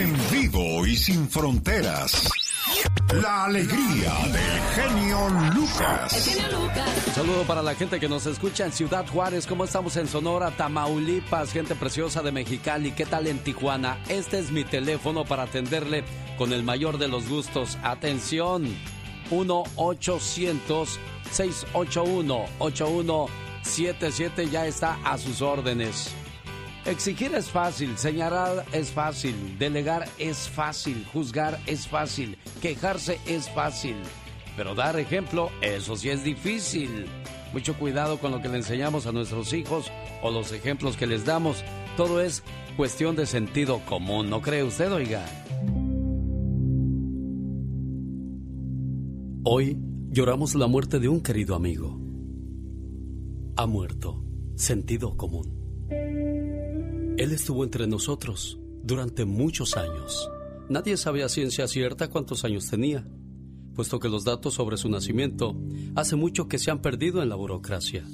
En vivo y sin fronteras. La alegría del genio Lucas. Un saludo para la gente que nos escucha en Ciudad Juárez. ¿Cómo estamos en Sonora, Tamaulipas? Gente preciosa de Mexicali. ¿Qué tal en Tijuana? Este es mi teléfono para atenderle con el mayor de los gustos. Atención. 1-800-681-8177 ya está a sus órdenes. Exigir es fácil, señalar es fácil, delegar es fácil, juzgar es fácil, quejarse es fácil. Pero dar ejemplo, eso sí es difícil. Mucho cuidado con lo que le enseñamos a nuestros hijos o los ejemplos que les damos. Todo es cuestión de sentido común, ¿no cree usted, oiga? Hoy lloramos la muerte de un querido amigo. Ha muerto. Sentido común. Él estuvo entre nosotros durante muchos años. Nadie sabe ciencia cierta cuántos años tenía, puesto que los datos sobre su nacimiento hace mucho que se han perdido en la burocracia.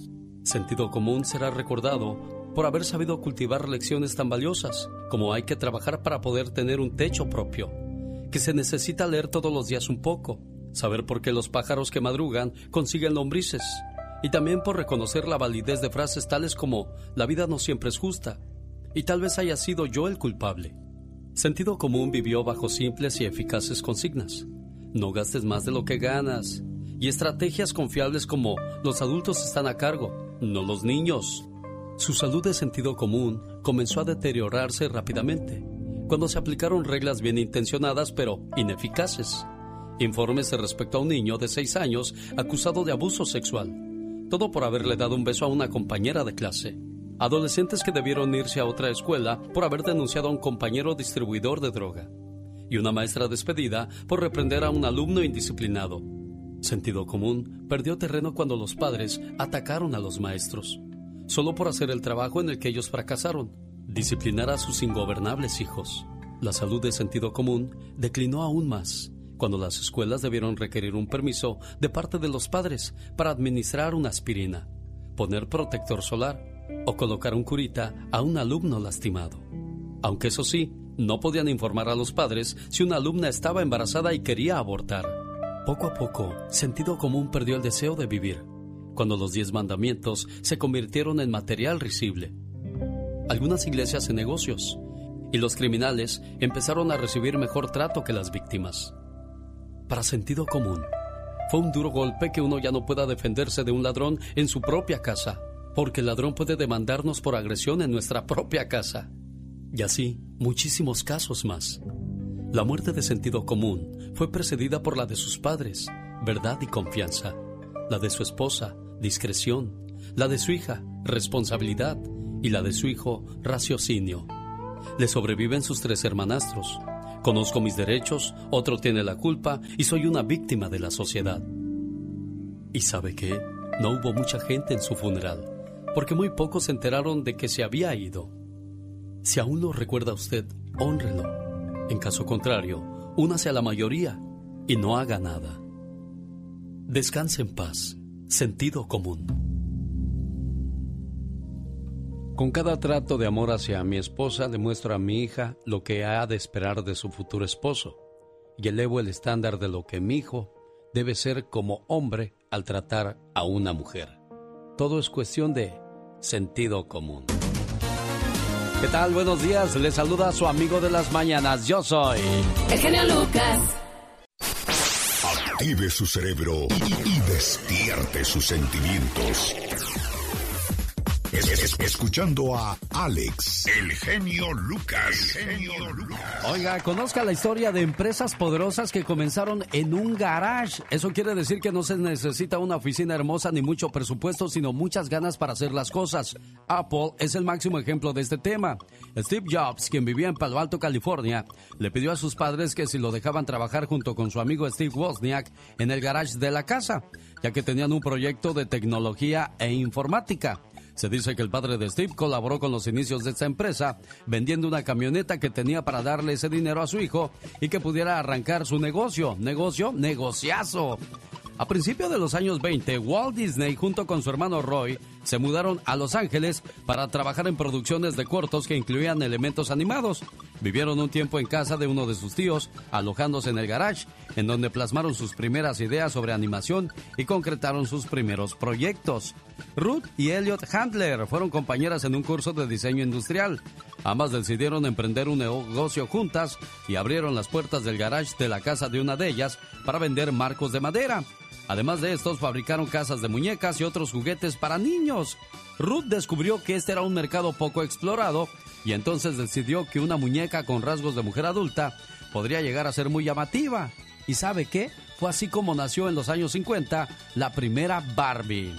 Sentido común será recordado por haber sabido cultivar lecciones tan valiosas como hay que trabajar para poder tener un techo propio, que se necesita leer todos los días un poco, saber por qué los pájaros que madrugan consiguen lombrices, y también por reconocer la validez de frases tales como la vida no siempre es justa, y tal vez haya sido yo el culpable. Sentido común vivió bajo simples y eficaces consignas. No gastes más de lo que ganas. Y estrategias confiables como los adultos están a cargo, no los niños. Su salud de sentido común comenzó a deteriorarse rápidamente cuando se aplicaron reglas bien intencionadas pero ineficaces. Informes respecto a un niño de 6 años acusado de abuso sexual. Todo por haberle dado un beso a una compañera de clase adolescentes que debieron irse a otra escuela por haber denunciado a un compañero distribuidor de droga, y una maestra despedida por reprender a un alumno indisciplinado. Sentido común perdió terreno cuando los padres atacaron a los maestros, solo por hacer el trabajo en el que ellos fracasaron, disciplinar a sus ingobernables hijos. La salud de sentido común declinó aún más cuando las escuelas debieron requerir un permiso de parte de los padres para administrar una aspirina, poner protector solar o colocar un curita a un alumno lastimado. Aunque eso sí, no podían informar a los padres si una alumna estaba embarazada y quería abortar. Poco a poco, sentido común perdió el deseo de vivir, cuando los diez mandamientos se convirtieron en material risible. Algunas iglesias en negocios, y los criminales empezaron a recibir mejor trato que las víctimas. Para sentido común, fue un duro golpe que uno ya no pueda defenderse de un ladrón en su propia casa porque el ladrón puede demandarnos por agresión en nuestra propia casa. Y así, muchísimos casos más. La muerte de sentido común fue precedida por la de sus padres, verdad y confianza, la de su esposa, discreción, la de su hija, responsabilidad, y la de su hijo, raciocinio. Le sobreviven sus tres hermanastros. Conozco mis derechos, otro tiene la culpa y soy una víctima de la sociedad. ¿Y sabe qué? No hubo mucha gente en su funeral porque muy pocos se enteraron de que se había ido. Si aún lo recuerda usted, honrelo. En caso contrario, únase a la mayoría y no haga nada. Descanse en paz. Sentido común. Con cada trato de amor hacia mi esposa demuestro a mi hija lo que ha de esperar de su futuro esposo y elevo el estándar de lo que mi hijo debe ser como hombre al tratar a una mujer. Todo es cuestión de sentido común. ¿Qué tal? Buenos días. Le saluda a su amigo de las mañanas. Yo soy. El genio Lucas. Active su cerebro y despierte sus sentimientos escuchando a Alex, el genio Lucas. Oiga, conozca la historia de empresas poderosas que comenzaron en un garage. Eso quiere decir que no se necesita una oficina hermosa ni mucho presupuesto, sino muchas ganas para hacer las cosas. Apple es el máximo ejemplo de este tema. Steve Jobs, quien vivía en Palo Alto, California, le pidió a sus padres que si lo dejaban trabajar junto con su amigo Steve Wozniak en el garage de la casa, ya que tenían un proyecto de tecnología e informática. Se dice que el padre de Steve colaboró con los inicios de esta empresa, vendiendo una camioneta que tenía para darle ese dinero a su hijo y que pudiera arrancar su negocio. Negocio, negociazo. A principios de los años 20, Walt Disney junto con su hermano Roy se mudaron a Los Ángeles para trabajar en producciones de cortos que incluían elementos animados. Vivieron un tiempo en casa de uno de sus tíos, alojándose en el garage, en donde plasmaron sus primeras ideas sobre animación y concretaron sus primeros proyectos. Ruth y Elliot Handler fueron compañeras en un curso de diseño industrial. Ambas decidieron emprender un negocio juntas y abrieron las puertas del garage de la casa de una de ellas para vender marcos de madera. Además de estos, fabricaron casas de muñecas y otros juguetes para niños. Ruth descubrió que este era un mercado poco explorado y entonces decidió que una muñeca con rasgos de mujer adulta podría llegar a ser muy llamativa. ¿Y sabe qué? Fue así como nació en los años 50 la primera Barbie.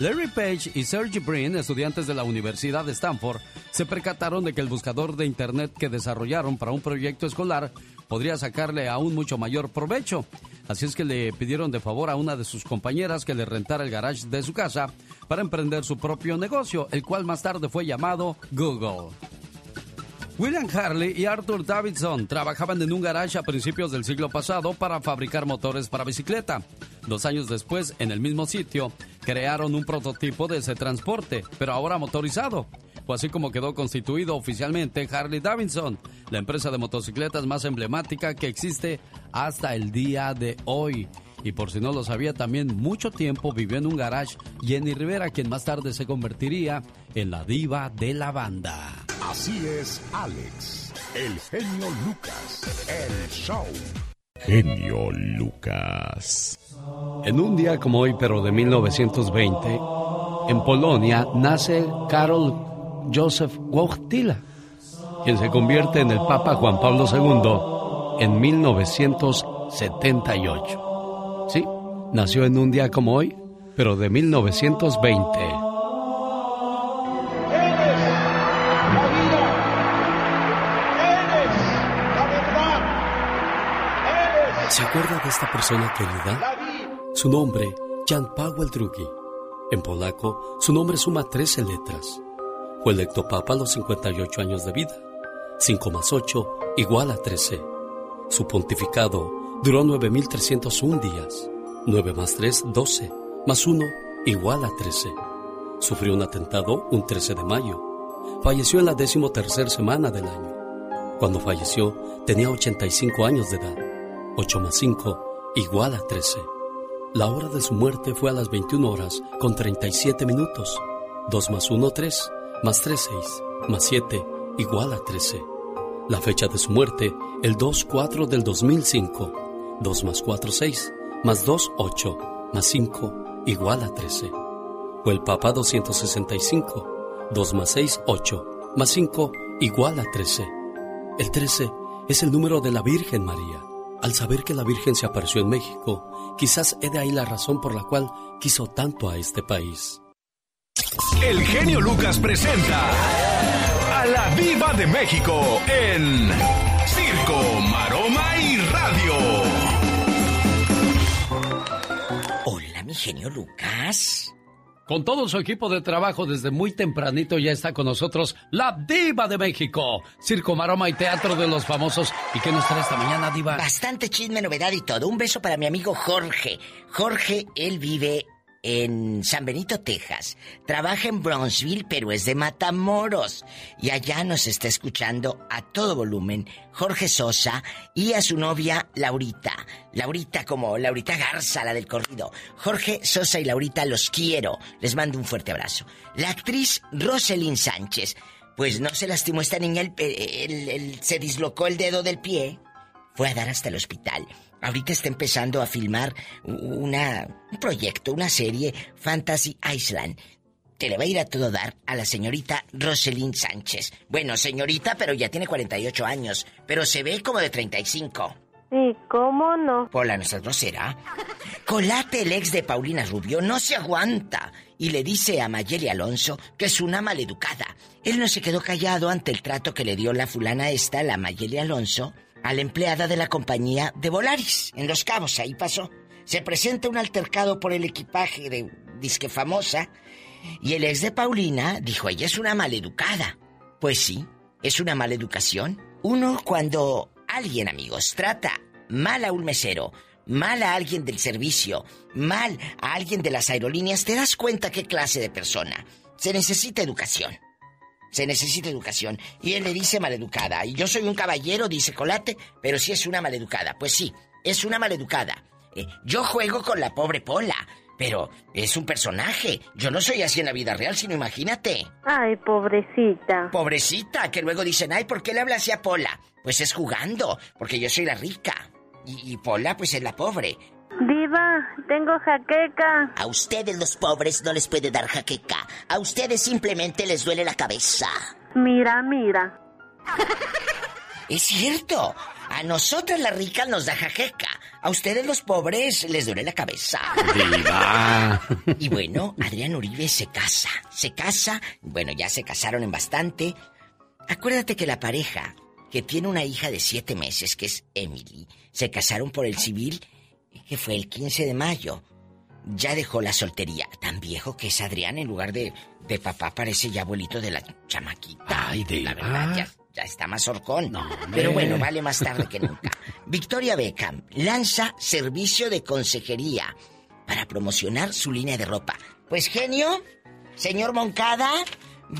Larry Page y Sergey Brin, estudiantes de la Universidad de Stanford, se percataron de que el buscador de Internet que desarrollaron para un proyecto escolar podría sacarle aún mucho mayor provecho. Así es que le pidieron de favor a una de sus compañeras que le rentara el garage de su casa para emprender su propio negocio, el cual más tarde fue llamado Google. William Harley y Arthur Davidson trabajaban en un garage a principios del siglo pasado para fabricar motores para bicicleta. Dos años después, en el mismo sitio, crearon un prototipo de ese transporte, pero ahora motorizado. Fue así como quedó constituido oficialmente Harley Davidson, la empresa de motocicletas más emblemática que existe hasta el día de hoy. Y por si no lo sabía, también mucho tiempo vivió en un garage Jenny Rivera, quien más tarde se convertiría en la diva de la banda. Así es, Alex, el genio Lucas, el show. Genio Lucas. En un día como hoy, pero de 1920, en Polonia nace Karol Joseph Wojtyla, quien se convierte en el Papa Juan Pablo II en 1978. Nació en un día como hoy, pero de 1920. ¿Se acuerda de esta persona querida? Su nombre, Jan Paweł II. En polaco, su nombre suma 13 letras. Fue electo papa a los 58 años de vida. 5 más 8 igual a 13. Su pontificado duró 9.301 días. 9 más 3, 12. Más 1 igual a 13. Sufrió un atentado un 13 de mayo. Falleció en la decimotercera semana del año. Cuando falleció tenía 85 años de edad. 8 más 5 igual a 13. La hora de su muerte fue a las 21 horas con 37 minutos. 2 más 1, 3 más 3, 6, más 7, igual a 13. La fecha de su muerte, el 2-4 del 2005. 2 más 4, 6, más 2, 8, más 5, igual a 13. Fue el Papa 265. 2 más 6, 8, más 5, igual a 13. El 13 es el número de la Virgen María. Al saber que la Virgen se apareció en México, quizás he de ahí la razón por la cual quiso tanto a este país. El genio Lucas presenta a la Viva de México en Circo, genio Lucas. Con todo su equipo de trabajo desde muy tempranito ya está con nosotros la Diva de México. Circo, Maroma y Teatro de los Famosos. ¿Y qué nos trae esta mañana, Diva? Bastante chisme, novedad y todo. Un beso para mi amigo Jorge. Jorge, él vive en San Benito, Texas. Trabaja en Brownsville, pero es de Matamoros. Y allá nos está escuchando a todo volumen Jorge Sosa y a su novia Laurita. Laurita como Laurita Garza, la del corrido. Jorge Sosa y Laurita los quiero. Les mando un fuerte abrazo. La actriz Roselyn Sánchez. Pues no se lastimó esta niña, el, se dislocó el dedo del pie. Fue a dar hasta el hospital. Ahorita está empezando a filmar una, un proyecto, una serie, Fantasy Island, que le va a ir a todo dar a la señorita Roselyn Sánchez. Bueno, señorita, pero ya tiene 48 años, pero se ve como de 35. Sí, ¿cómo no? Hola, nuestra grosera. Colate, el ex de Paulina Rubio, no se aguanta y le dice a Mayeli Alonso que es una maleducada. Él no se quedó callado ante el trato que le dio la fulana esta, la Mayeli Alonso, a la empleada de la compañía de Volaris, en Los Cabos, ahí pasó. Se presenta un altercado por el equipaje de disque famosa y el ex de Paulina dijo, ella es una maleducada. Pues sí, es una maleducación. Uno cuando alguien, amigos, trata mal a un mesero, mal a alguien del servicio, mal a alguien de las aerolíneas, te das cuenta qué clase de persona. Se necesita educación. Se necesita educación. Y él le dice maleducada. Y yo soy un caballero, dice Colate, pero sí es una maleducada. Pues sí, es una maleducada. Eh, yo juego con la pobre Pola, pero es un personaje. Yo no soy así en la vida real, sino imagínate. Ay, pobrecita. Pobrecita, que luego dicen, ay, ¿por qué le habla así a Pola? Pues es jugando, porque yo soy la rica. Y, y Pola, pues es la pobre. Diva, tengo jaqueca. A ustedes los pobres no les puede dar jaqueca. A ustedes simplemente les duele la cabeza. Mira, mira. Es cierto. A nosotras las ricas nos da jaqueca. A ustedes los pobres les duele la cabeza. Diva. Y bueno, Adrián Uribe se casa. Se casa. Bueno, ya se casaron en bastante. Acuérdate que la pareja, que tiene una hija de siete meses, que es Emily, se casaron por el civil que fue el 15 de mayo. Ya dejó la soltería. Tan viejo que es Adrián, en lugar de, de papá, parece ya abuelito de la chamaquita. Ay, de La verdad, ya, ya está más horcón. Pero bueno, vale más tarde que nunca. Victoria Beckham lanza servicio de consejería para promocionar su línea de ropa. Pues genio, señor Moncada,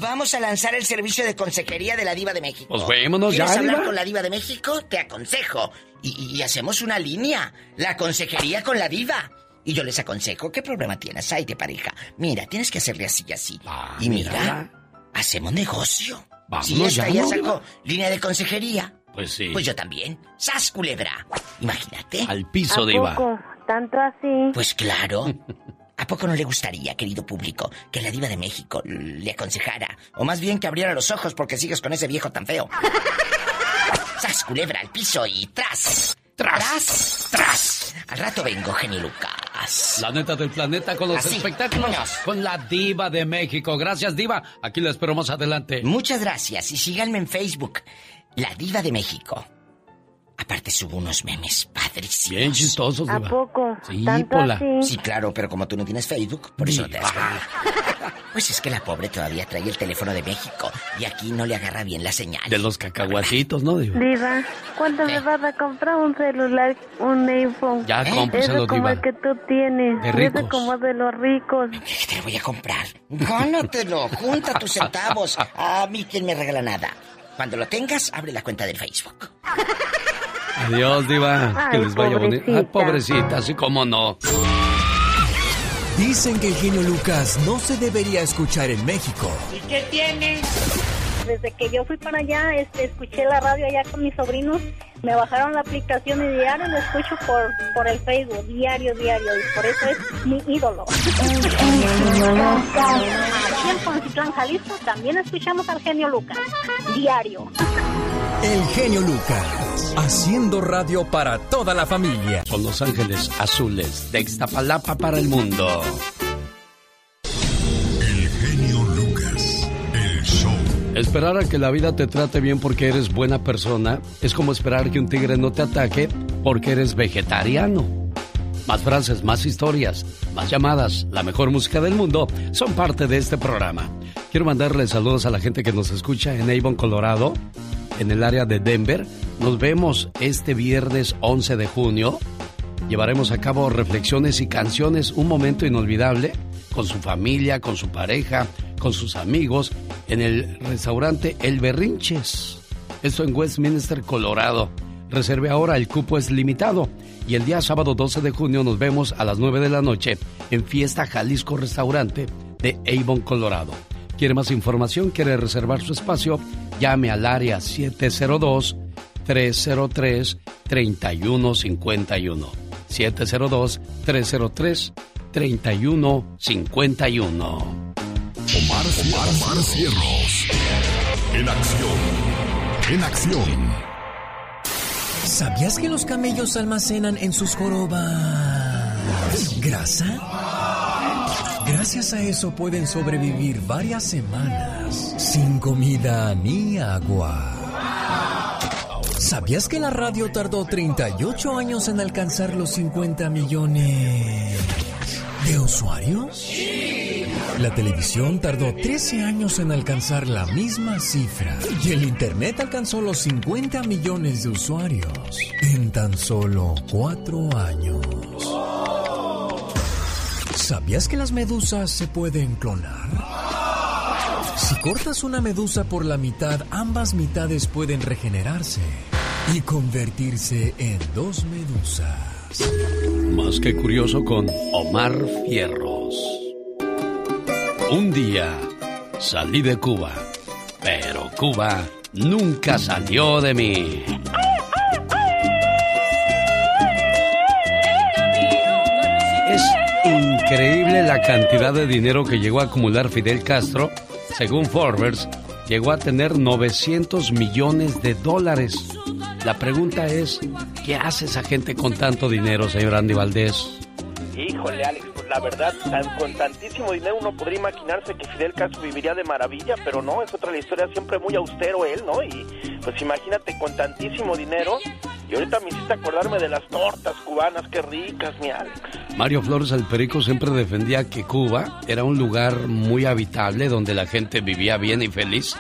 vamos a lanzar el servicio de consejería de la Diva de México. Pues vémonos ya, ¿Quieres hablar Diva? con la Diva de México? Te aconsejo. Y, y hacemos una línea. La consejería con la Diva. Y yo les aconsejo, ¿qué problema tienes? Ay, de pareja. Mira, tienes que hacerle así y así. Ah, y mira, mira. hacemos negocio. Vámonos si esta ya, ya ¿no, sacó línea de consejería. Pues sí. Pues yo también. ¡Sas, culebra! Imagínate. Al ¿A piso, Diva. poco? ¿Tanto así? Pues claro. ¿A poco no le gustaría, querido público, que la diva de México le aconsejara? O más bien que abriera los ojos porque sigues con ese viejo tan feo. ¡Sas, culebra al piso y tras! ¡Tras! ¡Tras! Al rato vengo, genio Lucas. La neta del planeta con los Así, espectáculos. vámonos. Con la diva de México. Gracias, diva. Aquí la espero más adelante. Muchas gracias y síganme en Facebook, La Diva de México. Aparte subo unos memes padrísimos. Bien chistosos, ¿A diva. poco? Sí, ¿Tanto Pola. así? Sí, claro, pero como tú no tienes Facebook, por eso no te das Diva. Pues es que la pobre todavía trae el teléfono de México y aquí no le agarra bien la señal. De los cacahuacitos, ¿no, diva? Diva, ¿cuándo ¿Qué? me vas a comprar un celular, un iPhone? Ya ¿Eh? cómpraselo, Eso como diva. el que tú tienes. De Eso ricos. como de los ricos. ¿Qué te lo voy a comprar? Gánatelo, junta tus centavos. A mí quien me regala nada. Cuando lo tengas, abre la cuenta del Facebook. Adiós, diva. Ay, que les vaya bonito. Ay, pobrecita. pobrecita, así como no. Dicen que el genio Lucas no se debería escuchar en México. Desde que yo fui para allá, este, escuché la radio allá con mis sobrinos, me bajaron la aplicación y diario lo escucho por, por el Facebook, diario, diario, y por eso es mi ídolo. Aquí en Poncitlán, Jalisco, también escuchamos al genio Lucas, diario. El genio Lucas, haciendo radio para toda la familia. Con los ángeles azules de Ixtapalapa para el mundo. Esperar a que la vida te trate bien porque eres buena persona es como esperar que un tigre no te ataque porque eres vegetariano. Más frases, más historias, más llamadas, la mejor música del mundo son parte de este programa. Quiero mandarle saludos a la gente que nos escucha en Avon, Colorado, en el área de Denver. Nos vemos este viernes 11 de junio. Llevaremos a cabo reflexiones y canciones, un momento inolvidable con su familia, con su pareja, con sus amigos, en el restaurante El Berrinches. Esto en Westminster, Colorado. Reserve ahora, el cupo es limitado. Y el día sábado 12 de junio nos vemos a las 9 de la noche en Fiesta Jalisco Restaurante de Avon, Colorado. ¿Quiere más información? ¿Quiere reservar su espacio? Llame al área 702-303-3151. 702-303-3151. Omar, Omar, Omar Cierros. En acción. En acción. ¿Sabías que los camellos almacenan en sus jorobas grasa? Gracias a eso pueden sobrevivir varias semanas sin comida ni agua. ¿Sabías que la radio tardó 38 años en alcanzar los 50 millones de usuarios? La televisión tardó 13 años en alcanzar la misma cifra y el Internet alcanzó los 50 millones de usuarios en tan solo 4 años. ¿Sabías que las medusas se pueden clonar? Si cortas una medusa por la mitad, ambas mitades pueden regenerarse y convertirse en dos medusas. Más que curioso con Omar Fierros. Un día salí de Cuba, pero Cuba nunca salió de mí. Es increíble la cantidad de dinero que llegó a acumular Fidel Castro. Según Forbes, llegó a tener 900 millones de dólares. La pregunta es, ¿qué hace esa gente con tanto dinero, señor Andy Valdés? Híjole, Alex, pues la verdad, con tantísimo dinero uno podría imaginarse que Fidel Castro viviría de maravilla, pero no, es otra la historia, siempre muy austero él, ¿no? Y pues imagínate, con tantísimo dinero, y ahorita me hiciste acordarme de las tortas cubanas, qué ricas, mi Alex. Mario Flores el Perico siempre defendía que Cuba era un lugar muy habitable donde la gente vivía bien y feliz.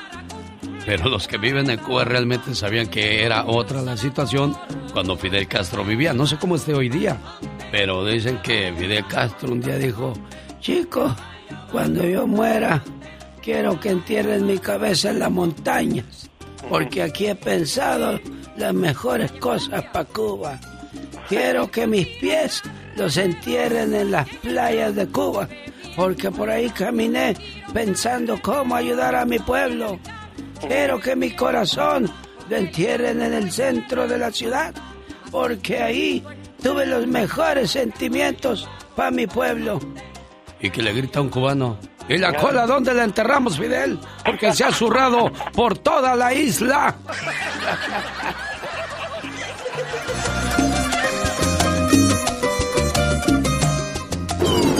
Pero los que viven en Cuba realmente sabían que era otra la situación cuando Fidel Castro vivía. No sé cómo esté hoy día, pero dicen que Fidel Castro un día dijo, chicos, cuando yo muera, quiero que entierren mi cabeza en las montañas, porque aquí he pensado las mejores cosas para Cuba. Quiero que mis pies los entierren en las playas de Cuba, porque por ahí caminé pensando cómo ayudar a mi pueblo. Quiero que mi corazón lo entierren en el centro de la ciudad, porque ahí tuve los mejores sentimientos para mi pueblo. Y que le grita a un cubano, ¿y la cola dónde la enterramos, Fidel? Porque se ha zurrado por toda la isla.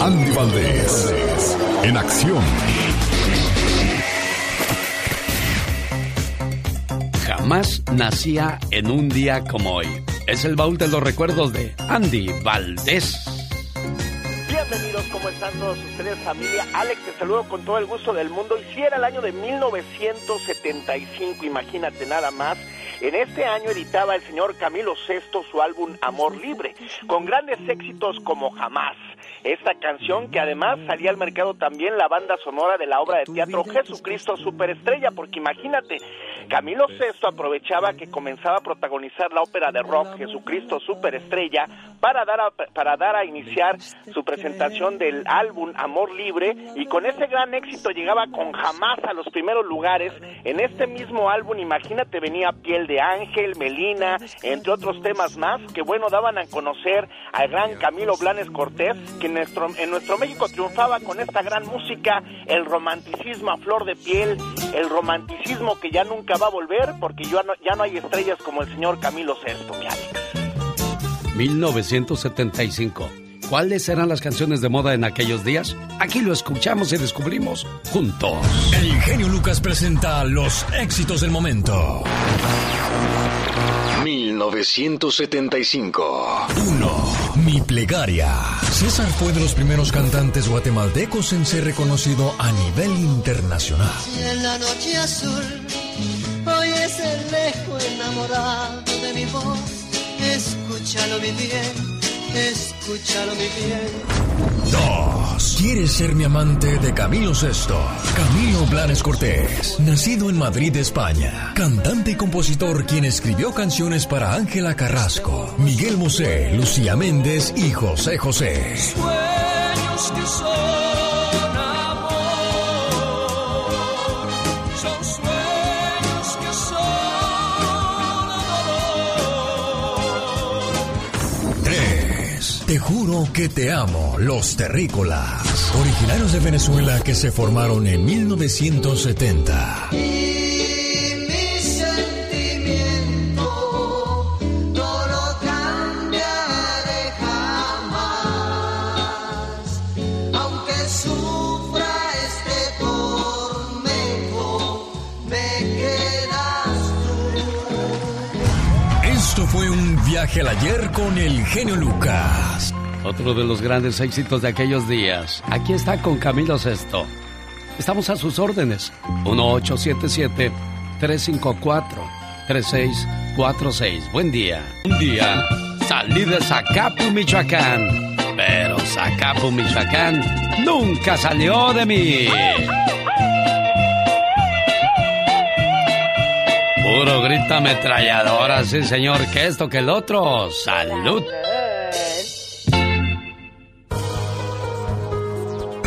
Andy Valdés, en acción. Jamás nacía en un día como hoy. Es el baúl de los recuerdos de Andy Valdés. Bienvenidos, ¿cómo están todos ustedes, familia? Alex, te saludo con todo el gusto del mundo. Y si era el año de 1975, imagínate nada más. En este año editaba el señor Camilo VI su álbum Amor Libre, con grandes éxitos como Jamás. Esta canción que además salía al mercado también la banda sonora de la obra de teatro Jesucristo Superestrella, porque imagínate, Camilo VI aprovechaba que comenzaba a protagonizar la ópera de rock Jesucristo Superestrella para dar a, para dar a iniciar su presentación del álbum Amor Libre y con ese gran éxito llegaba con Jamás a los primeros lugares. En este mismo álbum, imagínate, venía Piel de Ángel, Melina, entre otros temas más que bueno daban a conocer al gran Camilo Blanes Cortés, que en nuestro, en nuestro México triunfaba con esta gran música, el romanticismo a flor de piel, el romanticismo que ya nunca va a volver porque ya no, ya no hay estrellas como el señor Camilo VI, mi Alex. 1975. ¿Cuáles eran las canciones de moda en aquellos días? Aquí lo escuchamos y descubrimos juntos. El genio Lucas presenta los éxitos del momento. 1975. 1. Mi plegaria. César fue de los primeros cantantes guatemaltecos en ser reconocido a nivel internacional. En la noche azul, hoy es el lejos enamorado de mi voz. Escúchalo mi bien, escúchalo mi bien. 2. ¿Quieres ser mi amante de Camilo Sesto? Camilo Blanes Cortés, nacido en Madrid, España. Cantante y compositor quien escribió canciones para Ángela Carrasco, Miguel Bosé, Lucía Méndez y José José. Sueños que son Te juro que te amo, los terrícolas. Originarios de Venezuela que se formaron en 1970. Fue un viaje al ayer con el genio Lucas. Otro de los grandes éxitos de aquellos días. Aquí está con Camilo Sesto. Estamos a sus órdenes. 1877-354-3646. Buen día. Un día salí de Zacapu, Michoacán. Pero Zacapu, Michoacán nunca salió de mí. Puro grita ametralladora, sí señor, que esto que el otro. ¡Salud!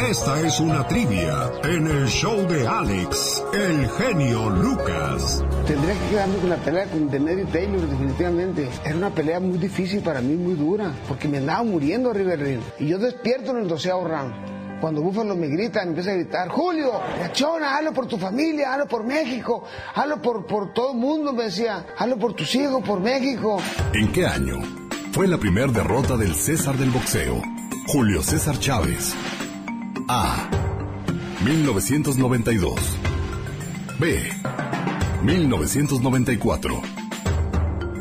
Esta es una trivia en el show de Alex, el genio Lucas. Tendría que quedarme con la pelea con Demetri Taylor, definitivamente. Era una pelea muy difícil para mí, muy dura, porque me andaba muriendo River Y yo despierto en el doceavo round. Cuando Búfalo me grita, me empieza a gritar, Julio, reacciona, hazlo por tu familia, hazlo por México, hazlo por, por todo el mundo, me decía, hazlo por tus hijos, por México. ¿En qué año fue la primera derrota del César del boxeo? Julio César Chávez a. 1992. B. 1994.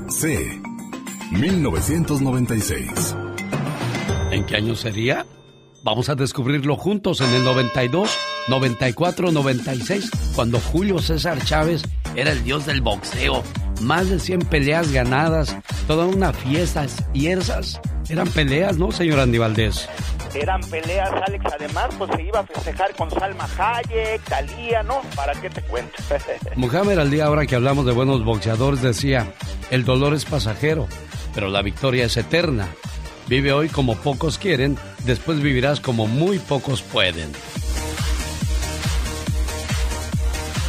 C. 1996. ¿En qué año sería? Vamos a descubrirlo juntos en el 92, 94, 96, cuando Julio César Chávez era el dios del boxeo. Más de 100 peleas ganadas, toda una fiesta y esas eran peleas, ¿no, señor Andy Valdés? eran peleas, Alex. Además, pues se iba a festejar con Salma Hayek, Talía, ¿no? ¿Para qué te cuento? Muhammad al día, ahora que hablamos de buenos boxeadores, decía: el dolor es pasajero, pero la victoria es eterna. Vive hoy como pocos quieren, después vivirás como muy pocos pueden.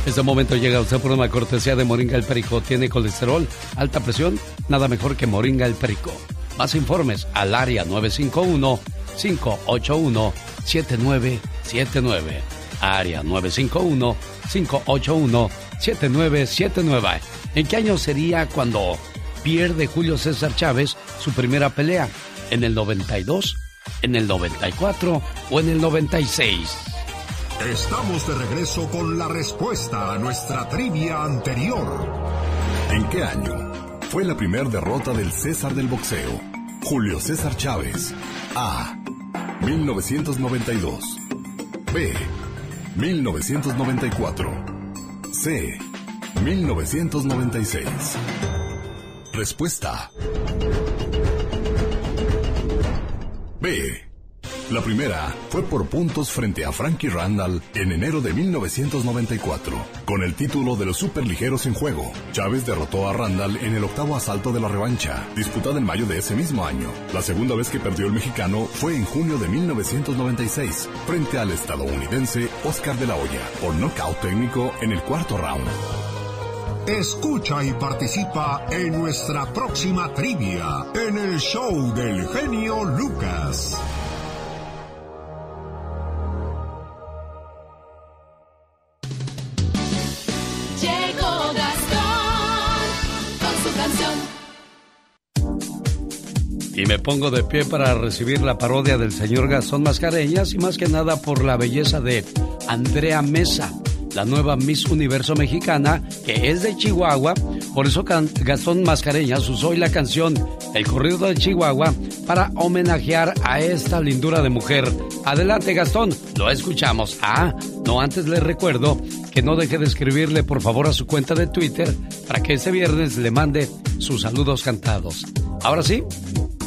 Este momento llega a usted por una cortesía de Moringa el Perico. ¿Tiene colesterol? ¿Alta presión? Nada mejor que Moringa el Perico. Más informes al área 951 581-7979. Área 951-581-7979. ¿En qué año sería cuando pierde Julio César Chávez su primera pelea? ¿En el 92? ¿En el 94 o en el 96? Estamos de regreso con la respuesta a nuestra trivia anterior. ¿En qué año fue la primera derrota del César del boxeo? Julio César Chávez. A. 1992. B. 1994. C. 1996. Respuesta. La primera fue por puntos frente a Frankie Randall en enero de 1994, con el título de los superligeros en juego. Chávez derrotó a Randall en el octavo asalto de la revancha, disputada en mayo de ese mismo año. La segunda vez que perdió el mexicano fue en junio de 1996, frente al estadounidense Oscar de la Hoya, por nocaut técnico en el cuarto round. Escucha y participa en nuestra próxima trivia en el show del genio Lucas. Y me pongo de pie para recibir la parodia del señor Gastón Mascareñas y más que nada por la belleza de Andrea Mesa, la nueva Miss Universo mexicana que es de Chihuahua. Por eso Gastón Mascareñas usó hoy la canción El corrido de Chihuahua para homenajear a esta lindura de mujer. Adelante Gastón, lo escuchamos. Ah, no antes le recuerdo que no deje de escribirle por favor a su cuenta de Twitter para que este viernes le mande sus saludos cantados. Ahora sí,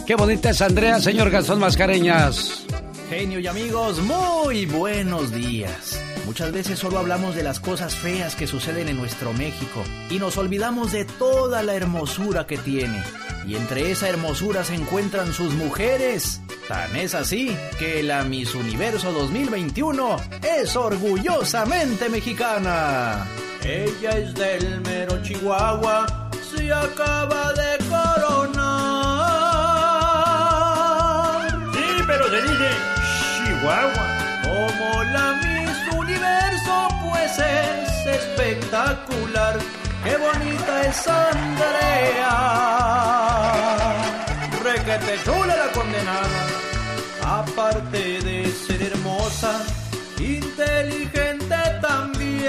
Qué bonita es Andrea, señor Gastón Mascareñas. Genio y amigos, muy buenos días. Muchas veces solo hablamos de las cosas feas que suceden en nuestro México y nos olvidamos de toda la hermosura que tiene. Y entre esa hermosura se encuentran sus mujeres. Tan es así que la Miss Universo 2021 es orgullosamente mexicana. Ella es del mero Chihuahua, se acaba de coronar Chihuahua. Como la Miss Universo, pues es espectacular. Qué bonita es Andrea. Requete chula la condenada. Aparte de ser hermosa, inteligente también.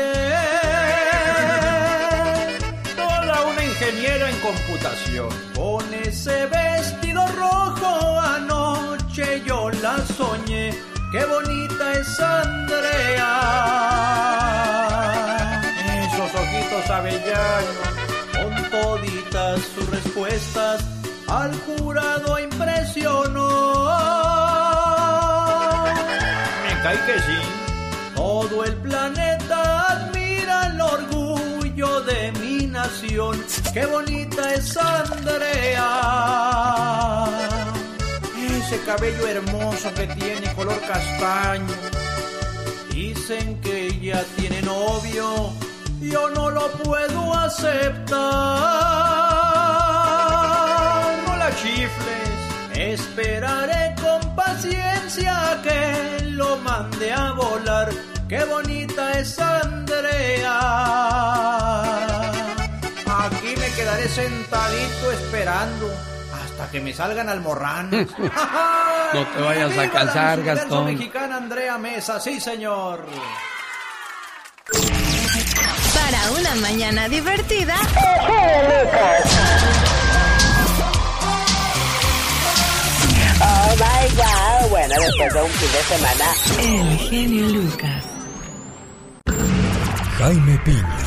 Toda una ingeniera en computación. Con ese vestido rojo anoche yo la soñé, qué bonita es Andrea. Esos ojitos avellanos, con toditas sus respuestas, al jurado impresionó. Me cae que sí, todo el planeta admira el orgullo de mi nación. Qué bonita es Andrea. Ese cabello hermoso que tiene color castaño. Dicen que ella tiene novio, yo no lo puedo aceptar. No la chifles, esperaré con paciencia que lo mande a volar. Qué bonita es Andrea. Aquí me quedaré sentadito esperando hasta que me salgan almorranas. no te vayas a casar, Gastón. mexicana Andrea Mesa, sí, señor. Para una mañana divertida. Oh my god, bueno, después de un fin de semana. El genio Lucas. Jaime Piña,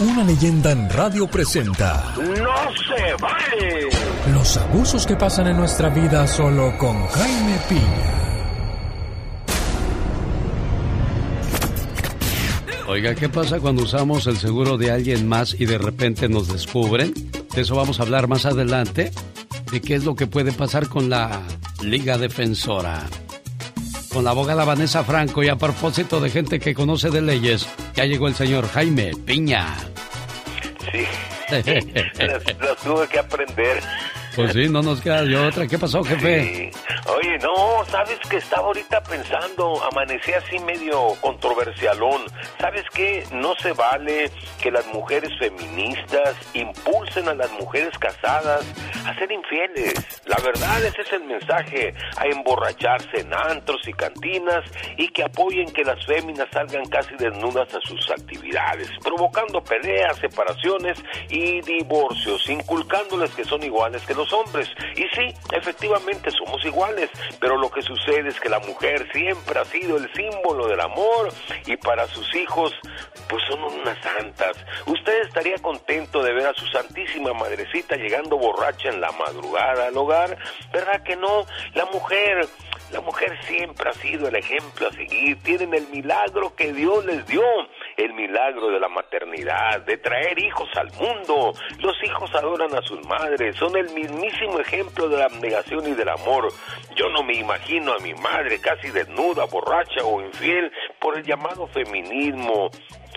una leyenda en radio presenta. ¡No se vale! Los abusos que pasan en nuestra vida solo con Jaime Piña. Oiga, ¿qué pasa cuando usamos el seguro de alguien más y de repente nos descubren? De eso vamos a hablar más adelante, de qué es lo que puede pasar con la Liga Defensora. Con la abogada Vanessa Franco y a propósito de gente que conoce de leyes, ya llegó el señor Jaime Piña. Sí, las, las tuve que aprender. Pues sí, no nos queda de otra. ¿Qué pasó, jefe? Oye, no, sabes que estaba ahorita pensando, amanecí así medio controversialón. ¿Sabes qué? No se vale que las mujeres feministas impulsen a las mujeres casadas a ser infieles. La verdad, ese es el mensaje, a emborracharse en antros y cantinas y que apoyen que las féminas salgan casi desnudas a sus actividades, provocando peleas, separaciones y divorcios, inculcándoles que son iguales que los hombres. Y sí, efectivamente somos iguales, pero lo que sucede es que la mujer siempre ha sido el símbolo del amor y para sus hijos, pues son unas santas. Usted estaría contento de ver a su santísima madrecita llegando borracha en la madrugada al hogar, ¿verdad que no? La mujer la mujer siempre ha sido el ejemplo a seguir. Tienen el milagro que Dios les dio, el milagro de la maternidad, de traer hijos al mundo. Los hijos adoran a sus madres, son el mismísimo ejemplo de la abnegación y del amor. Yo no me imagino a mi madre casi desnuda, borracha o infiel por el llamado feminismo.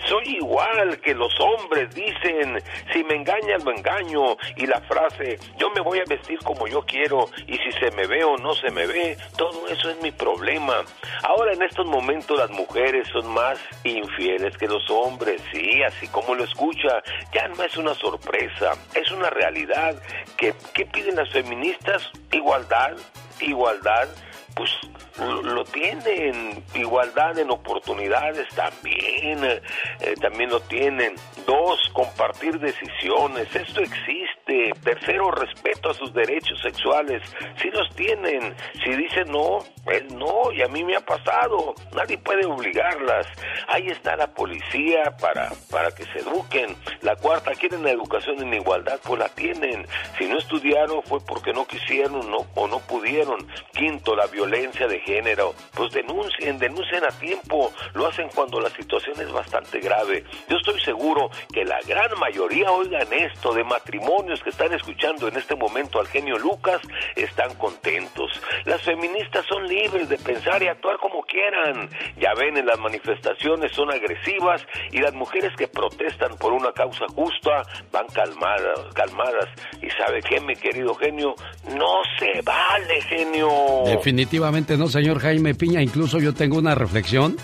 Soy igual que los hombres, dicen, si me engañan lo engaño. Y la frase, yo me voy a vestir como yo quiero y si se me ve o no se me ve, todo eso es mi problema. Ahora en estos momentos las mujeres son más infieles que los hombres, sí, así como lo escucha, ya no es una sorpresa, es una realidad. que ¿Qué piden las feministas? Igualdad, igualdad pues lo tienen, igualdad en oportunidades también, eh, también lo tienen. Dos, compartir decisiones, esto existe. Tercero, respeto a sus derechos sexuales, si los tienen. Si dicen no, es no, y a mí me ha pasado, nadie puede obligarlas. Ahí está la policía para, para que se eduquen. La cuarta, quieren la educación en igualdad, pues la tienen. Si no estudiaron fue porque no quisieron no, o no pudieron. Quinto, la violencia de género, pues denuncien, denuncien a tiempo, lo hacen cuando la situación es bastante grave. Yo estoy seguro que la gran mayoría, oigan esto, de matrimonios que están escuchando en este momento al genio Lucas, están contentos. Las feministas son libres de pensar y actuar como quieran. Ya ven, en las manifestaciones son agresivas y las mujeres que protestan por una causa justa van calmadas, calmadas. Y sabe qué, mi querido genio, no se vale, genio. Definitivamente no, señor Jaime Piña. Incluso yo tengo una reflexión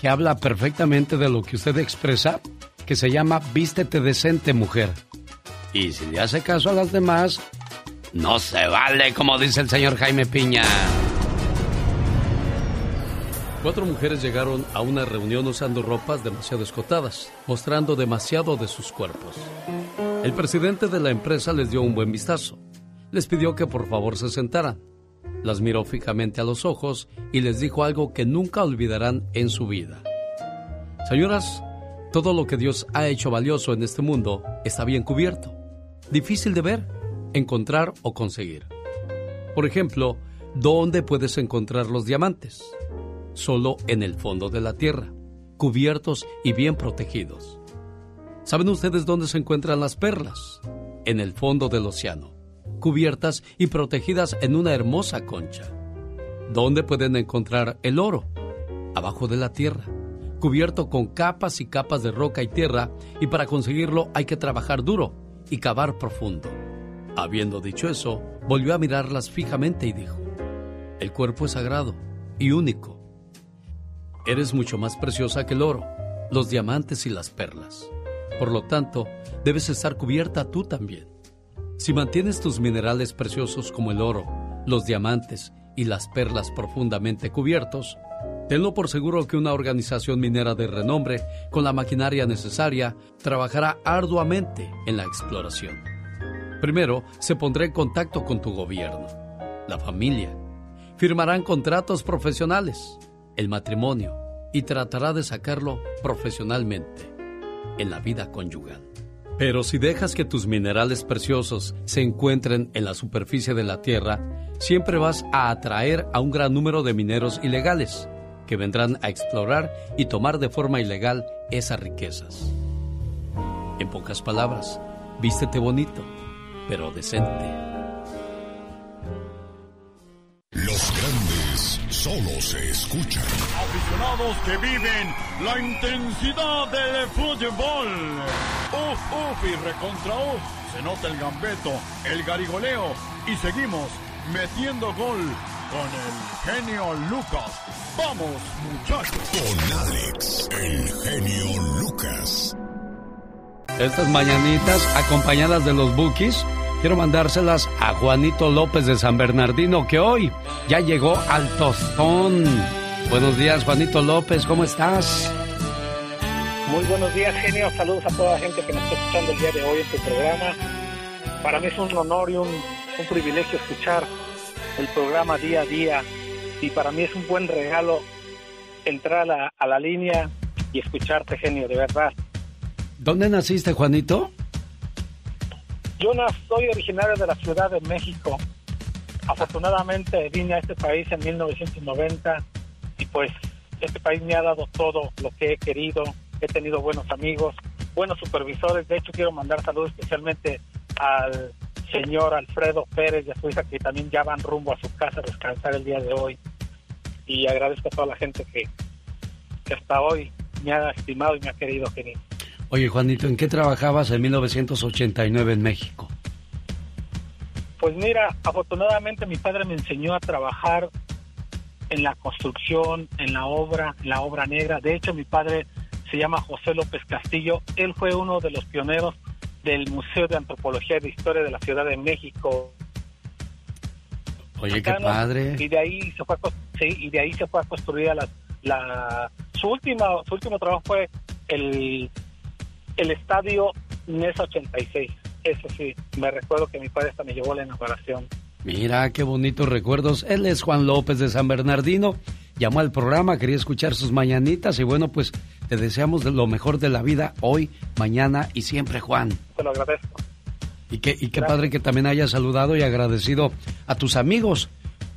que habla perfectamente de lo que usted expresa, que se llama Vístete decente, mujer. Y si le hace caso a las demás, no se vale, como dice el señor Jaime Piña. Cuatro mujeres llegaron a una reunión usando ropas demasiado escotadas, mostrando demasiado de sus cuerpos. El presidente de la empresa les dio un buen vistazo. Les pidió que por favor se sentaran. Las miró fijamente a los ojos y les dijo algo que nunca olvidarán en su vida. Señoras, todo lo que Dios ha hecho valioso en este mundo está bien cubierto, difícil de ver, encontrar o conseguir. Por ejemplo, ¿dónde puedes encontrar los diamantes? Solo en el fondo de la tierra, cubiertos y bien protegidos. ¿Saben ustedes dónde se encuentran las perlas? En el fondo del océano, cubiertas y protegidas en una hermosa concha. ¿Dónde pueden encontrar el oro? Abajo de la tierra, cubierto con capas y capas de roca y tierra, y para conseguirlo hay que trabajar duro y cavar profundo. Habiendo dicho eso, volvió a mirarlas fijamente y dijo, el cuerpo es sagrado y único. Eres mucho más preciosa que el oro, los diamantes y las perlas. Por lo tanto, debes estar cubierta tú también. Si mantienes tus minerales preciosos como el oro, los diamantes y las perlas profundamente cubiertos, tenlo por seguro que una organización minera de renombre, con la maquinaria necesaria, trabajará arduamente en la exploración. Primero, se pondrá en contacto con tu gobierno, la familia. Firmarán contratos profesionales, el matrimonio, y tratará de sacarlo profesionalmente en la vida conyugal. Pero si dejas que tus minerales preciosos se encuentren en la superficie de la Tierra, siempre vas a atraer a un gran número de mineros ilegales que vendrán a explorar y tomar de forma ilegal esas riquezas. En pocas palabras, vístete bonito, pero decente. Solo se escuchan. Aficionados que viven la intensidad del fútbol. Uf, uf y recontra uf. Se nota el gambeto, el garigoleo y seguimos metiendo gol con el genio Lucas. Vamos, muchachos. Con Alex, el genio Lucas. Estas mañanitas acompañadas de los bookies quiero mandárselas a Juanito López de San Bernardino, que hoy ya llegó al tostón. Buenos días, Juanito López, ¿cómo estás? Muy buenos días, genio. Saludos a toda la gente que nos está escuchando el día de hoy en tu programa. Para mí es un honor y un, un privilegio escuchar el programa día a día. Y para mí es un buen regalo entrar a la, a la línea y escucharte, genio, de verdad. ¿Dónde naciste, Juanito? Yo no soy originario de la Ciudad de México. Afortunadamente vine a este país en 1990 y pues este país me ha dado todo lo que he querido. He tenido buenos amigos, buenos supervisores. De hecho, quiero mandar saludos especialmente al señor Alfredo Pérez y a su hija que también ya van rumbo a su casa a descansar el día de hoy. Y agradezco a toda la gente que, que hasta hoy me ha estimado y me ha querido, querido. Oye, Juanito, ¿en qué trabajabas en 1989 en México? Pues mira, afortunadamente mi padre me enseñó a trabajar en la construcción, en la obra, en la obra negra. De hecho, mi padre se llama José López Castillo. Él fue uno de los pioneros del Museo de Antropología y de Historia de la Ciudad de México. Oye, qué padre. Y de ahí se fue a, sí, y de ahí se fue a construir la, la su última su último trabajo fue el el estadio NES 86. Eso sí, me recuerdo que mi padre hasta me llevó a la inauguración. Mira, qué bonitos recuerdos. Él es Juan López de San Bernardino. Llamó al programa, quería escuchar sus mañanitas y bueno, pues te deseamos lo mejor de la vida hoy, mañana y siempre, Juan. Te lo agradezco. Y qué, y qué padre que también hayas saludado y agradecido a tus amigos.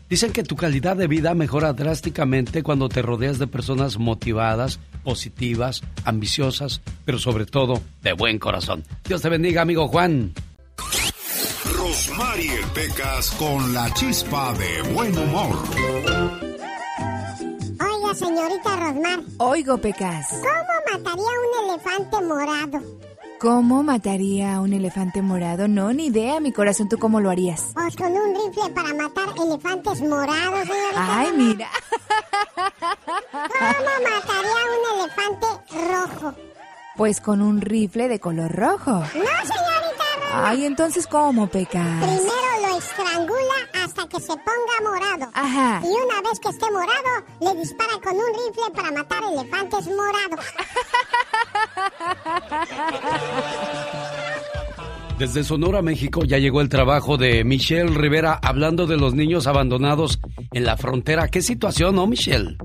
Dicen que tu calidad de vida mejora drásticamente cuando te rodeas de personas motivadas, positivas, ambiciosas, pero sobre todo de buen corazón. Dios te bendiga, amigo Juan. Rosmarie Pecas con la chispa de buen humor. Oiga, señorita Rosmar. Oigo, Pecas. ¿Cómo mataría un elefante morado? ¿Cómo mataría a un elefante morado? No, ni idea, mi corazón, ¿tú cómo lo harías? Pues con un rifle para matar elefantes morados, señorita. Ay, mira. ¿Cómo mataría a un elefante rojo? Pues con un rifle de color rojo. No, señorita. Ay, entonces, ¿cómo, Pecas? Primero lo estrangula hasta que se ponga morado. Ajá. Y una vez que esté morado, le dispara con un rifle para matar elefantes morados. Desde Sonora, México, ya llegó el trabajo de Michelle Rivera hablando de los niños abandonados en la frontera. ¿Qué situación, no, Michelle?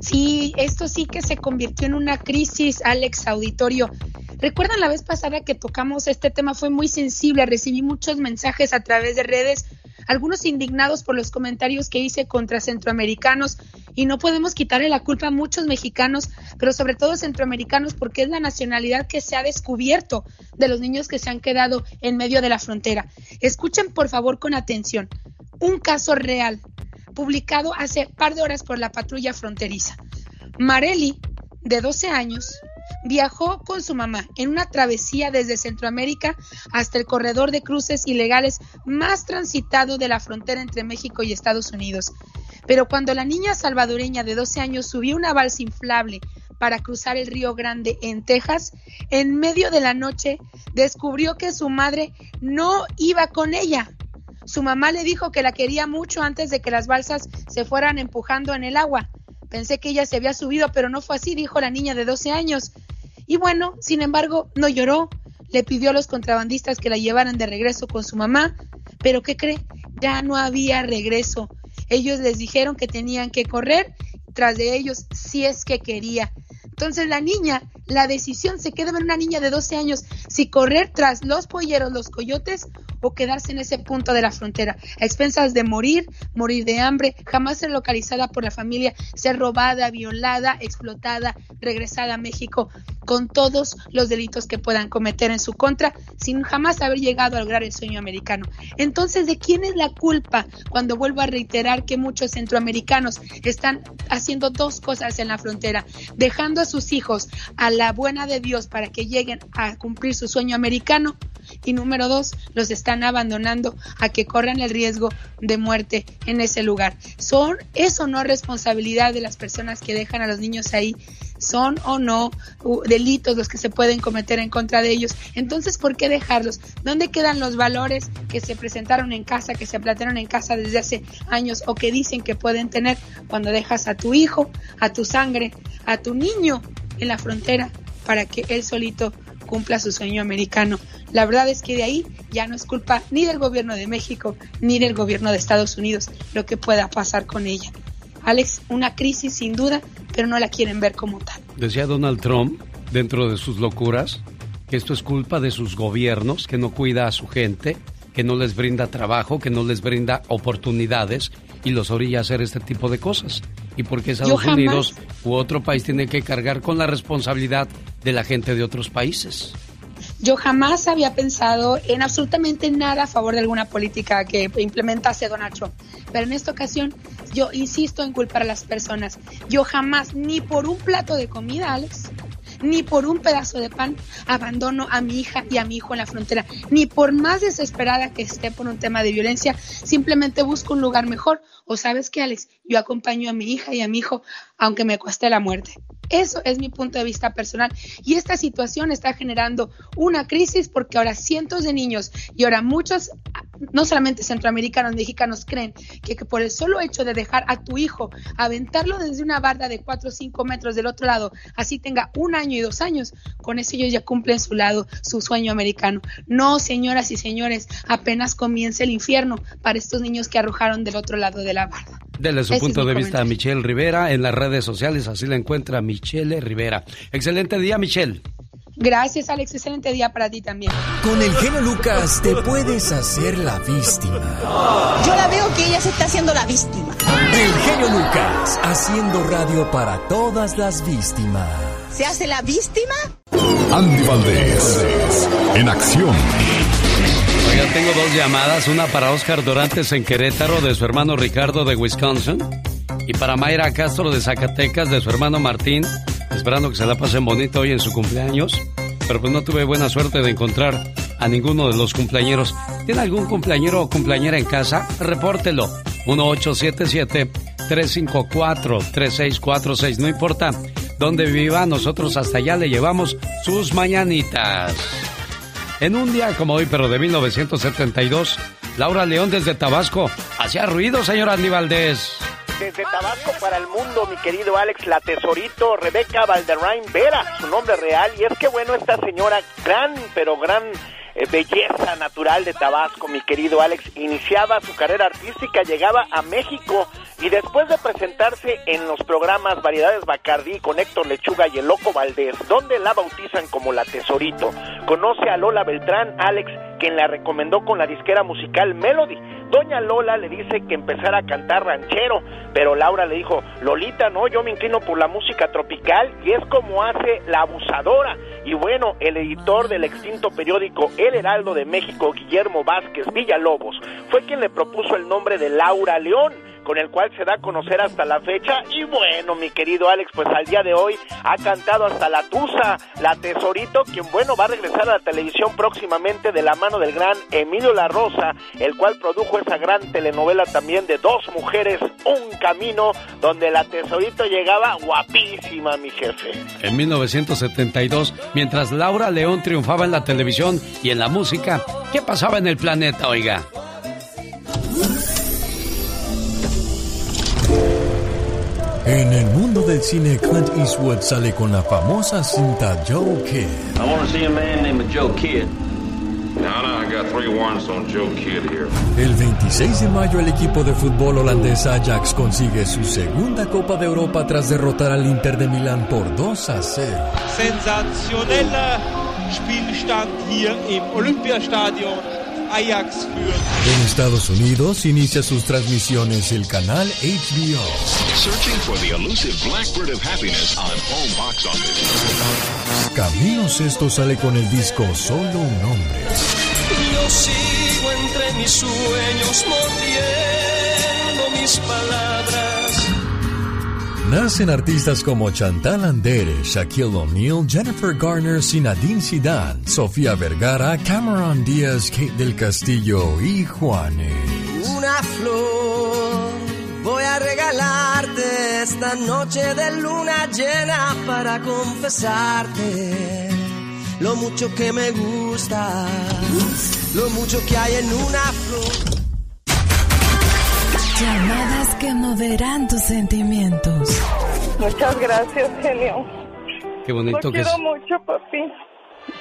Sí, esto sí que se convirtió en una crisis, Alex Auditorio. Recuerdan la vez pasada que tocamos este tema, fue muy sensible, recibí muchos mensajes a través de redes, algunos indignados por los comentarios que hice contra centroamericanos y no podemos quitarle la culpa a muchos mexicanos, pero sobre todo centroamericanos, porque es la nacionalidad que se ha descubierto de los niños que se han quedado en medio de la frontera. Escuchen por favor con atención un caso real publicado hace par de horas por la patrulla fronteriza. Mareli, de 12 años, viajó con su mamá en una travesía desde Centroamérica hasta el corredor de cruces ilegales más transitado de la frontera entre México y Estados Unidos. Pero cuando la niña salvadoreña de 12 años subió una balsa inflable para cruzar el Río Grande en Texas, en medio de la noche descubrió que su madre no iba con ella. Su mamá le dijo que la quería mucho antes de que las balsas se fueran empujando en el agua. Pensé que ella se había subido, pero no fue así, dijo la niña de 12 años. Y bueno, sin embargo, no lloró, le pidió a los contrabandistas que la llevaran de regreso con su mamá, pero ¿qué cree? Ya no había regreso. Ellos les dijeron que tenían que correr tras de ellos si es que quería. Entonces la niña, la decisión se queda en una niña de 12 años, si correr tras los polleros, los coyotes o quedarse en ese punto de la frontera, a expensas de morir, morir de hambre, jamás ser localizada por la familia, ser robada, violada, explotada, regresada a México con todos los delitos que puedan cometer en su contra, sin jamás haber llegado a lograr el sueño americano. Entonces, ¿de quién es la culpa cuando vuelvo a reiterar que muchos centroamericanos están haciendo dos cosas en la frontera, dejando a sus hijos a la buena de Dios para que lleguen a cumplir su sueño americano? Y número dos, los están abandonando a que corran el riesgo de muerte en ese lugar. ¿Son eso no responsabilidad de las personas que dejan a los niños ahí? ¿Son o no delitos los que se pueden cometer en contra de ellos? Entonces, ¿por qué dejarlos? ¿Dónde quedan los valores que se presentaron en casa, que se plantearon en casa desde hace años o que dicen que pueden tener cuando dejas a tu hijo, a tu sangre, a tu niño en la frontera para que él solito cumpla su sueño americano. La verdad es que de ahí ya no es culpa ni del gobierno de México ni del gobierno de Estados Unidos lo que pueda pasar con ella. Alex, una crisis sin duda, pero no la quieren ver como tal. Decía Donald Trump, dentro de sus locuras, que esto es culpa de sus gobiernos, que no cuida a su gente, que no les brinda trabajo, que no les brinda oportunidades y los orilla a hacer este tipo de cosas. Y porque Estados Unidos u otro país tiene que cargar con la responsabilidad de la gente de otros países. Yo jamás había pensado en absolutamente nada a favor de alguna política que implementase Donald Trump. Pero en esta ocasión yo insisto en culpar a las personas. Yo jamás, ni por un plato de comida, Alex, ni por un pedazo de pan abandono a mi hija y a mi hijo en la frontera, ni por más desesperada que esté por un tema de violencia, simplemente busco un lugar mejor. O sabes qué, Alex, yo acompaño a mi hija y a mi hijo aunque me cueste la muerte. Eso es mi punto de vista personal. Y esta situación está generando una crisis porque ahora cientos de niños y ahora muchos, no solamente centroamericanos, mexicanos, creen que, por el solo hecho de dejar a tu hijo aventarlo desde una barda de 4 o 5 metros del otro lado, así tenga un año y dos años, con eso ellos ya cumplen su lado, su sueño americano. No, señoras y señores, apenas comienza el infierno para estos niños que arrojaron del otro lado de la barda. Dele su punto de vista a Michelle Rivera en las redes sociales, así la encuentra Michelle Rivera. Excelente día, Michelle. Gracias, Alex. Excelente día para ti también. Con el genio Lucas te puedes hacer la víctima. Yo la veo que ella se está haciendo la víctima. El genio Lucas, haciendo radio para todas las víctimas. ¿Se hace la víctima? Andy Valdés, en acción. Oiga, tengo dos llamadas, una para Oscar Dorantes en Querétaro de su hermano Ricardo de Wisconsin y para Mayra Castro de Zacatecas de su hermano Martín, esperando que se la pasen bonito hoy en su cumpleaños, pero pues no tuve buena suerte de encontrar a ninguno de los cumpleañeros. ¿Tiene algún cumpleañero o cumpleañera en casa? Repórtelo. 1877-354-3646. No importa dónde viva, nosotros hasta allá le llevamos sus mañanitas. En un día como hoy, pero de 1972, Laura León desde Tabasco hacía ruido, señor Andy Valdés. Desde Tabasco para el mundo, mi querido Alex, la tesorito Rebeca Valderrain Vera, su nombre real. Y es que bueno, esta señora, gran, pero gran eh, belleza natural de Tabasco, mi querido Alex, iniciaba su carrera artística, llegaba a México y después de presentarse en los programas Variedades Bacardí con Héctor Lechuga y el Loco Valdés, donde la bautizan como la Tesorito, conoce a Lola Beltrán, Alex, quien la recomendó con la disquera musical Melody. Doña Lola le dice que empezara a cantar ranchero, pero Laura le dijo, Lolita, no, yo me inclino por la música tropical y es como hace la abusadora. Y bueno, el editor del extinto periódico El Heraldo de México, Guillermo Vázquez Villalobos, fue quien le propuso el nombre de Laura León con el cual se da a conocer hasta la fecha. Y bueno, mi querido Alex, pues al día de hoy ha cantado hasta la Tusa, la Tesorito, quien bueno va a regresar a la televisión próximamente de la mano del gran Emilio La Rosa, el cual produjo esa gran telenovela también de dos mujeres, un camino, donde la Tesorito llegaba guapísima, mi jefe. En 1972, mientras Laura León triunfaba en la televisión y en la música, ¿qué pasaba en el planeta, oiga? En el mundo del cine, Clint Eastwood sale con la famosa cinta Joe Kidd. I want to see a man named Joe Kidd. No, no, I got three warrants on Joe Kidd here. El 26 de mayo el equipo de fútbol holandés Ajax consigue su segunda Copa de Europa tras derrotar al Inter de Milán por 2 a 0. Sensationeller Spielstand hier im Olympiastadion. Ajax En Estados Unidos inicia sus transmisiones el canal HBO. Searching for the elusive blackbird of happiness on home box office. Camilo Sesto sale con el disco Solo un hombre. Yo sigo entre mis sueños mordiendo mis palabras. Nacen artistas como Chantal Andere, Shaquille O'Neal, Jennifer Garner, Sinadine Zidane, Sofía Vergara, Cameron Díaz, Kate del Castillo y Juanes. Una flor voy a regalarte esta noche de luna llena para confesarte lo mucho que me gusta, lo mucho que hay en una flor. Llamadas que moverán tus sentimientos. Muchas gracias, genio. Qué bonito Lo que es. quiero mucho, papi.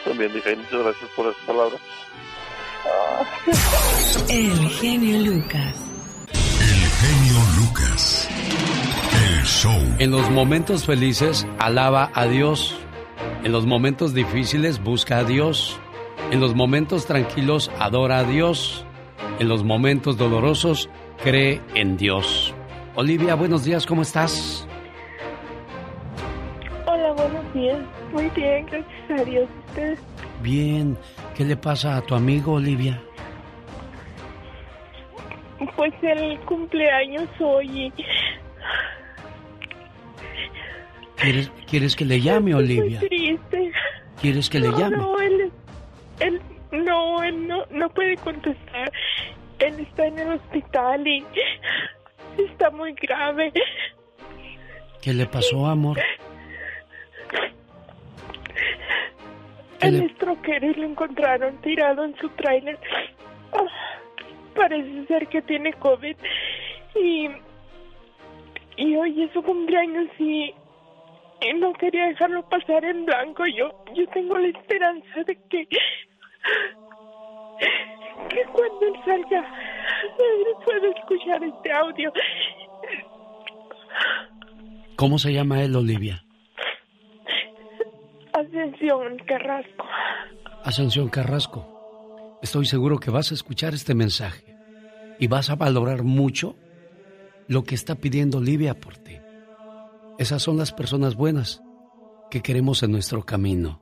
También dije, muchas gracias por esa palabra. El genio Lucas. El genio Lucas. El show. En los momentos felices, alaba a Dios. En los momentos difíciles, busca a Dios. En los momentos tranquilos, adora a Dios. En los momentos dolorosos, cree en Dios. Olivia, buenos días, ¿cómo estás? Hola, buenos días. Muy bien, gracias a Dios. ¿Ustedes? Bien, ¿qué le pasa a tu amigo, Olivia? Pues el cumpleaños hoy. ¿Quieres, ¿Quieres que le llame, Olivia? Muy triste. ¿Quieres que le llame? No, él, él, no, él no, no puede contestar. Él está en el hospital y está muy grave. ¿Qué le pasó, amor? ¿Qué Él le- es troquero y lo encontraron tirado en su tráiler. Ah, parece ser que tiene COVID. Y, y hoy es su cumpleaños y, y no quería dejarlo pasar en blanco. Yo, yo tengo la esperanza de que, que cuando él salga, él pueda escuchar este audio. ¿Cómo se llama él, Olivia? Ascensión Carrasco. Ascensión Carrasco. Estoy seguro que vas a escuchar este mensaje y vas a valorar mucho lo que está pidiendo Olivia por ti. Esas son las personas buenas que queremos en nuestro camino.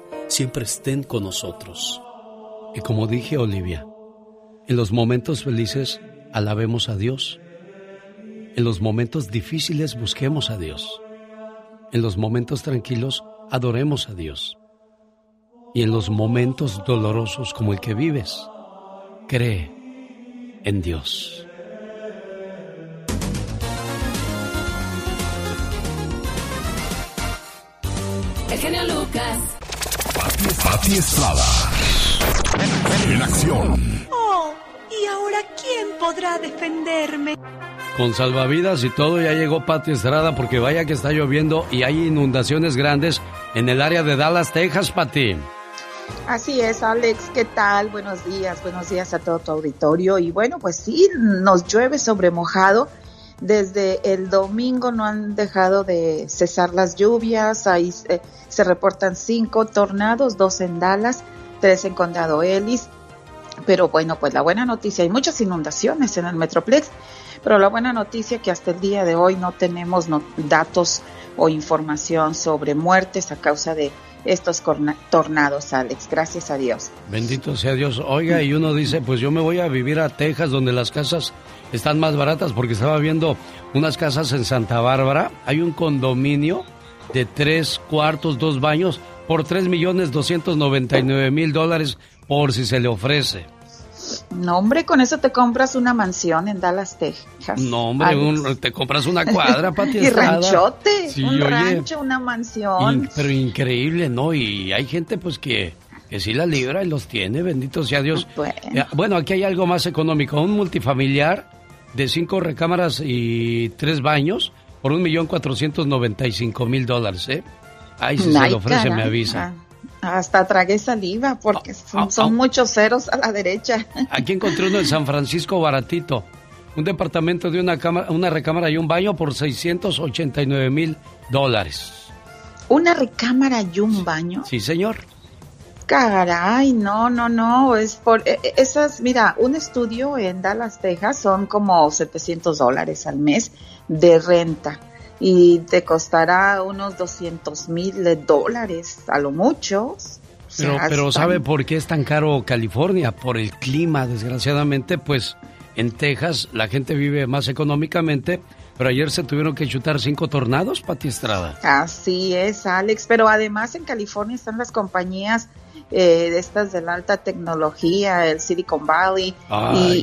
siempre estén con nosotros. Y como dije Olivia, en los momentos felices alabemos a Dios. En los momentos difíciles busquemos a Dios. En los momentos tranquilos adoremos a Dios. Y en los momentos dolorosos como el que vives, cree en Dios. El genio Lucas. Pati Estrada. En acción. Oh, ¿y ahora quién podrá defenderme? Con salvavidas y todo ya llegó Pati Estrada porque vaya que está lloviendo y hay inundaciones grandes en el área de Dallas, Texas, Pati. Así es, Alex, ¿qué tal? Buenos días, buenos días a todo tu auditorio. Y bueno, pues sí, nos llueve sobre mojado. Desde el domingo no han dejado de cesar las lluvias. Ahí eh, se reportan cinco tornados, dos en Dallas, tres en Condado Ellis. Pero bueno, pues la buena noticia, hay muchas inundaciones en el Metroplex, pero la buena noticia que hasta el día de hoy no tenemos datos o información sobre muertes a causa de estos tornados, Alex. Gracias a Dios. Bendito sea Dios. Oiga, y uno dice, pues yo me voy a vivir a Texas, donde las casas están más baratas, porque estaba viendo unas casas en Santa Bárbara. Hay un condominio de tres cuartos, dos baños, por tres millones doscientos noventa y nueve mil dólares, por si se le ofrece. No, hombre, con eso te compras una mansión en Dallas, Texas. No, hombre, te compras una cuadra, Pati Y ranchote, un rancho, una mansión. pero increíble, ¿no? Y hay gente, pues, que, que sí la libra y los tiene, bendito sea Dios. Bueno. aquí hay algo más económico. Un multifamiliar de cinco recámaras y tres baños por un millón cuatrocientos noventa y cinco mil dólares, ¿eh? Ahí si se lo ofrece, me avisa. Hasta tragué saliva porque ah, son, ah, ah. muchos ceros a la derecha. Aquí encontré uno en San Francisco baratito. Un departamento de una, una recámara y un baño por 689 mil dólares. ¿Una recámara y un baño? Sí, señor. Caray, no, no, no, es por e, e, esas, mira, un estudio en Dallas, Texas son como 700 dólares al mes de renta y te costará unos 200 mil dólares a lo mucho. Pero, pero ¿sabe por qué es tan caro California? Por el clima, desgraciadamente, pues en Texas la gente vive más económicamente, pero ayer se tuvieron que chutar cinco tornados, Pati Estrada. Así es, Alex, pero además en California están las compañías eh, de estas de la alta tecnología, el Silicon Valley,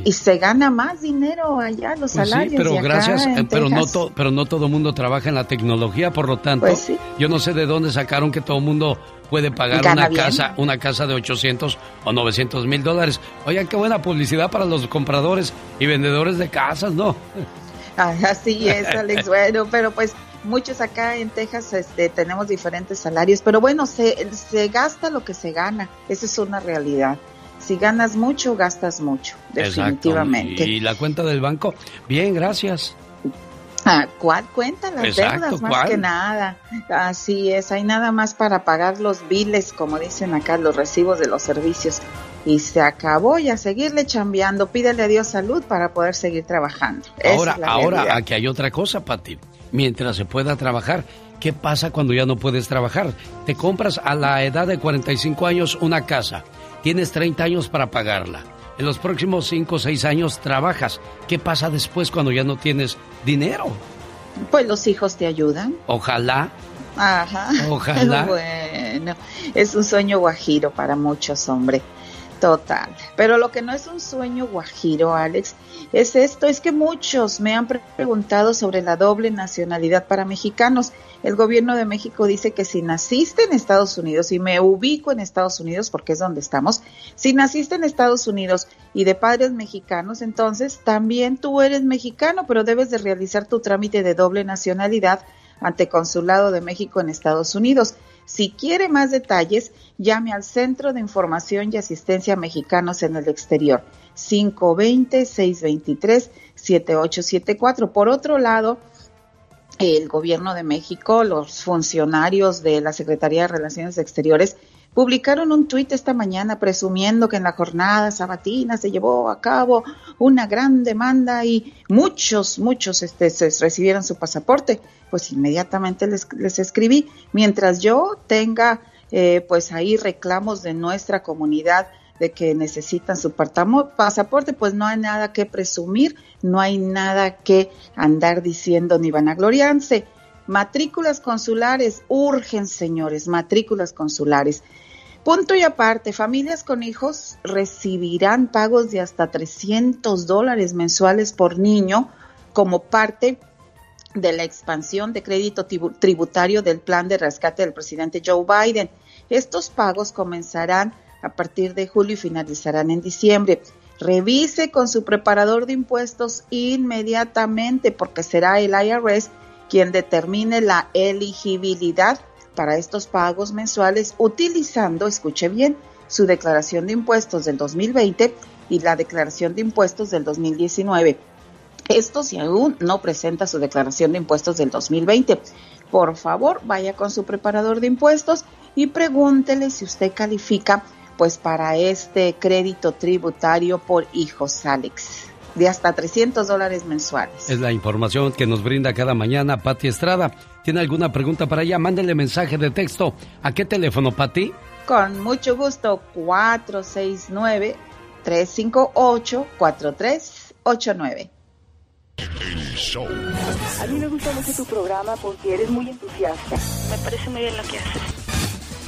y, se gana más dinero allá, los pues salarios. Sí, pero gracias, eh, pero no, pero no todo mundo trabaja en la tecnología, por lo tanto, pues yo no sé de dónde sacaron que todo el mundo puede pagar una casa, una casa de 800 o 900 mil dólares. Oigan, qué buena publicidad para los compradores y vendedores de casas, ¿no? Así es, Alex. Bueno, pero pues muchos acá en Texas este, tenemos diferentes salarios, pero bueno, se, se gasta lo que se gana, esa es una realidad. Si ganas mucho, gastas mucho, definitivamente. ¿Y la cuenta del banco? Bien, gracias. Ah, ¿Cuál cuenta? Las deudas más que nada. Así es, hay nada más para pagar los biles, como dicen acá, los recibos de los servicios. Y se acabó y a seguirle chambeando. Pídele a Dios salud para poder seguir trabajando. Ahora, ahora, aquí hay otra cosa, Pati mientras se pueda trabajar. ¿Qué pasa cuando ya no puedes trabajar? Te compras a la edad de 45 años una casa. Tienes 30 años para pagarla. En los próximos 5 o 6 años trabajas. ¿Qué pasa después cuando ya no tienes dinero? Pues los hijos te ayudan. Ojalá. Ajá. Ojalá. Bueno, es un sueño guajiro para muchos, hombre. Total. Pero lo que no es un sueño guajiro, Alex, es esto, es que muchos me han preguntado sobre la doble nacionalidad para mexicanos. El gobierno de México dice que si naciste en Estados Unidos, y me ubico en Estados Unidos porque es donde estamos, si naciste en Estados Unidos y de padres mexicanos, entonces también tú eres mexicano, pero debes de realizar tu trámite de doble nacionalidad ante Consulado de México en Estados Unidos. Si quiere más detalles, llame al Centro de Información y Asistencia Mexicanos en el Exterior, 520-623-7874. Por otro lado, el gobierno de México, los funcionarios de la Secretaría de Relaciones Exteriores, publicaron un tuit esta mañana presumiendo que en la jornada sabatina se llevó a cabo una gran demanda y muchos, muchos este, recibieron su pasaporte. Pues inmediatamente les, les escribí, mientras yo tenga eh, pues ahí reclamos de nuestra comunidad de que necesitan su pasaporte, pues no hay nada que presumir, no hay nada que andar diciendo ni vanagloriarse. Matrículas consulares, urgen señores, matrículas consulares. Punto y aparte, familias con hijos recibirán pagos de hasta 300 dólares mensuales por niño como parte de la expansión de crédito tributario del plan de rescate del presidente Joe Biden. Estos pagos comenzarán a partir de julio y finalizarán en diciembre. Revise con su preparador de impuestos inmediatamente porque será el IRS quien determine la elegibilidad para estos pagos mensuales utilizando, escuche bien, su declaración de impuestos del 2020 y la declaración de impuestos del 2019. Esto si aún no presenta su declaración de impuestos del 2020. Por favor, vaya con su preparador de impuestos y pregúntele si usted califica pues para este crédito tributario por hijos Alex de hasta 300 dólares mensuales. Es la información que nos brinda cada mañana Pati Estrada. ¿Tiene alguna pregunta para ella? Mándele mensaje de texto. ¿A qué teléfono, Pati? Con mucho gusto, 469-358-4389. A mí me gusta mucho tu programa porque eres muy entusiasta. Me parece muy bien lo que haces.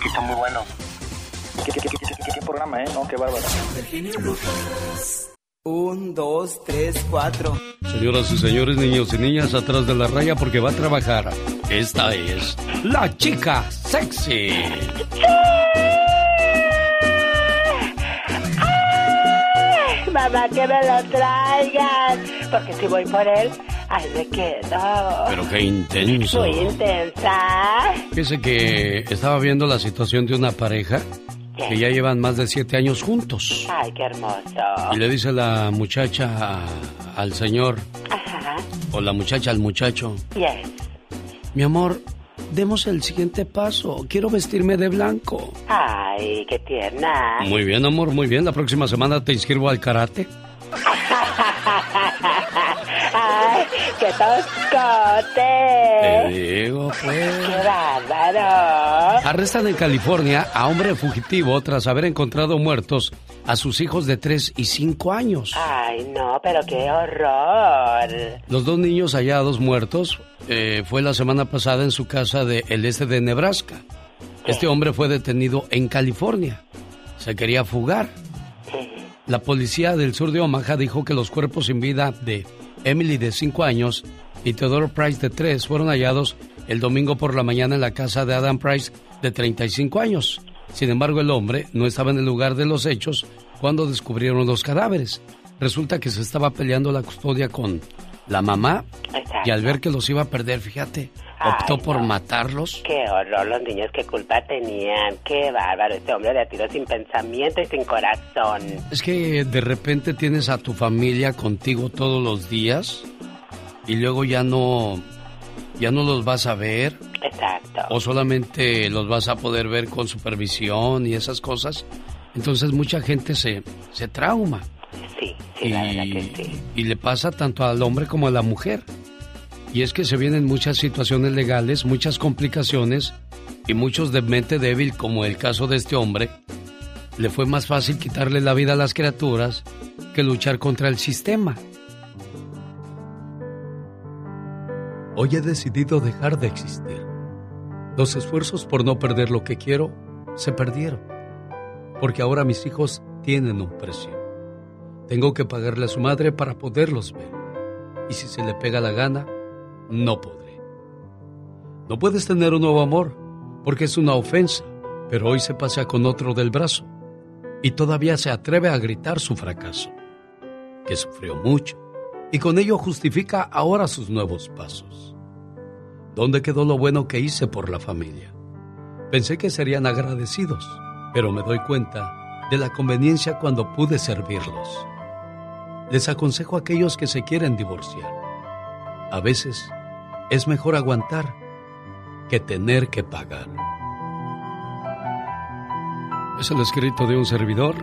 Está muy bueno. ¿Qué, qué, qué, qué programa, eh? No, qué bárbaro. Un, dos, tres, cuatro. Señoras y señores, niños y niñas, atrás de la raya porque va a trabajar. Esta es la chica sexy. mamá, que me lo traigan. Porque si voy por él, ay, me quedo. Pero qué intenso. Muy intensa. Fíjese que estaba viendo la situación de una pareja que ya llevan más de siete años juntos. Ay, qué hermoso. Y le dice la muchacha al señor, Ajá. o la muchacha al muchacho, yes. mi amor, demos el siguiente paso. Quiero vestirme de blanco. Ay, qué tierna. Muy bien, amor, muy bien. La próxima semana te inscribo al karate. ¡Ay, qué toscote! Te digo, pues. ¡Qué bárbaro! Arrestan en California a hombre fugitivo tras haber encontrado muertos a sus hijos de 3 y 5 años. ¡Ay, no, pero qué horror! Los dos niños hallados muertos eh, fue la semana pasada en su casa del el este de Nebraska. Este hombre fue detenido en California. Se quería fugar. La policía del sur de Omaha dijo que los cuerpos sin vida de Emily de 5 años y Theodore Price de 3 fueron hallados el domingo por la mañana en la casa de Adam Price de 35 años. Sin embargo, el hombre no estaba en el lugar de los hechos cuando descubrieron los cadáveres. Resulta que se estaba peleando la custodia con la mamá y al ver que los iba a perder, fíjate, optó por matarlos. Qué horror, los niños, qué culpa tenían. Qué bárbaro, este hombre le tiró sin pensamiento y sin corazón. Es que de repente tienes a tu familia contigo todos los días y luego ya no, ya no los vas a ver. Exacto. O solamente los vas a poder ver con supervisión y esas cosas. Entonces mucha gente se, se trauma. Sí, sí, la verdad que sí. Y le pasa tanto al hombre como a la mujer. Y es que se vienen muchas situaciones legales, muchas complicaciones y muchos de mente débil, como el caso de este hombre, le fue más fácil quitarle la vida a las criaturas que luchar contra el sistema. Hoy he decidido dejar de existir. Los esfuerzos por no perder lo que quiero se perdieron, porque ahora mis hijos tienen un precio. Tengo que pagarle a su madre para poderlos ver. Y si se le pega la gana, no podré. No puedes tener un nuevo amor, porque es una ofensa, pero hoy se pasea con otro del brazo y todavía se atreve a gritar su fracaso, que sufrió mucho, y con ello justifica ahora sus nuevos pasos. ¿Dónde quedó lo bueno que hice por la familia? Pensé que serían agradecidos, pero me doy cuenta de la conveniencia cuando pude servirlos. Les aconsejo a aquellos que se quieren divorciar. A veces es mejor aguantar que tener que pagar. Es el escrito de un servidor.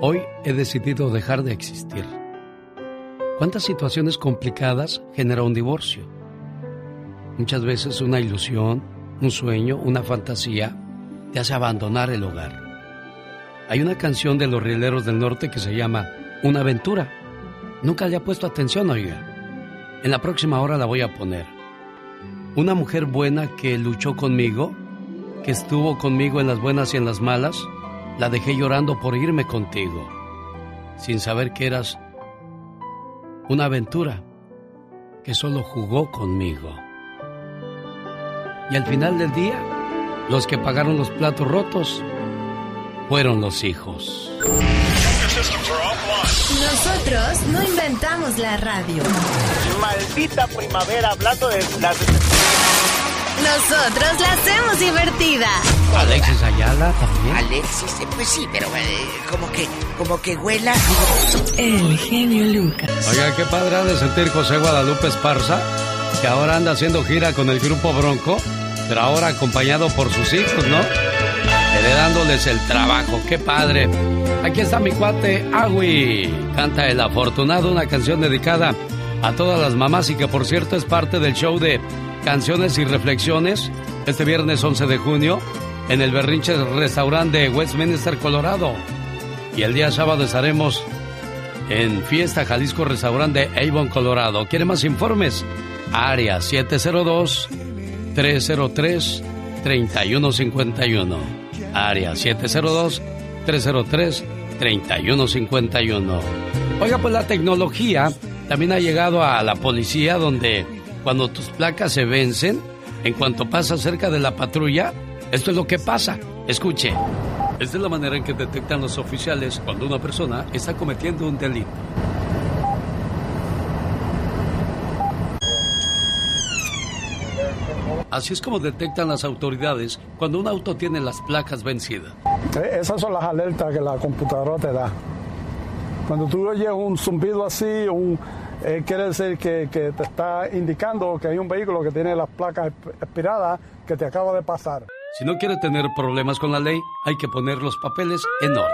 Hoy he decidido dejar de existir. ¿Cuántas situaciones complicadas genera un divorcio? Muchas veces una ilusión, un sueño, una fantasía te hace abandonar el hogar. Hay una canción de los Rieleros del Norte que se llama Una aventura. Nunca le ha puesto atención, oiga. En la próxima hora la voy a poner. Una mujer buena que luchó conmigo, que estuvo conmigo en las buenas y en las malas, la dejé llorando por irme contigo, sin saber que eras una aventura que solo jugó conmigo. Y al final del día, los que pagaron los platos rotos fueron los hijos. Nosotros no inventamos la radio. Maldita primavera, hablando de las... Nosotros la hacemos divertida. Alexis Ayala también. Alexis, eh, pues sí, pero eh, como que, como que huela. El genio Lucas. Oiga, qué padre ha de sentir José Guadalupe Esparza, que ahora anda haciendo gira con el grupo Bronco, pero ahora acompañado por sus hijos, ¿no? heredándoles el trabajo. ¡Qué padre! Aquí está mi cuate Agui. Canta El Afortunado, una canción dedicada a todas las mamás y que por cierto es parte del show de Canciones y Reflexiones este viernes 11 de junio en el Berrinche Restaurante de Westminster, Colorado. Y el día sábado estaremos en Fiesta Jalisco Restaurante de Avon, Colorado. ¿Quiere más informes? Área 702 303 3151 área 702-303-3151. Oiga, pues la tecnología también ha llegado a la policía donde cuando tus placas se vencen, en cuanto pasa cerca de la patrulla, esto es lo que pasa. Escuche. Es la manera en que detectan los oficiales cuando una persona está cometiendo un delito. Así es como detectan las autoridades cuando un auto tiene las placas vencidas. Eh, esas son las alertas que la computadora te da. Cuando tú oyes un zumbido así, un, eh, quiere decir que, que, te está indicando que hay un vehículo que tiene las placas expiradas que te acaba de pasar. Si no quiere tener problemas con la ley, hay que poner los papeles en orden.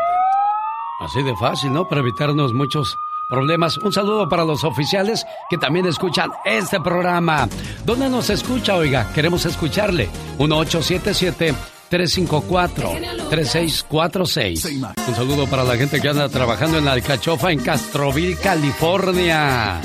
Así de fácil, ¿no? Para evitarnos muchos problemas. Un saludo para los oficiales que también escuchan este programa. ¿Dónde nos escucha, oiga? Queremos escucharle. 1877 354-3646. Un saludo para la gente que anda trabajando en la Alcachofa en Castroville, California.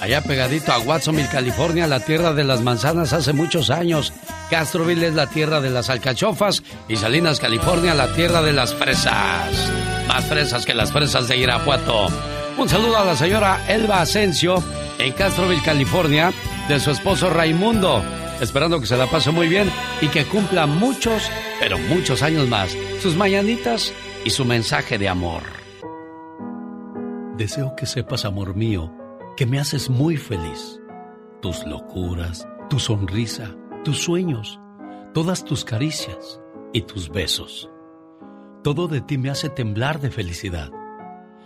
Allá pegadito a Watsonville, California, la tierra de las manzanas hace muchos años. Castroville es la tierra de las alcachofas y Salinas, California, la tierra de las fresas. Más fresas que las fresas de Irapuato. Un saludo a la señora Elba Asensio en Castroville, California, de su esposo Raimundo. Esperando que se la pase muy bien y que cumpla muchos, pero muchos años más, sus mañanitas y su mensaje de amor. Deseo que sepas, amor mío, que me haces muy feliz. Tus locuras, tu sonrisa, tus sueños, todas tus caricias y tus besos. Todo de ti me hace temblar de felicidad.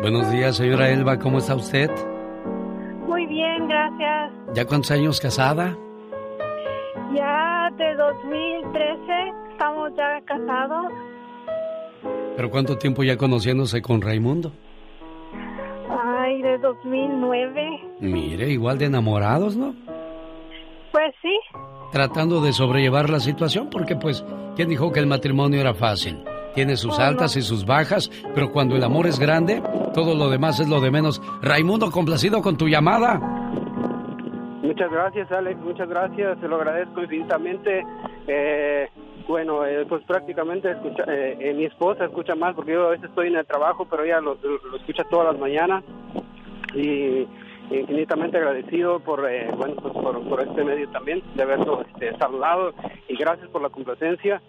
Buenos días, señora Elba, ¿cómo está usted? Muy bien, gracias. ¿Ya cuántos años casada? Ya de 2013 estamos ya casados. ¿Pero cuánto tiempo ya conociéndose con Raimundo? Ay, de 2009. Mire, igual de enamorados, ¿no? Pues sí. Tratando de sobrellevar la situación porque pues, ¿quién dijo que el matrimonio era fácil? Tiene sus altas y sus bajas, pero cuando el amor es grande, todo lo demás es lo de menos. Raimundo, complacido con tu llamada. Muchas gracias, Alex. Muchas gracias. Se lo agradezco infinitamente. Eh, bueno, eh, pues prácticamente escucha, eh, eh, mi esposa escucha más porque yo a veces estoy en el trabajo, pero ella lo, lo escucha todas las mañanas y infinitamente agradecido por bueno pues por, por, este medio también de haberlo este, saludado y gracias por la complacencia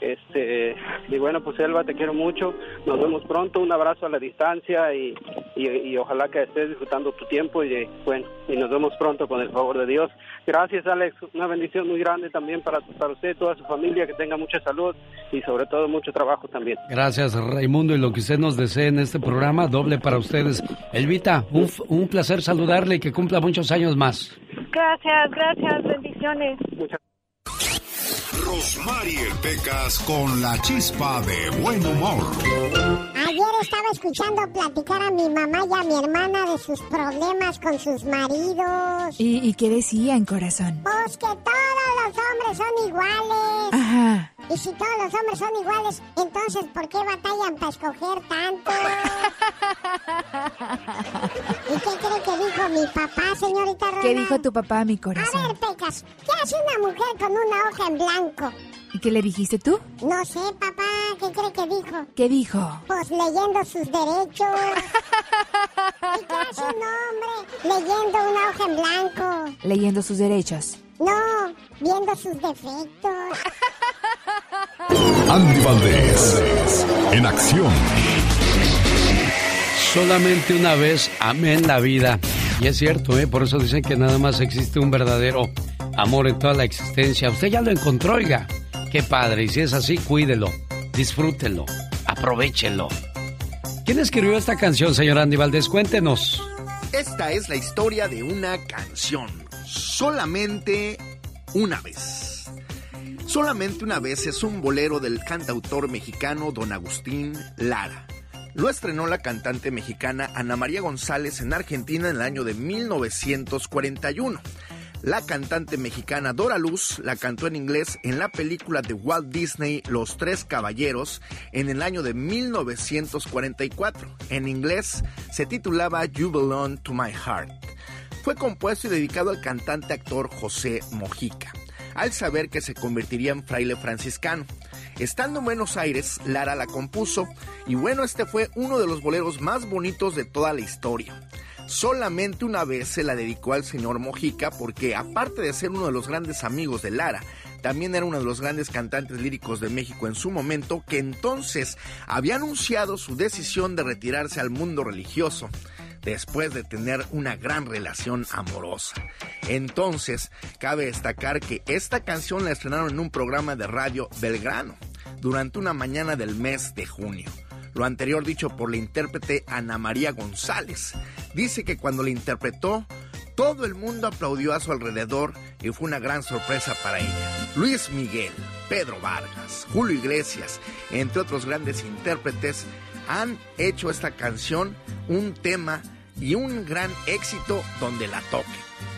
este y bueno pues Elba te quiero mucho. Nos vemos pronto. Un abrazo a la distancia y, y, ojalá que estés disfrutando tu tiempo y bueno y nos vemos pronto con el favor de Dios. Gracias Alex. Una bendición muy grande también para para usted y toda su familia que tenga mucha salud y sobre todo mucho trabajo también. Gracias Raimundo y lo que usted nos desee en este programa doble para ustedes. Elvita un, un placer saludarle y que cumpla muchos años más. Gracias gracias bendiciones. Muchas Rosmarie Pecas con la chispa de buen humor. Ayer estaba escuchando platicar a mi mamá y a mi hermana de sus problemas con sus maridos. ¿Y, y qué decían, corazón? Pues que todos los hombres son iguales. Ajá. Y si todos los hombres son iguales, entonces ¿por qué batallan para escoger tanto? ¿Y qué cree que dijo mi papá, señorita Rosa? ¿Qué dijo tu papá, mi corazón? A ver, Pecas, ¿qué hace una mujer con una hoja en blanco? ¿Y qué le dijiste tú? No sé, papá, ¿qué cree que dijo? ¿Qué dijo? Pues leyendo sus derechos. ¿Y qué hace un hombre leyendo una hoja en blanco? Leyendo sus derechos. No, viendo sus defectos. Andy Valdés, en acción. Solamente una vez amé en la vida. Y es cierto, ¿eh? por eso dicen que nada más existe un verdadero amor en toda la existencia. Usted ya lo encontró, oiga. Qué padre. Y si es así, cuídelo, disfrútelo, aprovechelo. ¿Quién escribió esta canción, señor Andy Valdés? Cuéntenos. Esta es la historia de una canción. Solamente una vez. Solamente una vez es un bolero del cantautor mexicano don Agustín Lara. Lo estrenó la cantante mexicana Ana María González en Argentina en el año de 1941. La cantante mexicana Dora Luz la cantó en inglés en la película de Walt Disney Los Tres Caballeros en el año de 1944. En inglés se titulaba You Belong to My Heart. Fue compuesto y dedicado al cantante actor José Mojica, al saber que se convertiría en fraile franciscano. Estando en Buenos Aires, Lara la compuso y bueno, este fue uno de los boleros más bonitos de toda la historia. Solamente una vez se la dedicó al señor Mojica porque aparte de ser uno de los grandes amigos de Lara, también era uno de los grandes cantantes líricos de México en su momento, que entonces había anunciado su decisión de retirarse al mundo religioso después de tener una gran relación amorosa. Entonces, cabe destacar que esta canción la estrenaron en un programa de radio Belgrano durante una mañana del mes de junio. Lo anterior dicho por la intérprete Ana María González. Dice que cuando la interpretó, todo el mundo aplaudió a su alrededor y fue una gran sorpresa para ella. Luis Miguel, Pedro Vargas, Julio Iglesias, entre otros grandes intérpretes, han hecho esta canción un tema y un gran éxito donde la toque.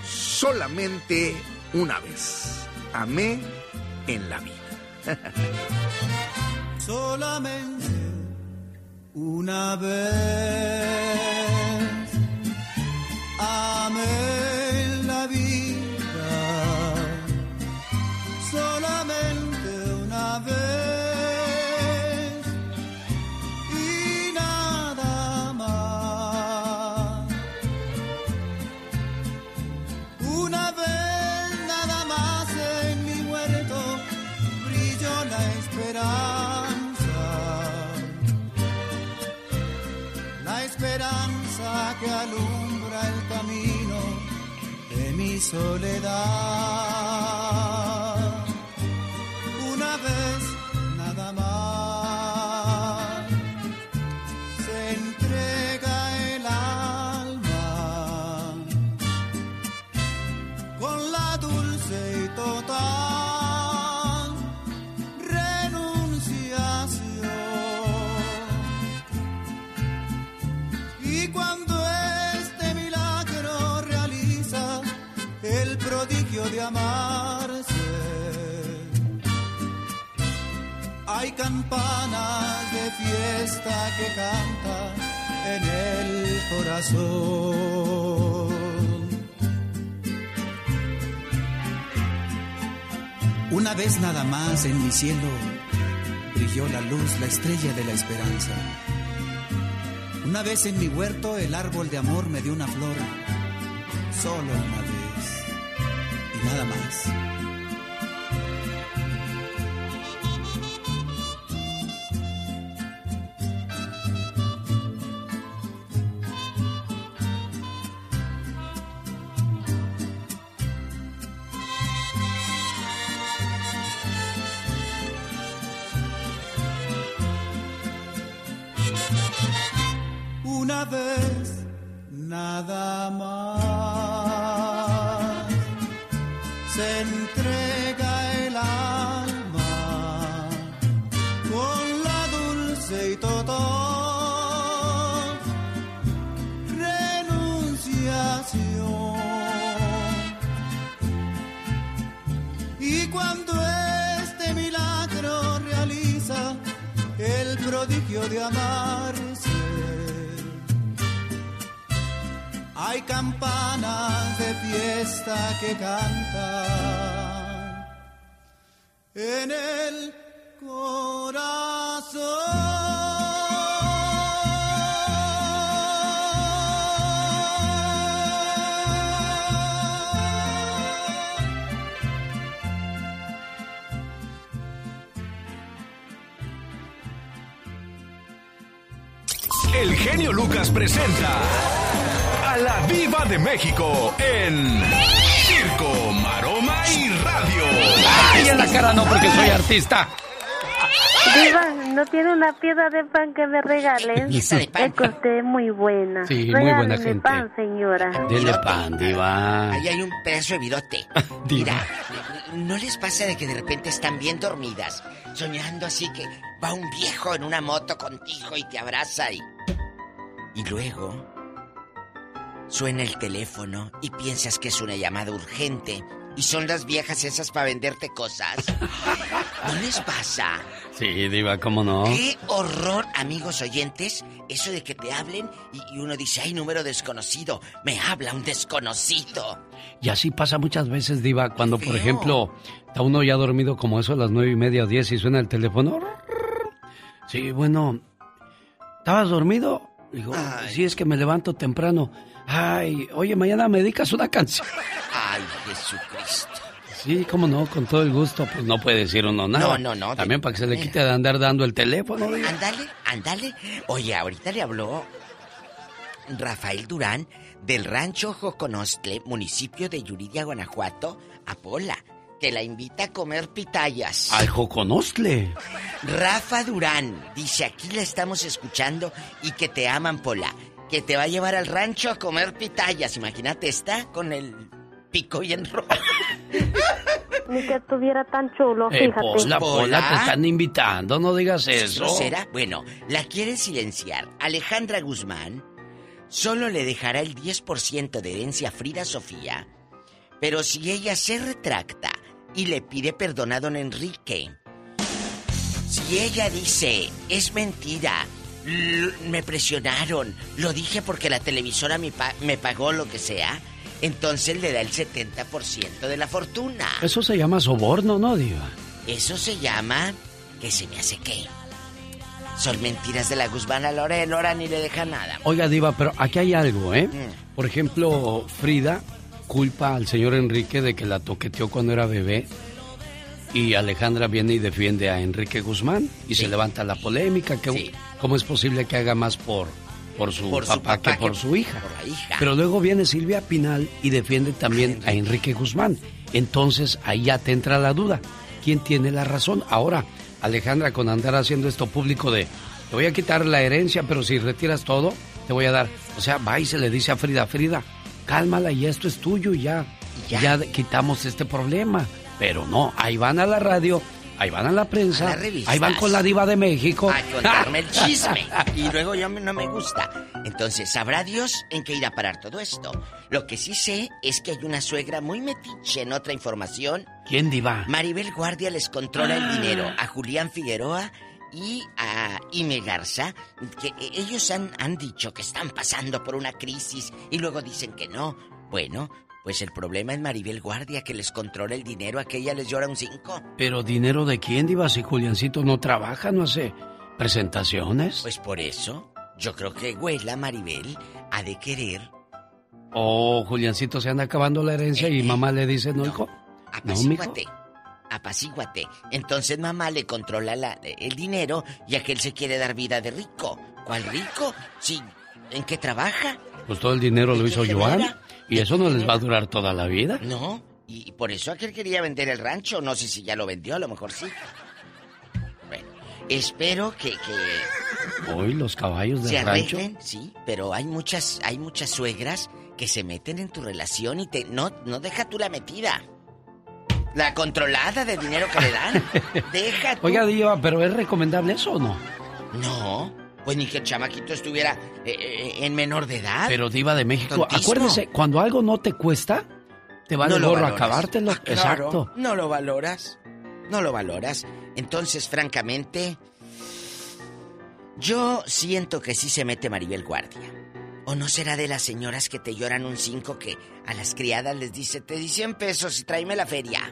Solamente una vez. Amé en la vida. Solamente una vez. Que alumbra el camino de mi soledad. Campanas de fiesta que cantan en el corazón. Una vez nada más en mi cielo brilló la luz, la estrella de la esperanza. Una vez en mi huerto el árbol de amor me dio una flor, solo una vez, y nada más. vez, nada más. Se entrega el alma con la dulce y total renunciación. Y cuando este milagro realiza el prodigio de amar, hay campanas de fiesta que cantan en el corazón. El genio Lucas presenta México en Circo, Maroma y Radio. ¡Ay, en la cara no, porque soy artista! Diva, ¿no tiene una piedra de pan que me regalen? de costé muy buena. Sí, muy buena gente. pan, señora. Dile pan, Diva. Ahí hay un pedazo de virote. Mira, ¿no les pasa de que de repente están bien dormidas, soñando así que va un viejo en una moto contigo y te abraza y... Y luego Suena el teléfono y piensas que es una llamada urgente y son las viejas esas para venderte cosas. ¿No les pasa? Sí, Diva, ¿cómo no? Qué horror, amigos oyentes, eso de que te hablen y, uno dice, ay, número desconocido, me habla un desconocido. Y así pasa muchas veces, Diva, cuando, por ejemplo, está uno ya dormido como eso a las nueve y media o diez y suena el teléfono. Sí, bueno, ¿estabas dormido? Digo, sí, es que me levanto temprano. Ay, oye, mañana me dedicas una canción. Ay, Jesucristo. Sí, cómo no, con todo el gusto, pues no puede decir uno nada. No, no, no. También para que se le quite de andar dando el teléfono. Ándale, ándale. Oye, ahorita le habló Rafael Durán del rancho Joconostle, municipio de Yuridia, Guanajuato, a Pola, que la invita a comer pitayas. Al Joconostle. Rafa Durán dice, aquí la estamos escuchando y que te aman, Pola que te va a llevar al rancho a comer pitayas. Imagínate, está con el pico y en rojo. Ni que estuviera tan chulo, eh, fíjate. la Pola, te están invitando, no digas eso. será? Bueno, la quiere silenciar. Alejandra Guzmán solo le dejará el 10% de herencia a Frida Sofía, pero si ella se retracta y le pide perdón a don Enrique, si ella dice, es mentira, me presionaron, lo dije porque la televisora me, me pagó lo que sea, entonces le da el 70% de la fortuna. Eso se llama soborno, ¿no, Diva? Eso se llama que se me hace qué. Son mentiras de la Guzmán a Lorena, ahora ni le deja nada. Oiga, Diva, pero aquí hay algo, ¿eh? Mm. Por ejemplo, Frida culpa al señor Enrique de que la toqueteó cuando era bebé y Alejandra viene y defiende a Enrique Guzmán y se levanta la polémica que cómo es posible que haga más por por su, papá, que por su hija. Pero luego viene Silvia Pinal y defiende también a Enrique Guzmán. Entonces ahí ya te entra la duda. ¿Quién tiene la razón? Ahora, Alejandra, con andar haciendo esto público de te voy a quitar la herencia, pero si retiras todo, te voy a dar. O sea, va y se le dice a Frida, Frida, cálmala y esto es tuyo ya, ya quitamos este problema. Pero no, ahí van a la radio, ahí van a la prensa, ahí van con la diva de México. A contarme el chisme. Y luego ya no me gusta. Entonces, sabrá Dios en qué irá a parar todo esto. Lo que sí sé es que hay una suegra muy metiche en otra información. ¿Quién diva? Maribel Guardia les controla el dinero a Julián Figueroa y a Ime Garza, que ellos han, han dicho que están pasando por una crisis y luego dicen que no. Bueno, Pues el problema es Maribel Guardia, que les controla el dinero, a que ella les llora un 5. Pero dinero de quién, Diva, si Juliancito no trabaja, no hace presentaciones. Pues por eso, yo creo que Güela Maribel ha de querer. Oh, Juliancito se anda acabando la herencia y mamá le dice, no, hijo. Apacíguate. apacíguate. Entonces mamá le controla la- el dinero y aquel se quiere dar vida de rico. ¿Cuál rico? Sí. ¿En qué trabaja? Pues todo el dinero lo hizo Joan. ¿Y eso no les va a durar toda la vida? No. Y por eso aquel quería vender el rancho. No sé si ya lo vendió, a lo mejor sí. Bueno, espero que, que Hoy los caballos del se rancho. arreglen, sí, pero hay muchas, hay muchas suegras que se meten en tu relación y te no, no deja tú la metida. La controlada de dinero que le dan. Deja tú. Oiga, Diva, ¿pero es recomendable eso o no? No, pues ni que el chamaquito estuviera eh, eh, en menor de edad. Pero Diva de México, Tontísimo. acuérdese, cuando algo no te cuesta, te vale No gorro acabártelo. Ah, claro, Exacto. No lo valoras. No lo valoras. Entonces, francamente, yo siento que sí se mete Maribel Guardia. ¿O no será de las señoras que te lloran un 5 que a las criadas les dice, te di 100 pesos y tráeme la feria?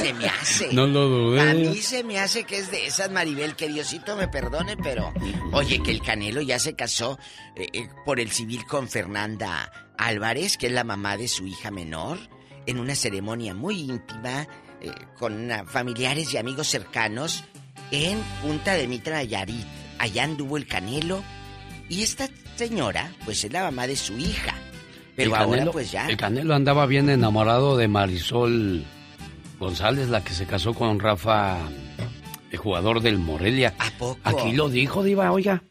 Se me hace. No lo dudé. A mí se me hace que es de esas, Maribel, que Diosito me perdone, pero... Oye, que el Canelo ya se casó eh, eh, por el civil con Fernanda Álvarez, que es la mamá de su hija menor, en una ceremonia muy íntima, eh, con familiares y amigos cercanos, en Punta de Mitra, Nayarit. Allá anduvo el Canelo. Y esta señora, pues es la mamá de su hija. Pero el ahora, Canelo, pues ya... El Canelo andaba bien enamorado de Marisol González, la que se casó con Rafa, el jugador del Morelia. ¿A poco? Aquí lo dijo, Diva, oiga.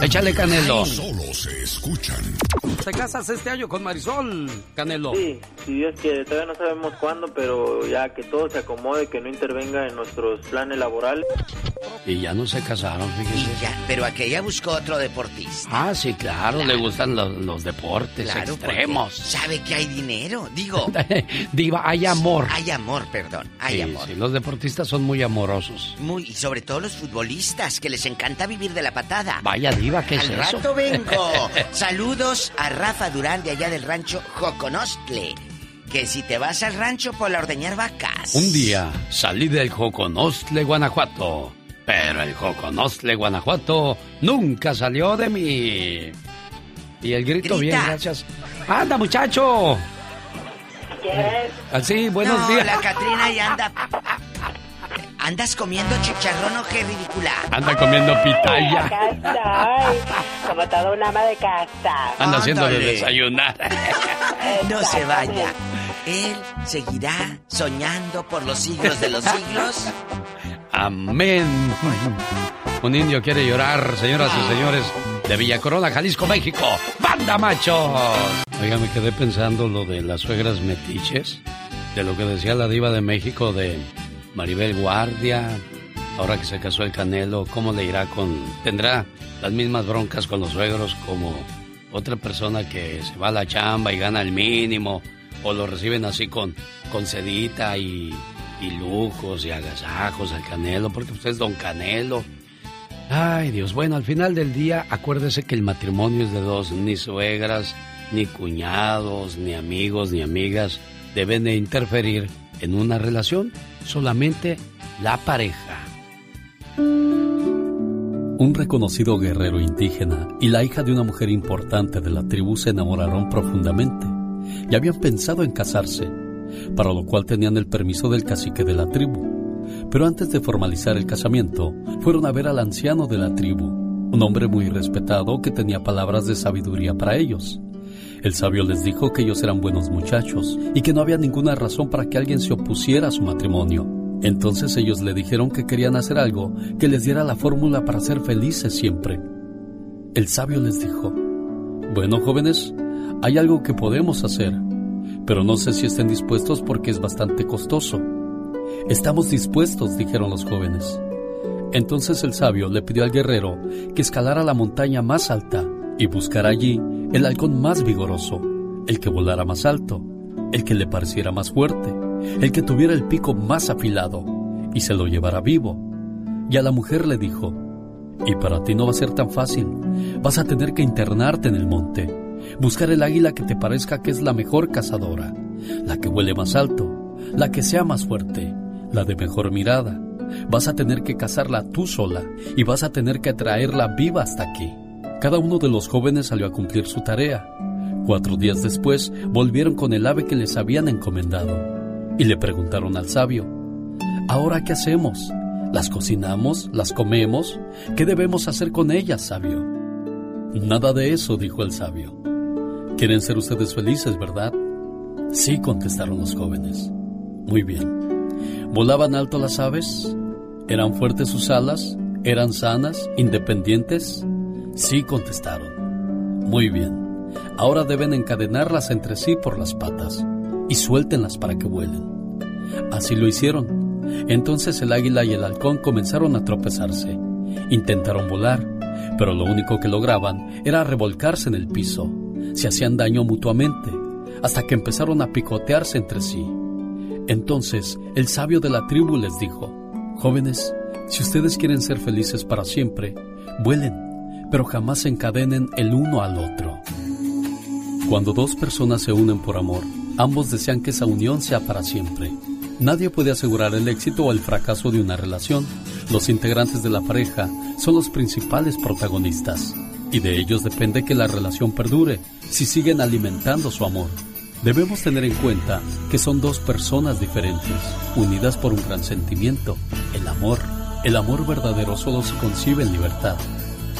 Échale, Canelo. Solo se escuchan. ¿Te casas este año con Marisol, Canelo? Sí, si Dios quiere, todavía no sabemos cuándo, pero ya que todo se acomode, que no intervenga en nuestros planes laborales. Y ya no se casaron, fíjese. Ya, pero aquella buscó otro deportista. Ah, sí, claro, le gustan los, los deportes Claro, extremos. sabe que hay dinero. Digo, Diva, hay amor. hay amor, perdón, hay Sí, amor. sí, los deportistas son muy amorosos. Muy, y sobre todo los futbolistas, que les encanta vivir de la patada. Vaya, Diva, ¿qué es Al eso? rato vengo. Saludos a Rafa Durán de allá del rancho Joconostle. Que si te vas al rancho por la ordeñar vacas. Un día salí del Joconostle, Guanajuato. Pero el Joconostle, Guanajuato nunca salió de mí. Y el grito Grita. bien, gracias. ¡Anda, muchacho! Así, buenos no, días. la Catrina ya anda. ¿Andas comiendo chicharrón o qué ridícula? Anda comiendo pitaya. Acá estoy, como toda una ama de casa. Anda haciendo de desayunar. No se vaya. Él seguirá soñando por los siglos de los siglos. Amén. Un indio quiere llorar, señoras y señores, de Villa Corona, Jalisco, México. ¡Banda machos! Oiga, me quedé pensando lo de las suegras metiches, de lo que decía la diva de México de Maribel Guardia, ahora que se casó el Canelo, ¿cómo le irá con... tendrá las mismas broncas con los suegros como otra persona que se va a la chamba y gana el mínimo, o lo reciben así con, con sedita y, y lujos y agasajos al Canelo, porque usted es don Canelo. Ay Dios, bueno, al final del día acuérdese que el matrimonio es de dos, ni suegras, ni cuñados, ni amigos, ni amigas deben de interferir en una relación, solamente la pareja. Un reconocido guerrero indígena y la hija de una mujer importante de la tribu se enamoraron profundamente y habían pensado en casarse, para lo cual tenían el permiso del cacique de la tribu. Pero antes de formalizar el casamiento, fueron a ver al anciano de la tribu, un hombre muy respetado que tenía palabras de sabiduría para ellos. El sabio les dijo que ellos eran buenos muchachos y que no había ninguna razón para que alguien se opusiera a su matrimonio. Entonces ellos le dijeron que querían hacer algo que les diera la fórmula para ser felices siempre. El sabio les dijo, bueno jóvenes, hay algo que podemos hacer, pero no sé si estén dispuestos porque es bastante costoso. Estamos dispuestos, dijeron los jóvenes. Entonces el sabio le pidió al guerrero que escalara la montaña más alta y buscara allí el halcón más vigoroso, el que volara más alto, el que le pareciera más fuerte, el que tuviera el pico más afilado, y se lo llevara vivo. Y a la mujer le dijo, y para ti no va a ser tan fácil, vas a tener que internarte en el monte, Buscar el águila que te parezca que es la mejor cazadora, la que huele más alto, la que sea más fuerte, la de mejor mirada. Vas a tener que cazarla tú sola y vas a tener que traerla viva hasta aquí. Cada uno de los jóvenes salió a cumplir su tarea. Cuatro días después volvieron con el ave que les habían encomendado y le preguntaron al sabio, ¿ahora qué hacemos? ¿Las cocinamos? ¿Las comemos? ¿Qué debemos hacer con ellas, sabio? Nada de eso, dijo el sabio. Quieren ser ustedes felices, ¿verdad? Sí, contestaron los jóvenes. Muy bien. ¿Volaban alto las aves? ¿Eran fuertes sus alas? ¿Eran sanas? ¿Independientes? Sí, contestaron. Muy bien. Ahora deben encadenarlas entre sí por las patas y suéltenlas para que vuelen. Así lo hicieron. Entonces el águila y el halcón comenzaron a tropezarse. Intentaron volar, pero lo único que lograban era revolcarse en el piso. Se hacían daño mutuamente, hasta que empezaron a picotearse entre sí. Entonces el sabio de la tribu les dijo, Jóvenes, si ustedes quieren ser felices para siempre, vuelen, pero jamás se encadenen el uno al otro. Cuando dos personas se unen por amor, ambos desean que esa unión sea para siempre. Nadie puede asegurar el éxito o el fracaso de una relación. Los integrantes de la pareja son los principales protagonistas y de ellos depende que la relación perdure si siguen alimentando su amor. Debemos tener en cuenta que son dos personas diferentes, unidas por un gran sentimiento, el amor. El amor verdadero solo se concibe en libertad.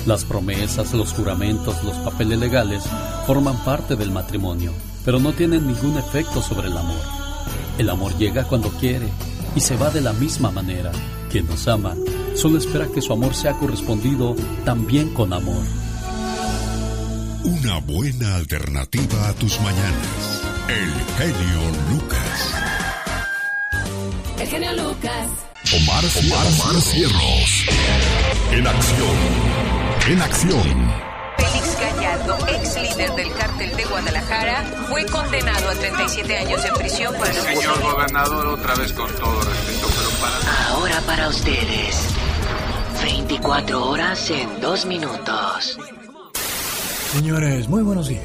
Las promesas, los juramentos, los papeles legales forman parte del matrimonio, pero no tienen ningún efecto sobre el amor. El amor llega cuando quiere y se va de la misma manera. Quien nos ama solo espera que su amor sea correspondido también con amor. Una buena alternativa a tus mañanas. El genio Lucas. El genio Lucas. Omar, Omar, Omar Cierros. En acción. En acción. Félix Gallardo, ex líder del cártel de Guadalajara, fue condenado a 37 años de prisión por el Señor gobernador, otra vez con todo respeto, pero para... Ahora para ustedes. 24 horas en 2 minutos. Señores, muy buenos días.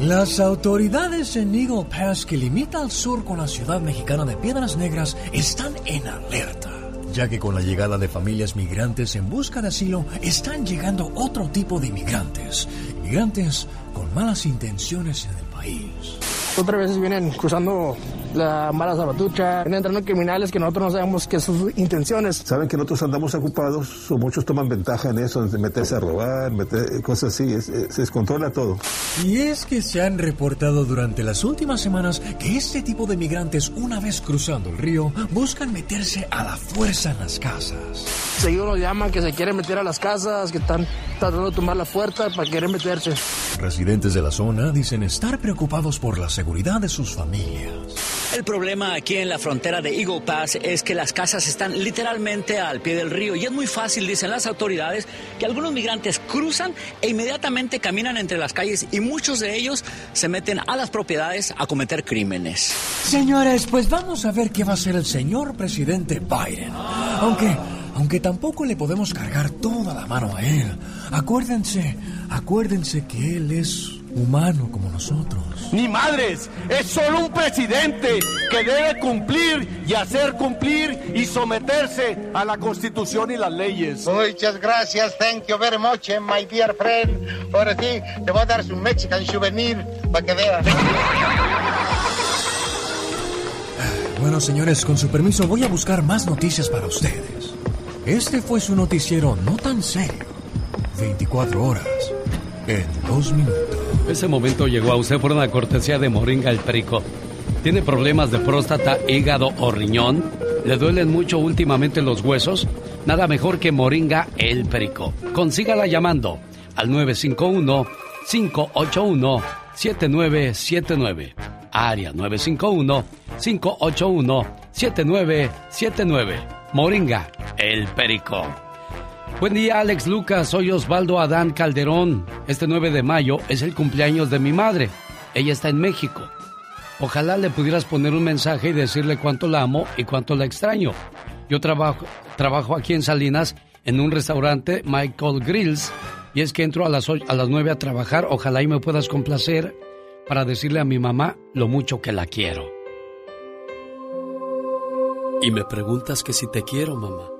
Las autoridades en Eagle Pass, que limita al sur con la ciudad mexicana de Piedras Negras, están en alerta, ya que con la llegada de familias migrantes en busca de asilo, están llegando otro tipo de inmigrantes, inmigrantes con malas intenciones en el país. Otras veces vienen cruzando la mala vienen entrando criminales que nosotros no sabemos qué son sus intenciones. Saben que nosotros andamos ocupados, o muchos toman ventaja en eso, de meterse a robar, meter cosas así, es- es- se descontrola todo. Y es que se han reportado durante las últimas semanas que este tipo de migrantes, una vez cruzando el río, buscan meterse a la fuerza en las casas. Seguido nos llaman que se quieren meter a las casas, que están tratando de tomar la puerta para querer meterse. Residentes de la zona dicen estar preocupados por la seguridad de sus familias. El problema aquí en la frontera de Eagle Pass es que las casas están literalmente al pie del río y es muy fácil, dicen las autoridades, que algunos migrantes cruzan e inmediatamente caminan entre las calles y muchos de ellos se meten a las propiedades a cometer crímenes. Señores, pues vamos a ver qué va a hacer el señor presidente Biden. Aunque, aunque tampoco le podemos cargar toda la mano a él. Acuérdense, acuérdense que él es humano como nosotros. Ni madres, es solo un presidente que debe cumplir y hacer cumplir y someterse a la constitución y las leyes. Muchas gracias, thank you very much, eh, my dear friend. Ahora sí, te voy a dar su Mexican souvenir para que veas. Bueno, señores, con su permiso voy a buscar más noticias para ustedes. Este fue su noticiero no tan serio. 24 horas en 2 minutos. Ese momento llegó a usted por una cortesía de Moringa el Perico. ¿Tiene problemas de próstata, hígado o riñón? ¿Le duelen mucho últimamente los huesos? Nada mejor que Moringa el Perico. Consígala llamando al 951-581-7979. Área 951-581-7979. Moringa el Perico. Buen día, Alex Lucas. Soy Osvaldo Adán Calderón. Este 9 de mayo es el cumpleaños de mi madre. Ella está en México. Ojalá le pudieras poner un mensaje y decirle cuánto la amo y cuánto la extraño. Yo trabajo, trabajo aquí en Salinas en un restaurante Michael Grills Y es que entro a las, a las 9 a trabajar, ojalá y me puedas complacer para decirle a mi mamá lo mucho que la quiero. Y me preguntas que si te quiero, mamá.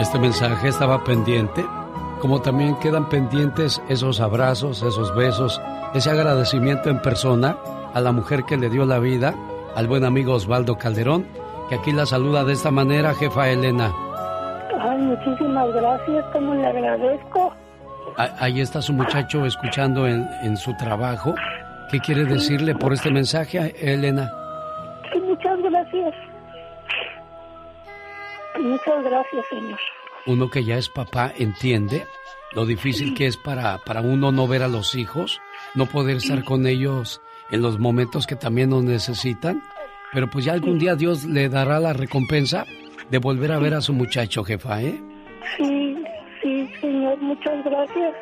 Este mensaje estaba pendiente como también quedan pendientes esos abrazos, esos besos, ese agradecimiento en persona a la mujer que le dio la vida, al buen amigo Osvaldo Calderón, que aquí la saluda de esta manera, jefa Elena. Ay, muchísimas gracias, ¿cómo le agradezco? Ahí está su muchacho escuchando en, su trabajo. ¿Qué quiere decirle por este mensaje, Elena? muchas gracias. Muchas gracias, señor uno que ya es papá entiende lo difícil que es para, para uno no ver a los hijos, no poder estar con ellos en los momentos que también nos necesitan. Pero pues ya algún día Dios le dará la recompensa de volver a ver a su muchacho, jefa, ¿eh? Sí, sí, señor, muchas gracias.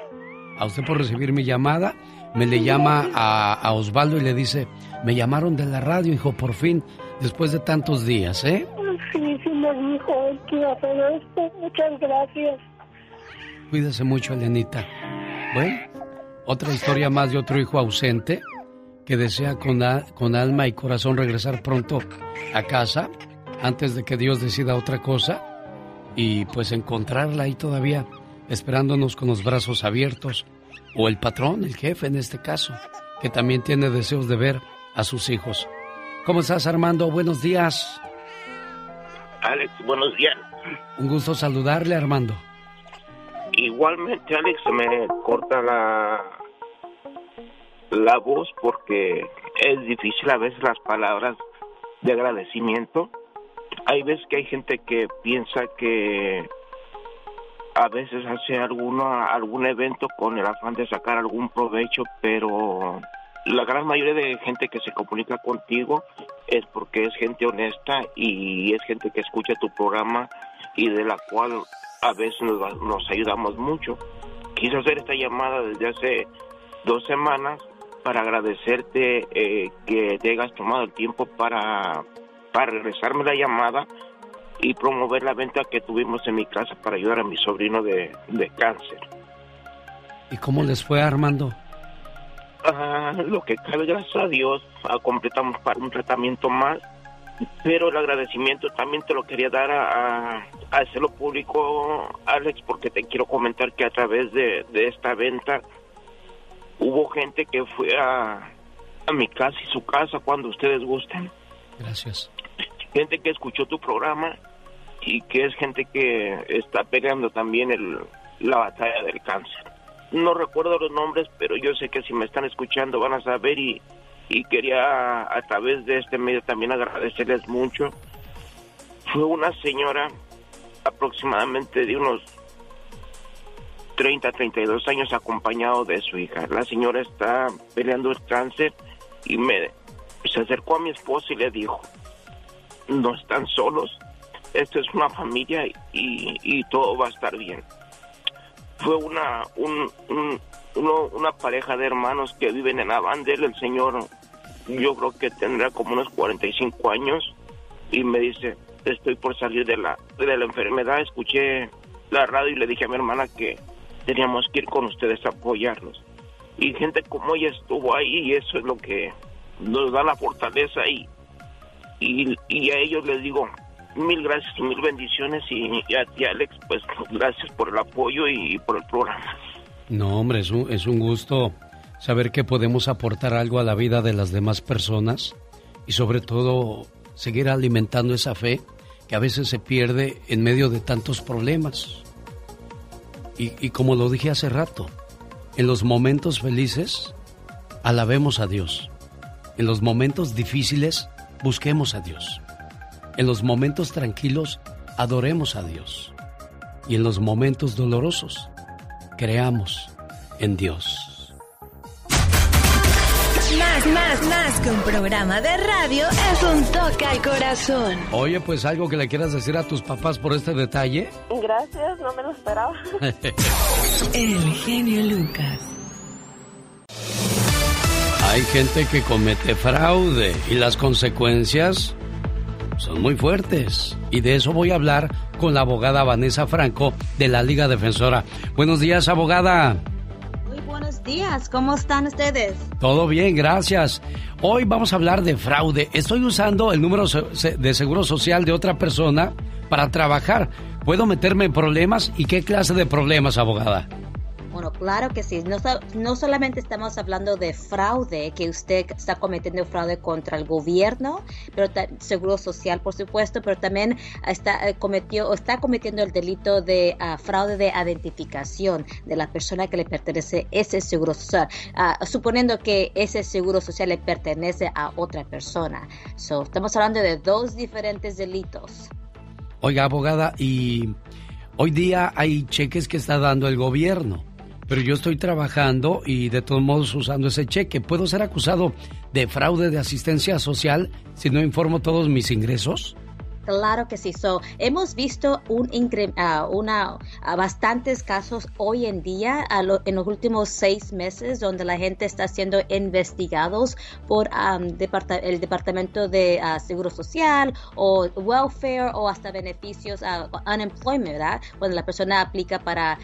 A usted por recibir mi llamada, me le llama a, a Osvaldo y le dice, me llamaron de la radio, hijo, por fin, después de tantos días, ¿eh? Sí, sí me dijo él a hacer esto. Muchas gracias. Cuídese mucho, Elenita. Bueno, otra historia más de otro hijo ausente que desea con, con alma y corazón regresar pronto a casa antes de que Dios decida otra cosa y pues encontrarla ahí todavía esperándonos con los brazos abiertos o el patrón, el jefe en este caso, que también tiene deseos de ver a sus hijos. ¿Cómo estás Armando? Buenos días. Alex, buenos días. Un gusto saludarle, Armando. Igualmente, Alex, me corta la la voz porque es difícil a veces las palabras de agradecimiento. Hay veces que hay gente que piensa que a veces hace alguno, algún evento con el afán de sacar algún provecho, pero la gran mayoría de gente que se comunica contigo es porque es gente honesta y es gente que escucha tu programa y de la cual a veces nos, ayudamos mucho. Quise hacer esta llamada desde hace dos semanas para agradecerte eh, que te hayas tomado el tiempo para, para regresarme la llamada y promover la venta que tuvimos en mi casa para ayudar a mi sobrino de, de cáncer. ¿Y cómo les fue, Armando? Ah, lo que cabe, gracias a Dios, ah, completamos para un tratamiento más, pero el agradecimiento también te lo quería dar a, hacerlo público, Alex, porque te quiero comentar que a través de, esta venta hubo gente que fue a, a mi casa y su casa cuando ustedes gusten. Gracias. Gente que escuchó tu programa y que es gente que está peleando también el, la batalla del cáncer no recuerdo los nombres, pero yo sé que si me están escuchando van a saber y, y quería a través de este medio también agradecerles mucho. Fue una señora aproximadamente de unos 30, 32 años acompañado de su hija. La señora está peleando el cáncer y me se acercó a mi esposo y le dijo, no están solos, esto es una familia y, y todo va a estar bien fue una un, una pareja de hermanos que viven en Avandel, el señor yo creo que tendrá como unos 45 años y me dice, estoy por salir de la, de la enfermedad, escuché la radio y le dije a mi hermana que teníamos que ir con ustedes a apoyarlos. Y gente como ella estuvo ahí y eso es lo que nos da la fortaleza y, y a ellos les digo, mil gracias y mil bendiciones y, a ti Alex, pues gracias por el apoyo y por el programa. No, hombre, es un, es un gusto saber que podemos aportar algo a la vida de las demás personas y sobre todo seguir alimentando esa fe que a veces se pierde en medio de tantos problemas. Y, y como lo dije hace rato, en los momentos felices, alabemos a Dios. En los momentos difíciles, busquemos a Dios. En los momentos tranquilos, adoremos a Dios. Y en los momentos dolorosos, creamos en Dios. Más, más, más que un programa de radio es un toque al corazón. Oye, pues algo que le quieras decir a tus papás por este detalle. Gracias, no me lo esperaba. El genio Lucas. Hay gente que comete fraude y las consecuencias son muy fuertes. Y de eso voy a hablar con la abogada Vanessa Franco de la Liga Defensora. Buenos días, abogada. Muy buenos días, ¿cómo están ustedes? Todo bien, gracias. Hoy vamos a hablar de fraude. Estoy usando el número de seguro social de otra persona para trabajar. ¿Puedo meterme en problemas? ¿Y qué clase de problemas, abogada? Bueno, claro que sí. No, no solamente estamos hablando de fraude, que usted está cometiendo fraude contra el gobierno, pero seguro social, por supuesto, pero también está, eh, cometió, está cometiendo el delito de ah, fraude de identificación de la persona que le pertenece ese seguro social, ah, suponiendo que ese seguro social le pertenece a otra persona. So, estamos hablando de dos diferentes delitos. Oiga, abogada, y hoy día hay cheques que está dando el gobierno pero yo estoy trabajando y de todos modos usando ese cheque. ¿Puedo ser acusado de fraude de asistencia social si no informo todos mis ingresos? Claro que sí. So, hemos visto un uh, una, bastantes casos hoy en día, en los últimos seis meses, donde la gente está siendo investigados por el Departamento de Seguro Social o Welfare o hasta beneficios, unemployment, ¿verdad? Cuando la persona aplica para,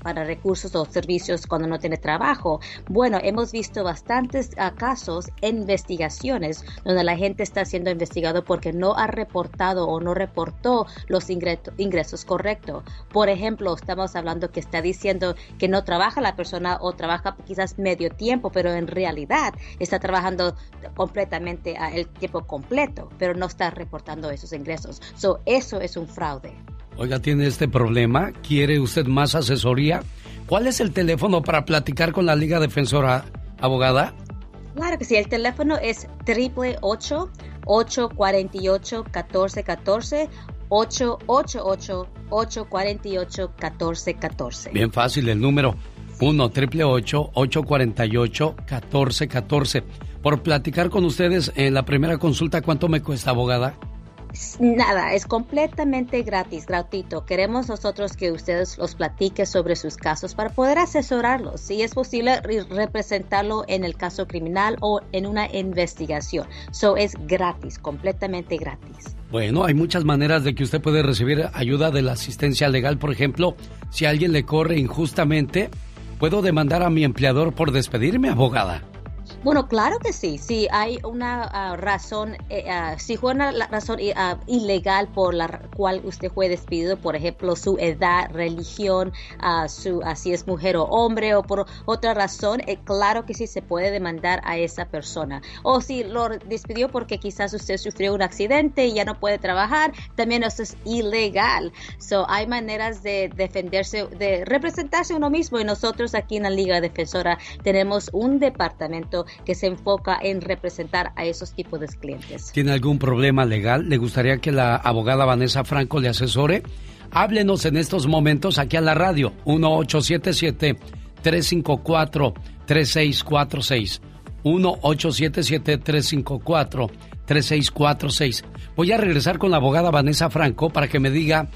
para recursos o servicios cuando no tiene trabajo. Bueno, hemos visto bastantes casos, investigaciones, donde la gente está siendo investigado porque no ha reportado o no reportó los ingresos correctos. Por ejemplo, estamos hablando que está diciendo que no trabaja la persona o trabaja quizás medio tiempo, pero en realidad está trabajando completamente el tiempo completo, pero no está reportando esos ingresos. So, eso es un fraude. Oiga, ¿tiene este problema? ¿Quiere usted más asesoría? ¿Cuál es el teléfono para platicar con la Liga Defensora, abogada? Claro que sí, el teléfono es triple 848-1414, 888-848-1414. Bien fácil el número. 1 triple 848 1414 Por platicar con ustedes en la primera consulta, ¿cuánto me cuesta, abogada? Nada, es completamente gratis, gratuito. Queremos nosotros que ustedes los platiquen sobre sus casos para poder asesorarlos. Si es posible, representarlo en el caso criminal o en una investigación. So es gratis, completamente gratis. Bueno, hay muchas maneras de que usted puede recibir ayuda de la asistencia legal. Por ejemplo, si alguien le corre injustamente, ¿puedo demandar a mi empleador por despedirme, abogada? Bueno, claro que sí. Si hay una ah, razón, eh, ah, si fue una razón uh, ilegal por la cual usted fue despedido, por ejemplo, su edad, religión, su, si es mujer o hombre, o por otra razón, eh, claro que sí se puede demandar a esa persona. O si lo despidió porque quizás usted sufrió un accidente y ya no puede trabajar, también eso es ilegal. So, hay maneras de defenderse, de representarse uno mismo. Y nosotros aquí en la Liga Defensora tenemos un departamento que se enfoca en representar a esos tipos de clientes. ¿Tiene algún problema legal? ¿Le gustaría que la abogada Vanessa Franco le asesore? Háblenos en estos momentos aquí a la radio 1877 354 3646 1877 354 3646 Voy a regresar con la abogada Vanessa Franco para que me diga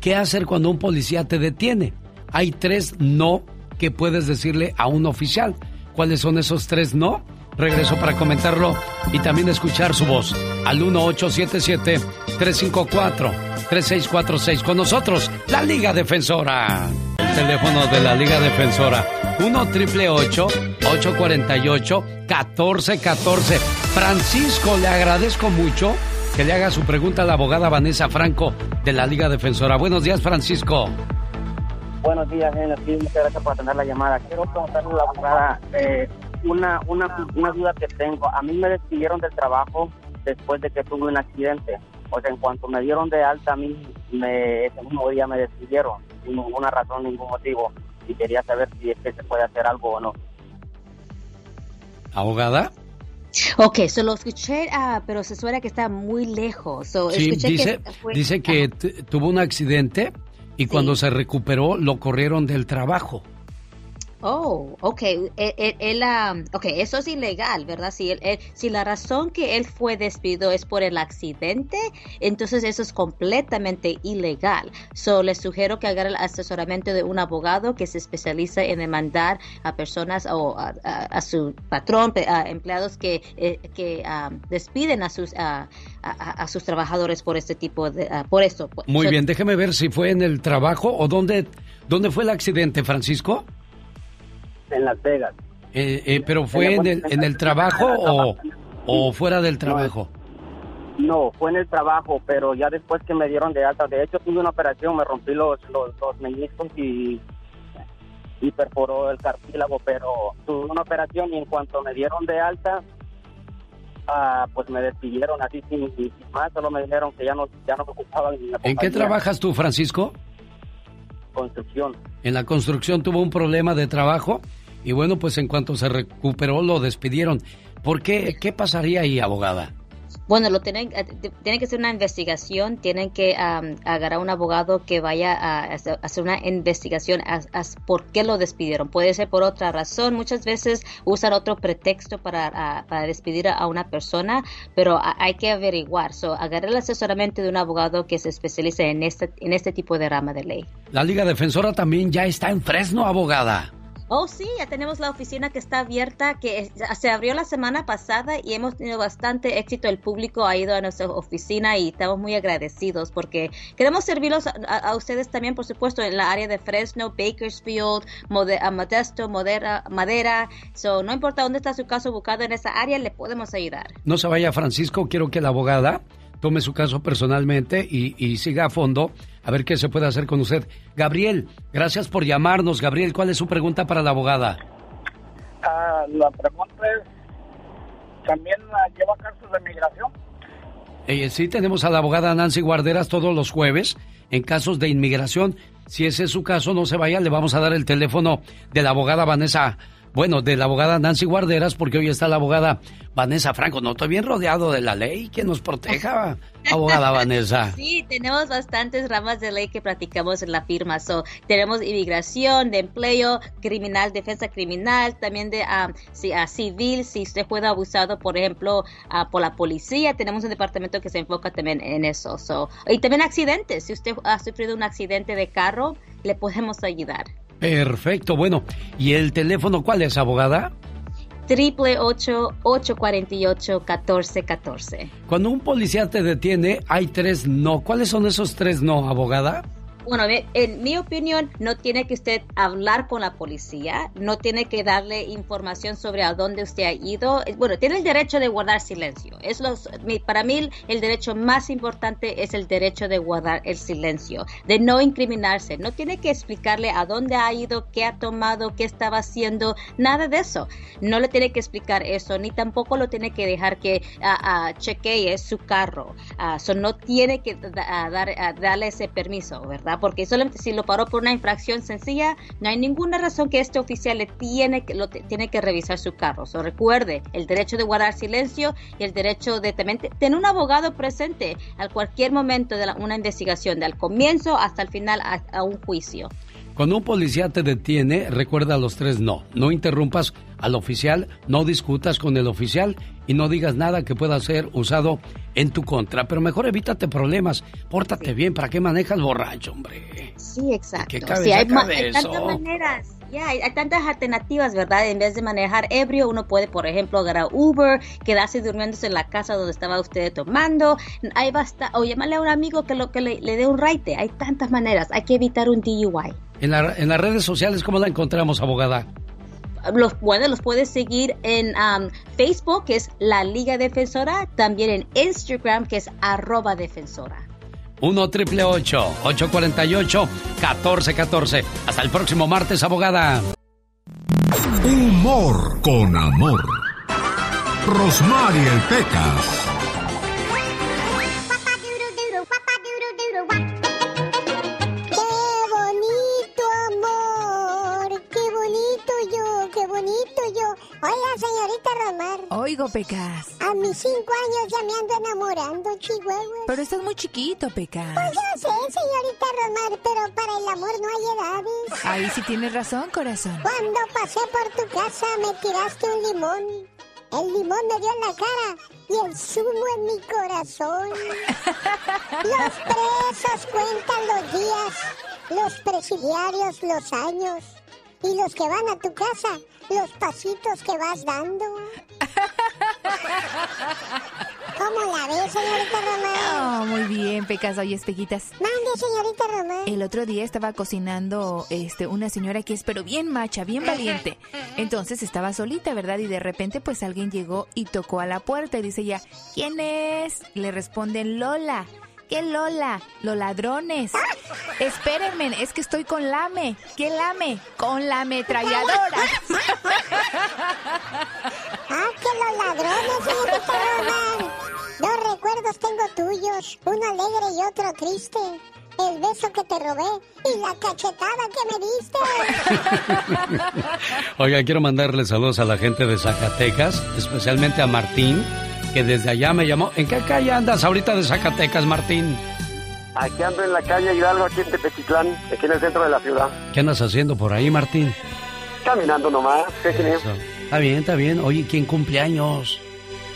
qué hacer cuando un policía te detiene. Hay tres no que puedes decirle a un oficial. ¿Cuáles son esos tres no? Regreso para comentarlo y también escuchar su voz al 1877-354-3646. Con nosotros, la Liga Defensora. El teléfono de la Liga Defensora. 1 triple 848 1414 Francisco, le agradezco mucho que le haga su pregunta a la abogada Vanessa Franco de la Liga Defensora. Buenos días, Francisco. Buenos días, Sí, muchas gracias por atender la llamada. Quiero preguntarle a la abogada eh, una, una, una duda que tengo. A mí me despidieron del trabajo después de que tuve un accidente. O sea, en cuanto me dieron de alta, a mí me, ese mismo día me despidieron, sin ninguna razón, ningún motivo. Y quería saber si es que se puede hacer algo o no. ¿Abogada? Ok, se lo escuché, ah, pero se suena que está muy lejos. sí, dice que, dice que tuvo un accidente y cuando se recuperó lo corrieron del trabajo. Oh, ok. Él, um, ok, eso es ilegal, ¿verdad? Si, si la razón que él fue despedido es por el accidente, entonces eso es completamente ilegal. So, les sugiero que haga el asesoramiento de un abogado que se especializa en demandar a personas o a, su patrón, a empleados que, eh, que um, despiden a sus, a, sus trabajadores por este tipo de, uh, por esto. Muy bien, déjeme ver si fue en el trabajo o dónde, dónde fue el accidente, Francisco en Las Vegas. Eh, eh, ¿Pero fue en el, en el trabajo o, o fuera del trabajo? No, fue en el trabajo, pero ya después que me dieron de alta, de hecho tuve una operación, me rompí los, los, meniscos y, y perforó el cartílago, pero tuve una operación y en cuanto me dieron de alta, ah, pues me despidieron así sin, más, solo me dijeron que ya no, ya no me ocupaban. ¿En qué trabajas tú, Francisco? Construcción. En la construcción tuvo un problema de trabajo y bueno, pues en cuanto se recuperó lo despidieron. ¿Por qué? ¿Qué pasaría ahí, abogada? Bueno, lo tienen, eh, tienen que hacer una investigación, tienen que agarrar a un abogado que vaya a, hacer una investigación a, por qué lo despidieron. Puede ser por otra razón, muchas veces usan otro pretexto para, para despedir a una persona, pero hay que averiguar. So, agarrar el asesoramiento de un abogado que se especialice en este, en este tipo de rama de ley. La Liga Defensora también ya está en Fresno, abogada. Oh, sí, ya tenemos la oficina que está abierta, que se abrió la semana pasada y hemos tenido bastante éxito. El público ha ido a nuestra oficina y estamos muy agradecidos porque queremos servirlos a, ustedes también, por supuesto, en la área de Fresno, Bakersfield, Modesto, Madera. Madera. So, no importa dónde está su caso buscado en esa área, le podemos ayudar. No se vaya, Francisco. Quiero que la abogada tome su caso personalmente y, siga a fondo a ver qué se puede hacer con usted. Gabriel, gracias por llamarnos. Gabriel, ¿cuál es su pregunta para la abogada? Ah, la pregunta es, ¿también lleva casos de migración? Eh, sí, tenemos a la abogada Nancy Guarderas todos los jueves en casos de inmigración. Si ese es su caso, no se vaya, le vamos a dar el teléfono de la abogada Vanessa bueno, de la abogada Nancy Guarderas, porque hoy está la abogada Vanessa Franco. No estoy bien rodeado de la ley que nos proteja, abogada Vanessa. Sí, tenemos bastantes ramas de ley que practicamos en la firma. So, tenemos inmigración, de empleo, criminal, defensa criminal, también de uh, civil, si usted fue abusado, por ejemplo, uh, por la policía, tenemos un departamento que se enfoca también en eso. So, y también accidentes, si usted ha sufrido un accidente de carro, le podemos ayudar. Perfecto, bueno. ¿Y el teléfono cuál es, abogada? Triple ocho ocho cuarenta y ocho catorce catorce. Cuando un policía te detiene, hay tres no. ¿Cuáles son esos tres no, abogada? Bueno, en mi opinión, no tiene que usted hablar con la policía, no tiene que darle información sobre a dónde usted ha ido. Bueno, tiene el derecho de guardar silencio. Es los, para mí, el derecho más importante es el derecho de guardar el silencio, de no incriminarse. No tiene que explicarle a dónde ha ido, qué ha tomado, qué estaba haciendo, nada de eso. No le tiene que explicar eso, ni tampoco lo tiene que dejar que chequee su carro. Uh, no tiene que dar, darle ese permiso, ¿verdad? Porque solamente si lo paró por una infracción sencilla, no hay ninguna razón que este oficial le tiene que, lo, tiene que revisar su carro. Recuerde el derecho de guardar silencio y el derecho de tener un abogado presente a cualquier momento de una investigación, del comienzo hasta el final a un juicio. Cuando un policía te detiene, recuerda los tres no. No interrumpas al oficial, no discutas con el oficial y no digas nada que pueda ser usado en tu contra. Pero mejor evítate problemas. Pórtate bien. ¿Para qué manejas borracho, hombre? Sí, exacto. ¿Qué sí, hay, tantas maneras. Ya, hay, tantas alternativas, ¿verdad? En vez de manejar ebrio, uno puede, por ejemplo, agarrar Uber, quedarse durmiéndose en la casa donde estaba usted tomando. Hay basta, o llamarle a un amigo que, lo, que le, le dé un raite. Hay tantas maneras. Hay que evitar un DUI. En, en las redes sociales, ¿cómo la encontramos, abogada? Los, bueno, los puedes seguir en um, Facebook, que es la Liga Defensora, también en Instagram, que es arroba defensora. 1 triple 848 1414. Hasta el próximo martes, abogada. Humor con amor. Rosmarie Pecas. Señorita Romar. Oigo, Pecas. A mis cinco años ya me ando enamorando, Chihuahua. Pero estás muy chiquito, Peca. Pues yo sé, señorita Romar, pero para el amor no hay edades. Ahí sí tienes razón, corazón. Cuando pasé por tu casa me tiraste un limón. El limón me dio en la cara y el zumo en mi corazón. Los presos cuentan los días, los presidiarios los años y los que van a tu casa los pasitos que vas dando. ¿Cómo la ves, señorita Román? Oh, muy bien, Pecas. Oye, Pequitas. Mande, señorita Román. El otro día estaba cocinando este, una señora que es pero bien macha, bien valiente. Entonces estaba solita, ¿verdad? Y de repente pues alguien llegó y tocó a la puerta y dice ella, ¿quién es? Le responden Lola. ¿Qué Lola? Los ladrones. Espérenme, es que estoy con Lame. ¿Qué Lame? Con la ametralladora. ah, que los ladrones, señorita Román. Dos recuerdos tengo tuyos, uno alegre y otro triste. El beso que te robé y la cachetada que me diste. Oiga, quiero mandarle saludos a la gente de Zacatecas, especialmente a Martín, que desde allá me llamó. ¿En qué calle andas ahorita de Zacatecas, Martín? Aquí ando en la calle Hidalgo, aquí en Tepetitlán, aquí en el centro de la ciudad. ¿Qué andas haciendo por ahí, Martín? Caminando nomás, ¿qué Está bien, está bien. Oye, ¿quién cumpleaños?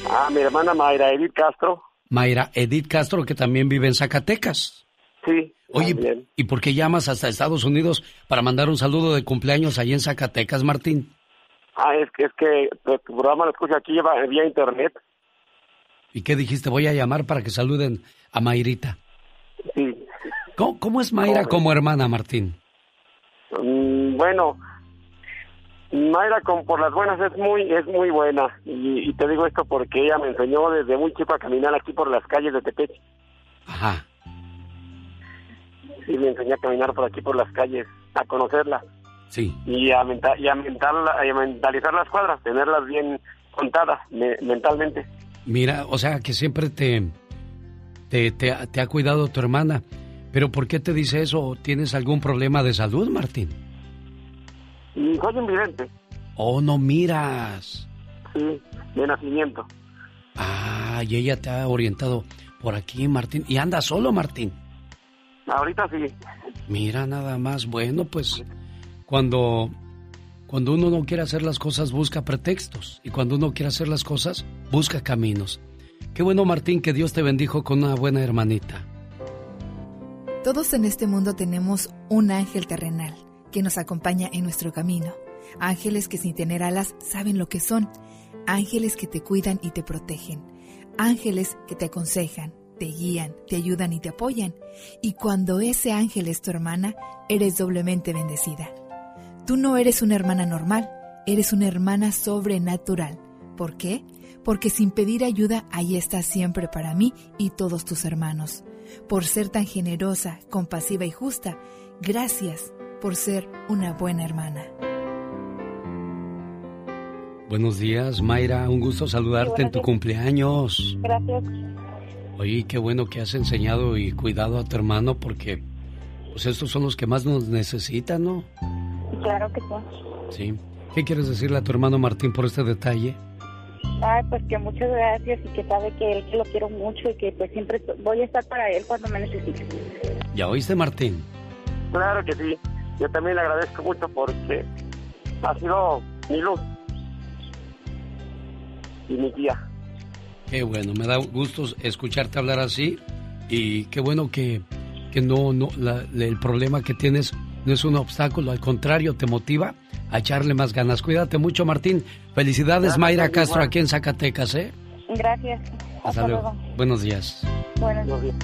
Ah, mi hermana Mayra Edith Castro. Mayra Edith Castro, que también vive en Zacatecas. Sí. Oye, ¿y por qué llamas hasta Estados Unidos para mandar un saludo de cumpleaños ahí en Zacatecas, Martín? Ah, es que es que tu programa lo escucha aquí vía internet. ¿Y qué dijiste? Voy a llamar para que saluden a Mayrita. Sí. ¿Cómo, es Mayra como hermana, Martín? Mm, bueno, Mayra con por las buenas es muy es muy buena y, te digo esto porque ella me enseñó desde muy chico a caminar aquí por las calles de Tepeche. Ajá. Sí, me enseñó a caminar por aquí por las calles, a conocerla. Sí. Y a, y a, mentalizar las cuadras, tenerlas bien contadas mentalmente. Mira, o sea, que siempre te, te, te, ha cuidado tu hermana. Pero ¿por qué te dice eso? ¿Tienes algún problema de salud, Martín? Soy invidente. Oh, no miras. Sí, de nacimiento. Ah, y ella te ha orientado por aquí, Martín. ¿Y anda solo, Martín? Ahorita sí. Mira, nada más. Bueno, pues cuando cuando uno no quiere hacer las cosas, busca pretextos. Y cuando uno quiere hacer las cosas, busca caminos. Qué bueno, Martín, que Dios te bendijo con una buena hermanita. Todos en este mundo tenemos un ángel terrenal que nos acompaña en nuestro camino. Ángeles que sin tener alas saben lo que son. Ángeles que te cuidan y te protegen. Ángeles que te aconsejan, te guían, te ayudan y te apoyan. Y cuando ese ángel es tu hermana, eres doblemente bendecida. Tú no eres una hermana normal, eres una hermana sobrenatural. ¿Por qué? Porque sin pedir ayuda, ahí estás siempre para mí y todos tus hermanos. Por ser tan generosa, compasiva y justa, gracias por ser una buena hermana. Buenos días, Mayra. Un gusto saludarte en tu cumpleaños. Gracias. Oye, qué bueno que has enseñado y cuidado a tu hermano porque pues estos son los que más nos necesitan, ¿no? Claro que sí. Sí. ¿Qué quieres decirle a tu hermano Martín por este detalle? Ay, pues que muchas gracias y que sabe que él que lo quiero mucho y que pues siempre voy a estar para él cuando me necesite. ¿Ya oíste, Martín? Claro que sí. Yo también le agradezco mucho porque ha sido mi luz y mi guía. Qué bueno, me da gusto escucharte hablar así y qué bueno que, que no, no el problema que tienes no es un obstáculo, al contrario, te motiva a echarle más ganas. Cuídate mucho, Martín. Felicidades, Mayra Castro, aquí en Zacatecas, ¿eh? Gracias. Hasta, luego. Buenos días. Buenos días.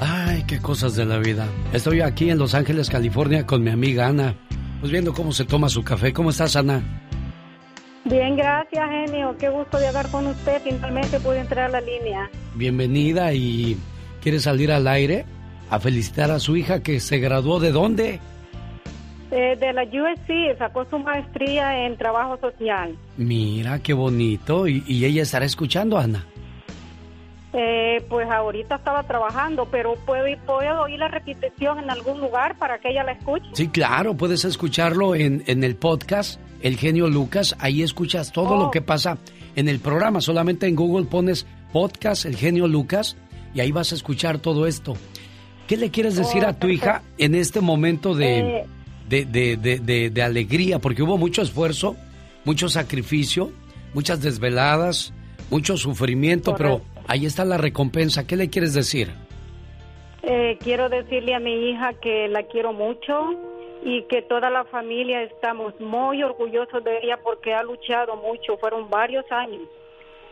Ay, qué cosas de la vida. Estoy aquí en Los Ángeles, California, con mi amiga Ana. Pues viendo cómo se toma su café. ¿Cómo estás, Ana? Bien, gracias, genio. Qué gusto de hablar con usted. Finalmente pude entrar a la línea. Bienvenida y ¿quieres salir al aire? A felicitar a su hija que se graduó de dónde? Eh, de la USC, sacó su maestría en trabajo social. Mira, qué bonito. ¿Y, ella estará escuchando, Ana? Eh, pues ahorita estaba trabajando, pero puedo, puedo oír la repetición en algún lugar para que ella la escuche. Sí, claro, puedes escucharlo en, en el podcast El Genio Lucas. Ahí escuchas todo lo Oh. que pasa en el programa. Solamente en Google pones podcast El Genio Lucas y ahí vas a escuchar todo esto. ¿Qué le quieres decir Oh, a tu hija en este momento de, Eh. de, de- de- de- de alegría? Porque hubo mucho esfuerzo, mucho sacrificio, muchas desveladas, mucho sufrimiento, pero ahí está la recompensa. ¿Qué le quieres decir? Eh, quiero decirle a mi hija que la quiero mucho y que toda la familia estamos muy orgullosos de ella porque ha luchado mucho. Fueron varios años,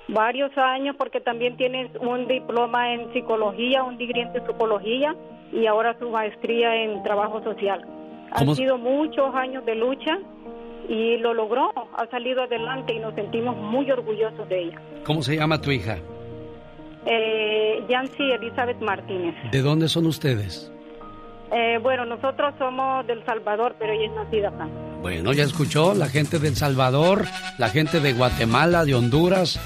varios años porque también tiene un diploma en psicología, un degree en psicología y ahora su maestría en trabajo social. ¿Cómo- Han sido muchos años de lucha y lo logró, ha salido adelante y nos sentimos muy orgullosos de ella. ¿Cómo se llama tu hija? Eh, Yancy Elizabeth Martínez. ¿De dónde son ustedes? Eh, bueno, nosotros somos del Salvador, pero ella es nacida acá. Bueno, ya escuchó, la gente de El Salvador, la gente de Guatemala, de Honduras.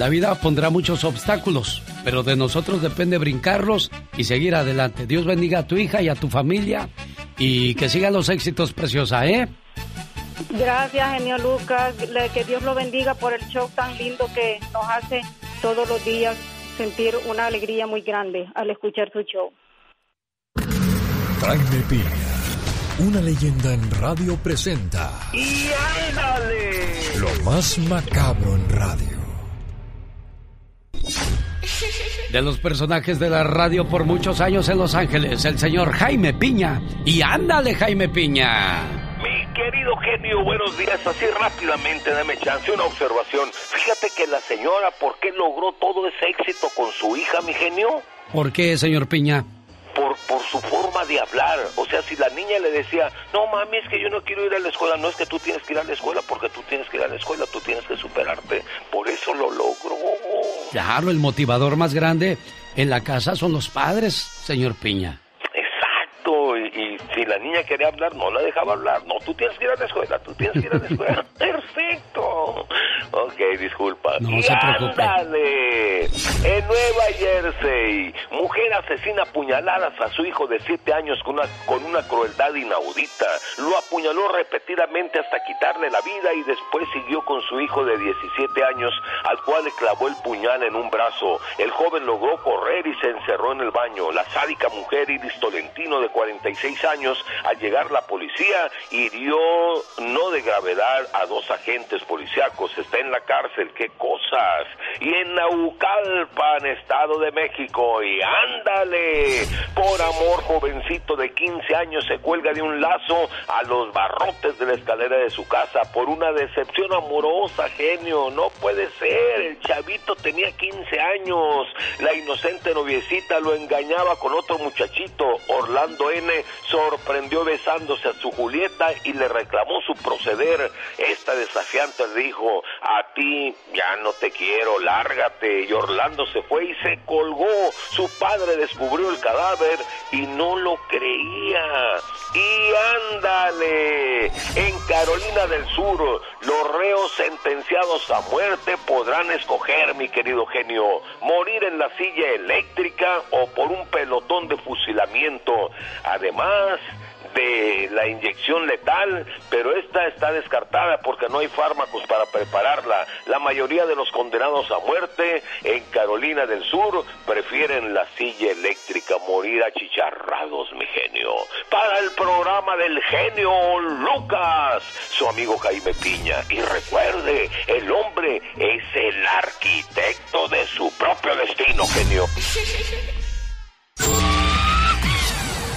La vida pondrá muchos obstáculos, pero de nosotros depende brincarlos y seguir adelante. Dios bendiga a tu hija y a tu familia y que sigan los éxitos, preciosa, ¿eh? Gracias, genio Lucas. Que Dios lo bendiga por el show tan lindo que nos hace todos los días sentir una alegría muy grande al escuchar su show. Jaime Piña, una leyenda en radio presenta ¡Y ándale! lo más macabro en radio. De los personajes de la radio por muchos años en Los Ángeles, el señor Jaime Piña. Y ándale, Jaime Piña. Mi querido genio, buenos días. Así rápidamente, dame chance, una observación. Fíjate que la señora, ¿por qué logró todo ese éxito con su hija, mi genio? ¿Por qué, señor Piña? Por, por su forma de hablar. O sea, si la niña le decía, no mami, es que yo no quiero ir a la escuela, no es que tú tienes que ir a la escuela porque tú tienes que ir a la escuela, tú tienes que superarte. Claro, el motivador más grande en la casa son los padres, señor Piña. Exacto, y, y si la niña quería hablar, no la dejaba hablar. No, tú tienes que ir a la escuela, tú tienes que ir a la escuela. Perfecto. Ok, disculpa. No y se preocupe. ándale. En Nueva Jersey, mujer asesina apuñaladas a su hijo de 7 años con una, con una crueldad inaudita. Lo apuñaló repetidamente hasta quitarle la vida y después siguió con su hijo de 17 años, al cual le clavó el puñal en un brazo. El joven logró correr y se encerró en el baño. La sádica mujer Iris Tolentino, de 46 años, al llegar la policía, hirió no de gravedad a dos agentes policíacos. Está en la cárcel, qué cosas. Y en Naucalpan, Estado de México, y ándale, por amor, jovencito de 15 años se cuelga de un lazo a los barrotes de la escalera de su casa por una decepción amorosa, genio. No puede ser, el chavito tenía 15 años. La inocente noviecita lo engañaba con otro muchachito. Orlando N. sorprendió besándose a su Julieta y le reclamó su proceder. Esta desafiante dijo, a ya no te quiero, lárgate. Y Orlando se fue y se colgó. Su padre descubrió el cadáver y no lo creía. Y ándale, en Carolina del Sur, los reos sentenciados a muerte podrán escoger, mi querido genio, morir en la silla eléctrica o por un pelotón de fusilamiento. Además, de la inyección letal, pero esta está descartada porque no hay fármacos para prepararla. La mayoría de los condenados a muerte en Carolina del Sur prefieren la silla eléctrica morir achicharrados, mi genio. Para el programa del genio Lucas, su amigo Jaime Piña. Y recuerde, el hombre es el arquitecto de su propio destino, genio.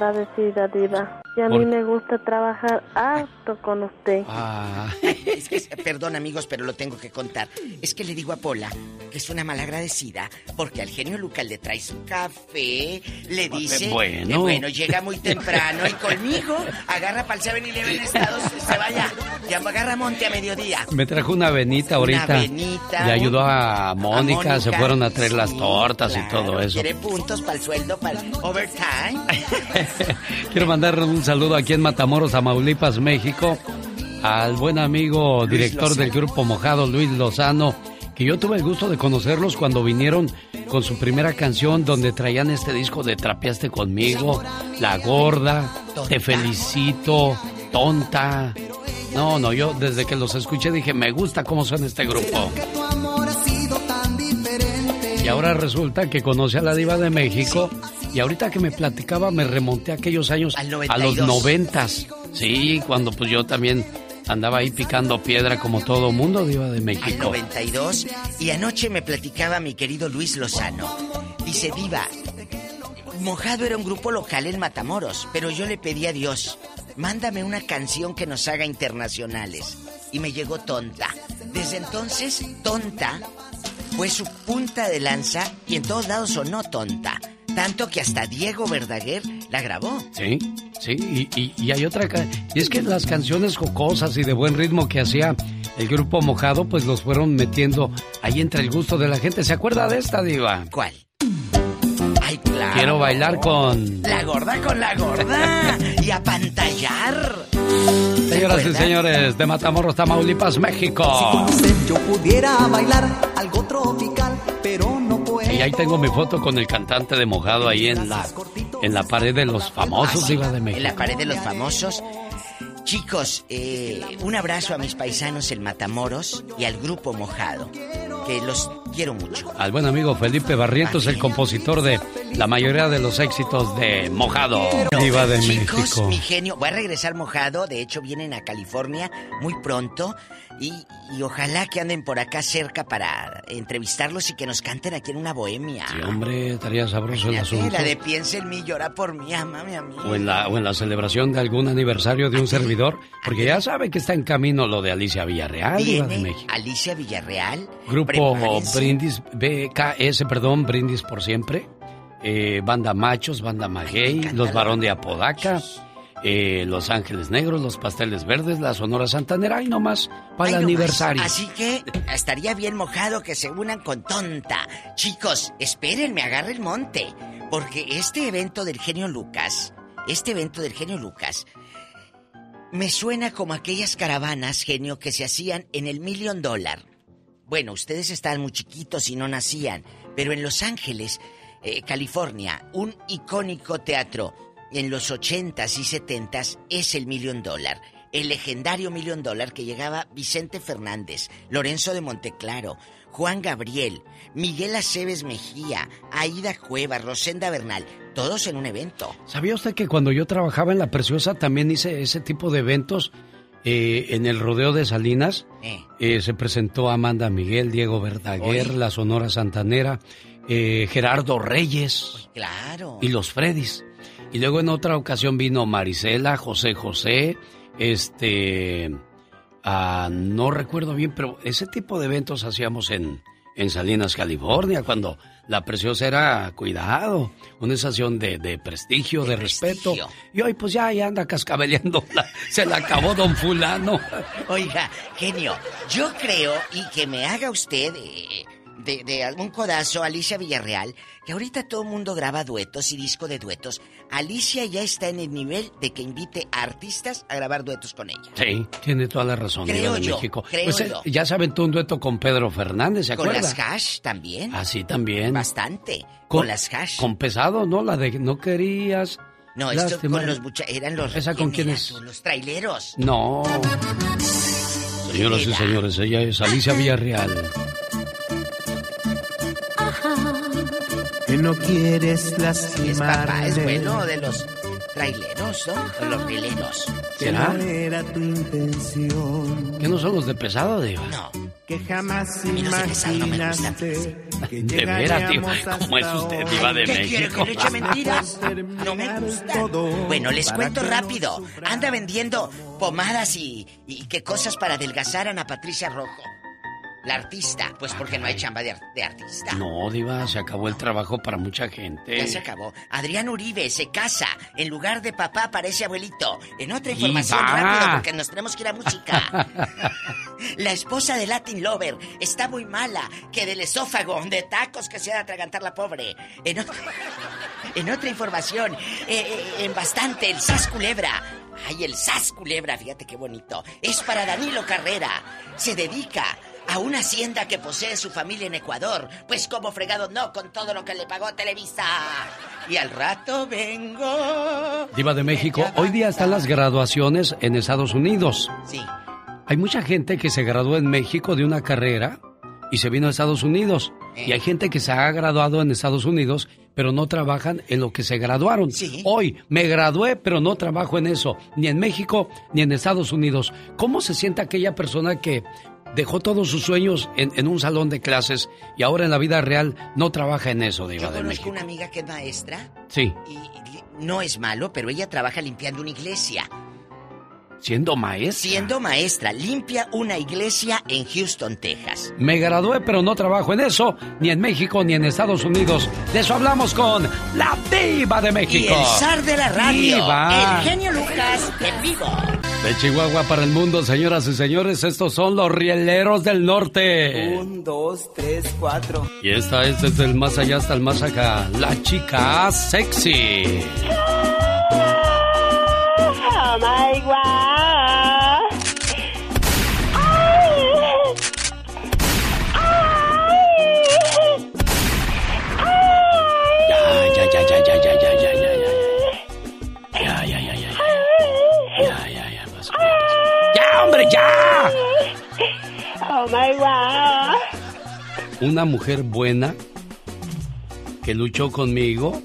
Soy malagradecida, Diva. Y a mí me gusta trabajar harto con usted. Ah. Es que, perdón amigos, pero lo tengo que contar. Es que le digo a Pola que es una malagradecida porque al genio Lucas le trae su café, le dice... Bueno. bueno, llega muy temprano y conmigo agarra para el 7-Eleven Estados, se vaya, y agarra monte a mediodía. Me trajo una venita ahorita. Una venita. Le ayudó a Mónica, se fueron a traer las tortas y todo eso. Quiere puntos para el sueldo, para el overtime. Quiero mandarle un saludo aquí en Matamoros, Tamaulipas, México, al buen amigo director del grupo Mojado, Luis Lozano, que yo tuve el gusto de conocerlos cuando vinieron con su primera canción donde traían este disco de Trapeaste conmigo, La Gorda, Te Felicito, Tonta. No, no, yo desde que los escuché dije, me gusta cómo suena este grupo. Y ahora resulta que conoce a la diva de México y ahorita que me platicaba me remonté a aquellos años a los noventas. Sí, cuando pues yo también andaba ahí picando piedra como todo mundo diva de México. Al 92 y anoche me platicaba mi querido Luis Lozano. Dice, "Diva, Mojado era un grupo local en Matamoros, pero yo le pedí a Dios, mándame una canción que nos haga internacionales." Y me llegó Tonta. Desde entonces, Tonta fue su punta de lanza y en todos lados sonó tonta. Tanto que hasta Diego Verdaguer la grabó. Sí, sí, y, hay otra... Y es que las canciones jocosas y de buen ritmo que hacía el grupo Mojado, pues los fueron metiendo ahí entre el gusto de la gente. ¿Se acuerda de esta diva? ¿Cuál? Ay, claro. Quiero bailar con... La gorda con la gorda. y a pantallar. Señoras y señores, de Matamoros, Tamaulipas, México. Si yo pudiera bailar algo tropical, pero. Y ahí tengo mi foto con el cantante de Mojado ahí en la, en la pared de los famosos, Ah, de México. En la pared de los famosos. Chicos, eh, un abrazo a mis paisanos el Matamoros y al grupo Mojado, que los quiero mucho. Al buen amigo Felipe Barrientos, el compositor de la mayoría de los éxitos de Mojado, Diva de Chicos, México. mi genio, voy a regresar mojado. De hecho, vienen a California muy pronto. Y, y ojalá que anden por acá cerca para entrevistarlos y que nos canten aquí en una bohemia. Sí, hombre, estaría sabroso el asunto. La de piensa en mí, llora por mí, amame a mí. O en, la, o en la celebración de algún aniversario de un servidor, porque ya sabe que está en camino lo de Alicia Villarreal, Diva de Viene México. Alicia Villarreal. Grupo Prepárense. Brindis, BKS, perdón, Brindis por siempre. Eh, banda Machos, Banda Maguey, Los Barón de Apodaca, eh, Los Ángeles Negros, Los Pasteles Verdes, la Sonora Santanera y nomás para el aniversario. Así que estaría bien mojado que se unan con tonta. Chicos, espérenme, agarre el monte. Porque este evento del genio Lucas, este evento del genio Lucas, me suena como aquellas caravanas, genio, que se hacían en el Million Dollar. Bueno, ustedes estaban muy chiquitos y no nacían, pero en Los Ángeles, eh, California, un icónico teatro en los 80s y 70s es el Million Dollar. El legendario Million Dollar que llegaba Vicente Fernández, Lorenzo de Monteclaro, Juan Gabriel, Miguel Aceves Mejía, Aida Cueva, Rosenda Bernal, todos en un evento. ¿Sabía usted que cuando yo trabajaba en La Preciosa también hice ese tipo de eventos eh, en el rodeo de Salinas? Eh. Eh, se presentó Amanda Miguel, Diego Verdaguer, la Sonora Santanera, eh, Gerardo Reyes Claro. y los Freddys. Y luego en otra ocasión vino Marisela, José José, este... ah, no recuerdo bien, pero ese tipo de eventos hacíamos en, en Salinas, California, cuando la preciosa era cuidado, una estación de, de prestigio, de, respeto. Y hoy pues ya, ya anda cascabeleando, se la acabó don fulano. Oiga, genio, yo creo, y que me haga usted eh, de, de algún codazo, Alicia Villarreal, que ahorita todo el mundo graba duetos y disco de duetos. Alicia ya está en el nivel de que invite a artistas a grabar duetos con ella. Sí, tiene toda la razón, Creo de yo, México. creo Pues, eh, yo. ya se aventó un dueto con Pedro Fernández, ¿se Con acuerda? las hash también. Así también. Bastante. Con, las hash. Con pesado, ¿no? La de no querías. No, esto con los eran los ¿Esa con quién es? Los traileros. No. Señoras y señores, ella es Alicia Villarreal. Que no quieres Es lastimar. papá, es bueno de los traileros, ¿no? O los rieleros. ¿Será? No era tu intención. ¿Qué no son los de pesado, Diva? No. Que jamás pesado no me imaginaste. que De veras, tío. llegaríamos ¿Cómo es usted. Diva de ¿Qué quiere México? que le eche mentiras? No me gusta. Bueno, les cuento que rápido. Anda vendiendo pomadas y, y qué cosas para adelgazar a Ana Patricia Rojo. La artista, pues porque no hay chamba de, ar- de artista. No, Diva, se acabó el trabajo para mucha gente. Ya se acabó. Adrián Uribe se casa. En lugar de papá parece abuelito. En otra información Diva. rápido porque nos tenemos que ir a música. La esposa de Latin Lover está muy mala, que del esófago, de tacos que se ha de atragantar la pobre. En, otra- en otra información, eh, eh, en bastante, el Sas Culebra. Ay, el Sas Culebra, fíjate qué bonito. Es para Danilo Carrera. Se dedica a una hacienda que posee su familia en Ecuador. Pues como fregado no, con todo lo que le pagó Televisa. Y al rato vengo. Diva de México, hoy día están las graduaciones en Estados Unidos. Sí. Hay mucha gente que se graduó en México de una carrera y se vino a Estados Unidos. Y hay gente que se ha graduado en Estados Unidos, pero no trabajan en lo que se graduaron. Hoy me gradué, pero no trabajo en eso, ni en México ni en Estados Unidos. ¿Cómo se siente aquella persona que dejó todos sus sueños en, en un salón de clases y ahora en la vida real no trabaja en eso, Diva Yo de conozco México? una amiga que es maestra. Sí, Y no es malo, pero ella trabaja limpiando una iglesia. Siendo maestra. Siendo maestra, limpia una iglesia en Houston, Texas. Me gradué, pero no trabajo en eso, ni en México ni en Estados Unidos. De eso hablamos con la Diva de México. Y el zar de la radio, Diva. el genio Lucas, en vivo. De Chihuahua para el mundo, señoras y señores, estos son los rieleros del norte. Un, dos, tres, cuatro. Y esta es desde el más allá hasta el más acá, la chica sexy. Oh my god. ¡Ya! Oh my god. Una mujer buena que luchó conmigo,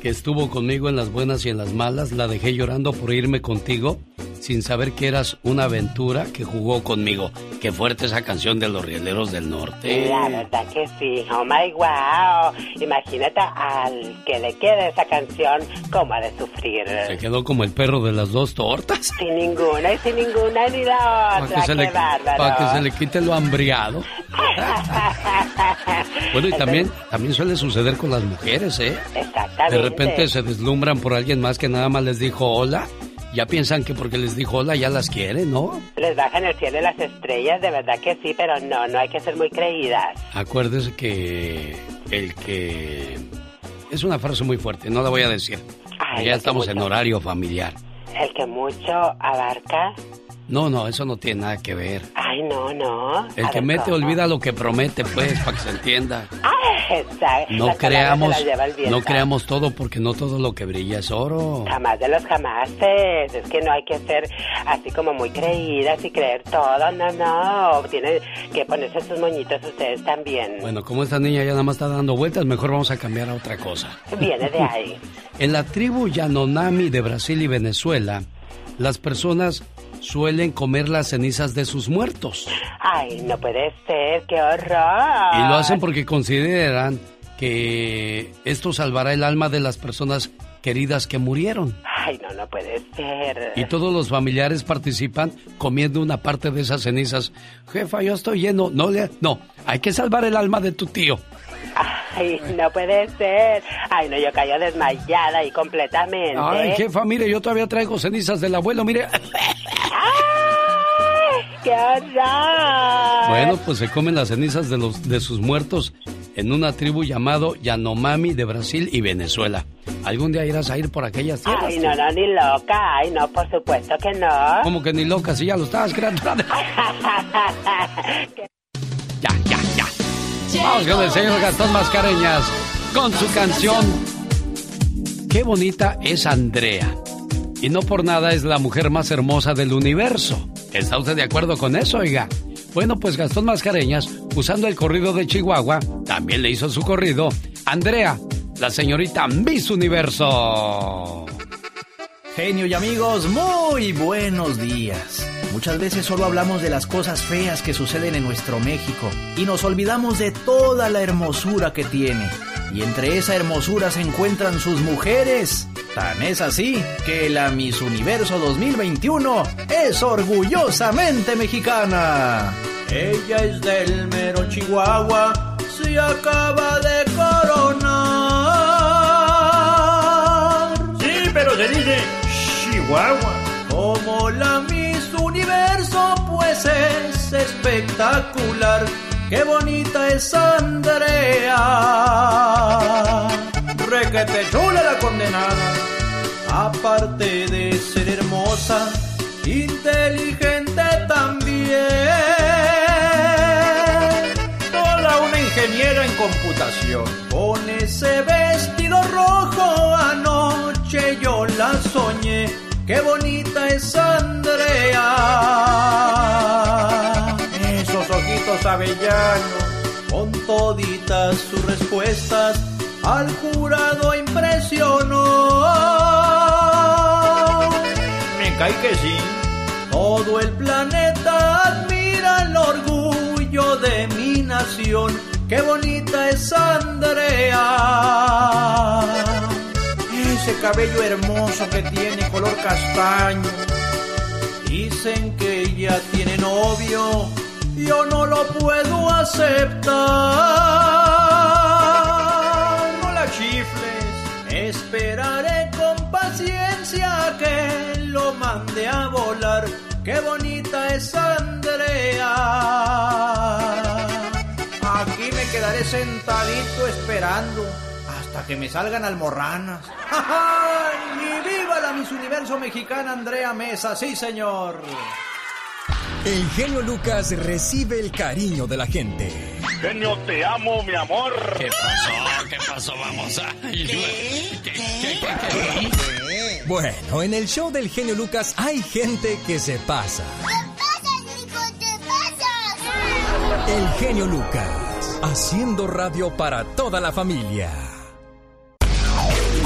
que estuvo conmigo en las buenas y en las malas, la dejé llorando por irme contigo sin saber que eras una aventura que jugó conmigo. Qué fuerte esa canción de los Rieleros del Norte. La verdad que sí. Oh my wow. Imagínate al que le quede esa canción, cómo ha de sufrir. Se quedó como el perro de las dos tortas. Sin ninguna y sin ninguna ni la otra. Para que, le, que se le quite lo hambriado. Bueno, y también, también suele suceder con las mujeres, ¿eh? Exactamente. De repente se deslumbran por alguien más que nada más les dijo hola. Ya piensan que porque les dijo hola ya las quieren, ¿no? Les bajan el cielo y las estrellas, de verdad que sí, pero no, no hay que ser muy creídas. Acuérdese que el que... Es una frase muy fuerte, no la voy a decir. Ay, ya estamos en horario familiar. El que mucho abarca. No, no, eso no tiene nada que ver. Ay, no, no. El A que ver, mete ¿cómo? olvida lo que promete, pues, para que se entienda. Ay, No las creamos, no creamos todo porque no todo lo que brilla es oro. Jamás de los jamases. Es que no hay que ser así como muy creídas y creer todo. No, no. Tienen que ponerse sus moñitos ustedes también. Bueno, como esta niña ya nada más está dando vueltas, mejor vamos a cambiar a otra cosa. Viene de ahí. En la tribu Yanomami de Brasil y Venezuela, las personas suelen comer las cenizas de sus muertos. Ay, no puede ser. ¡Qué horror! Y lo hacen porque consideran que esto salvará el alma de las personas queridas que murieron. Ay, no, no puede ser. Y todos los familiares participan comiendo una parte de esas cenizas. Jefa, yo estoy lleno. No, le, no, hay que salvar el alma de tu tío. Ay, no puede ser. Ay, no, yo caigo desmayada y completamente. Ay, jefa, mire, yo todavía traigo cenizas del abuelo, mire. ¡Qué horror! Bueno, pues se comen las cenizas de, los, de sus muertos en una tribu llamado Yanomami de Brasil y Venezuela. ¿Algún día irás a ir por aquellas tierras? Ay, no, no, ni loca. Ay, no, por supuesto que no. Como que ni loca, si ya lo estabas creando. ya, ya. Vamos con el señor Gastón Mascareñas con su canción. Qué bonita es Andrea. Y no por nada es la mujer más hermosa del universo. ¿Está usted de acuerdo con eso, oiga? Bueno, pues Gastón Mascareñas, usando el corrido de Chihuahua, también le hizo su corrido. Andrea, la señorita Miss Universo. Genio y amigos, muy buenos días. Muchas veces solo hablamos de las cosas feas que suceden en nuestro México y nos olvidamos de toda la hermosura que tiene. Y entre esa hermosura se encuentran sus mujeres. Tan es así que la Miss Universo 2021 es orgullosamente mexicana. Ella es del mero Chihuahua, se acaba de coronar. Sí, pero se dice Como la Miss Universo, pues es espectacular. Qué bonita es Andrea. Requete chula la condenada. Aparte de ser hermosa, inteligente también. Toda una ingeniera en computación. Con ese Qué bonita es Andrea. Esos ojitos avellanos, con toditas sus respuestas, al jurado impresionó. Me cae que sí. Todo el planeta admira el orgullo de mi nación. Qué bonita es Andrea. Ese cabello hermoso que tiene color castaño. Dicen que ella tiene novio. Yo no lo puedo aceptar. No la chifles. Esperaré con paciencia que lo mande a volar. Qué bonita es Andrea. Aquí me quedaré sentadito esperando hasta que me salgan almorranas. ¡Y viva la Miss Universo mexicana Andrea Mesa! ¡Sí, señor! El genio Lucas recibe el cariño de la gente. Genio, te amo, mi amor. ¿Qué pasó? ¿Qué pasó? Vamos a... Bueno, en el show del genio Lucas hay gente que se pasa. El genio Lucas, haciendo radio para toda la familia.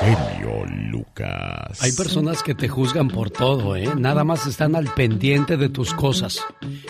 Genio Lucas. Hay personas que te juzgan por todo, ¿eh? Nada más están al pendiente de tus cosas.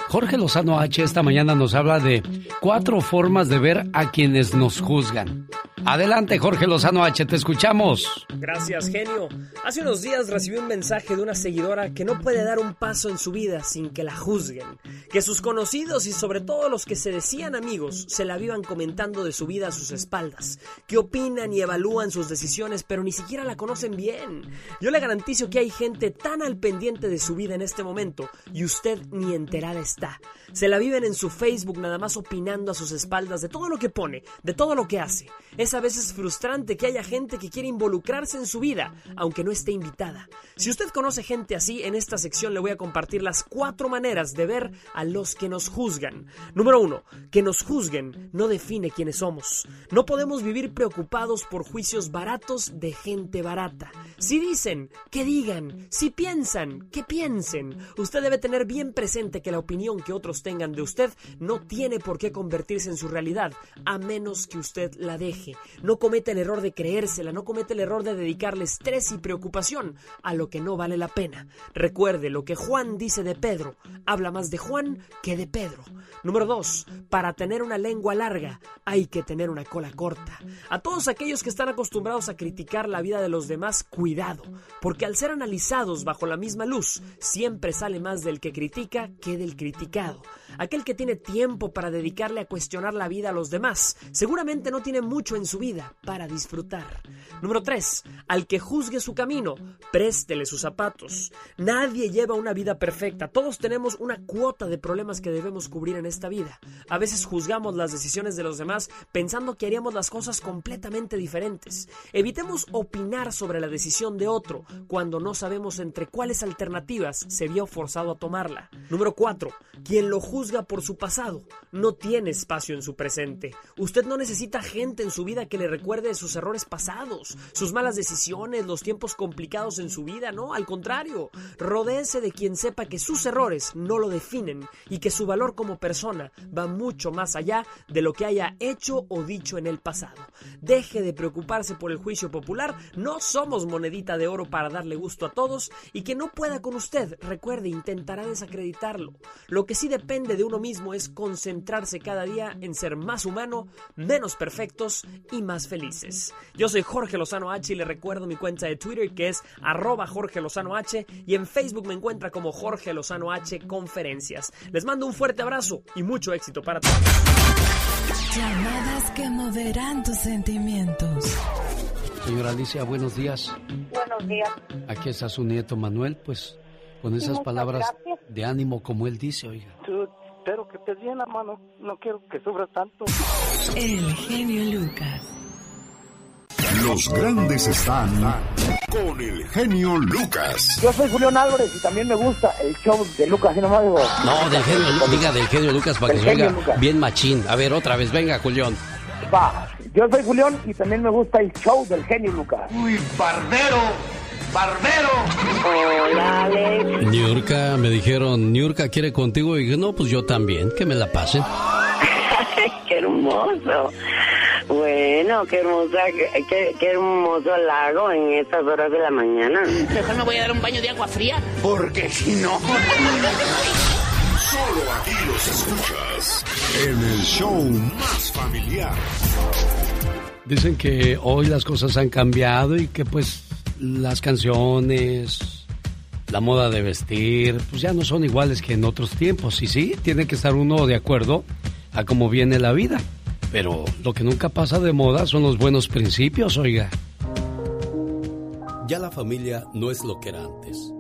Jorge Lozano H esta mañana nos habla de cuatro formas de ver a quienes nos juzgan. Adelante, Jorge Lozano H, te escuchamos. Gracias, genio. Hace unos días recibí un mensaje de una seguidora que no puede dar un paso en su vida sin que la juzguen. Que sus conocidos y sobre todo los que se decían amigos se la vivan comentando de su vida a sus espaldas. Que opinan y evalúan sus decisiones, pero ni siquiera la conocen bien. Yo le garantizo que hay gente tan al pendiente de su vida en este momento y usted ni enterada está. Se la viven en su Facebook nada más opinando a sus espaldas de todo lo que pone, de todo lo que hace. Es a veces frustrante que haya gente que quiere involucrarse en su vida, aunque no esté invitada. Si usted conoce gente así, en esta sección le voy a compartir las cuatro maneras de ver a los que nos juzgan. Número uno, que nos juzguen no define quiénes somos. No podemos vivir preocupados por juicios baratos de gente barata. Si dicen, que digan. Si piensan, que piensen. Usted debe tener bien presente que la opinión que otros tengan de usted no tiene por qué convertirse en su realidad, a menos que usted la deje. No cometa el error de creérsela, no cometa el error de dedicarle estrés y preocupación a lo que no vale la pena. Recuerde lo que Juan dice de Pedro, habla más de Juan que de Pedro. Número 2. Para tener una lengua larga hay que tener una cola corta. A todos aquellos que están acostumbrados a criticar la vida de los demás, cuidado, porque al ser analizados bajo la misma luz, siempre sale más del que critica que del criticado. Aquel que tiene tiempo para dedicarle a cuestionar la vida a los demás, seguramente no tiene mucho en su vida para disfrutar. Número 3. Al que juzgue su camino, préstele sus zapatos. Nadie lleva una vida perfecta, todos tenemos una cuota de problemas que debemos cubrir en esta vida. A veces juzgamos las decisiones de los demás pensando que haríamos las cosas completamente diferentes. Evitemos opinar sobre la decisión de otro cuando no sabemos entre cuáles alternativas se vio forzado a tomarla. Número 4. Quien lo juzga por su pasado no tiene espacio en su presente. Usted no necesita gente en su vida que le recuerde sus errores pasados, sus malas decisiones, los tiempos complicados en su vida, no, al contrario, rodéese de quien sepa que sus errores no lo definen y que su valor como persona va mucho más allá de lo que haya hecho o dicho en el pasado. Deje de preocuparse por el juicio popular, no somos monedita de oro para darle gusto a todos y que no pueda con usted, recuerde, intentará desacreditarlo. Lo que sí depende de uno mismo es concentrarse cada día en ser más humano, menos perfectos y más felices. Yo soy Jorge Lozano H y le recuerdo mi cuenta de Twitter que es arroba Jorge Lozano H y en Facebook me encuentra como Jorge Lozano H Conferencias. Les mando un fuerte abrazo y mucho éxito para todos. Llamadas que moverán tus sentimientos. Señora Alicia, buenos días. Buenos días. Aquí está su nieto Manuel, pues con esas Muchas palabras gracias. de ánimo como él dice, oiga. Tú, espero que estés bien, hermano. No quiero que sufras tanto. El genio Lucas. Los grandes están con el genio Lucas. Yo soy Julián Álvarez y también me gusta el show de Lucas y nomás digo. No, del genio, diga del genio Lucas para que se oiga bien machín. A ver, otra vez, venga, Julián. Va, yo soy Julián y también me gusta el show del genio Lucas. Uy, barbero, barbero. Hola, Alex. Niurka, me dijeron, Niurka quiere contigo y dije, no, pues yo también, que me la pasen. qué hermoso. Bueno, qué hermosa, qué hermoso lago en estas horas de la mañana. Mejor me voy a dar un baño de agua fría. Porque si no. Solo aquí los escuchas en el show más familiar. Dicen que hoy las cosas han cambiado y que pues las canciones, la moda de vestir, pues ya no son iguales que en otros tiempos. Y sí, tiene que estar uno de acuerdo a cómo viene la vida. Pero lo que nunca pasa de moda son los buenos principios, oiga. Ya la familia no es lo que era antes.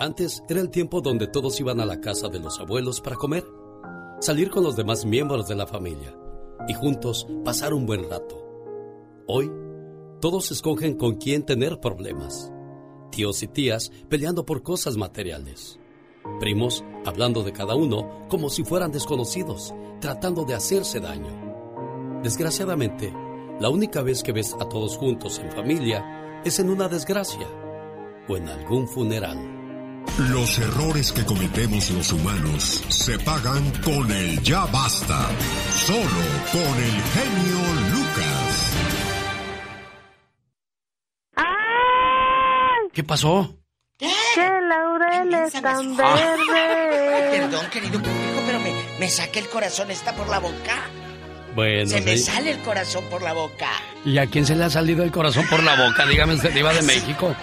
Antes era el tiempo donde todos iban a la casa de los abuelos para comer, salir con los demás miembros de la familia y juntos pasar un buen rato. Hoy, todos escogen con quién tener problemas. Tíos y tías peleando por cosas materiales. Primos hablando de cada uno como si fueran desconocidos, tratando de hacerse daño. Desgraciadamente, la única vez que ves a todos juntos en familia es en una desgracia o en algún funeral. Los errores que cometemos los humanos se pagan con el ya basta. Solo con el genio Lucas. ¿Qué pasó? ¡Que laurel es tan Ah. verde! Perdón, querido público, pero me, me saca el corazón está por la boca. Bueno, Se me sí. sale el corazón por la boca. ¿Y a quién se le ha salido el corazón por la boca? Dígame usted, Diva de México.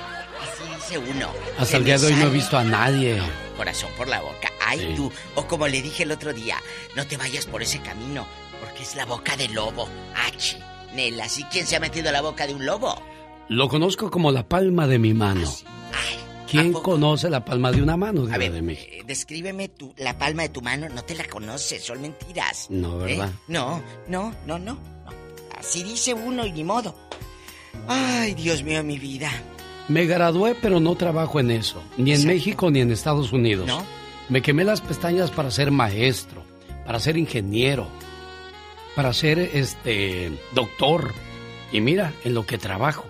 Así dice uno. Hasta el día de hoy no he visto a nadie. Corazón por la boca. Ay, Sí. tú. O como le dije el otro día, no te vayas por ese camino, porque es la boca del lobo. H. Nela, ¿sí quién se ha metido a la boca de un lobo? Lo conozco como la palma de mi mano. ¿Quién conoce la palma de una mano, de México? Eh, descríbeme tu, la palma de tu mano, no te la conoces, son mentiras. No, ¿verdad? ¿Eh? No, no, no, no, no. Así dice uno y ni modo. Ay, Dios mío, mi vida. Me gradué, pero no trabajo en eso. Ni en México ni en Estados Unidos. ¿No? Me quemé las pestañas para ser maestro, para ser ingeniero, para ser este doctor. Y mira, en lo que trabajo.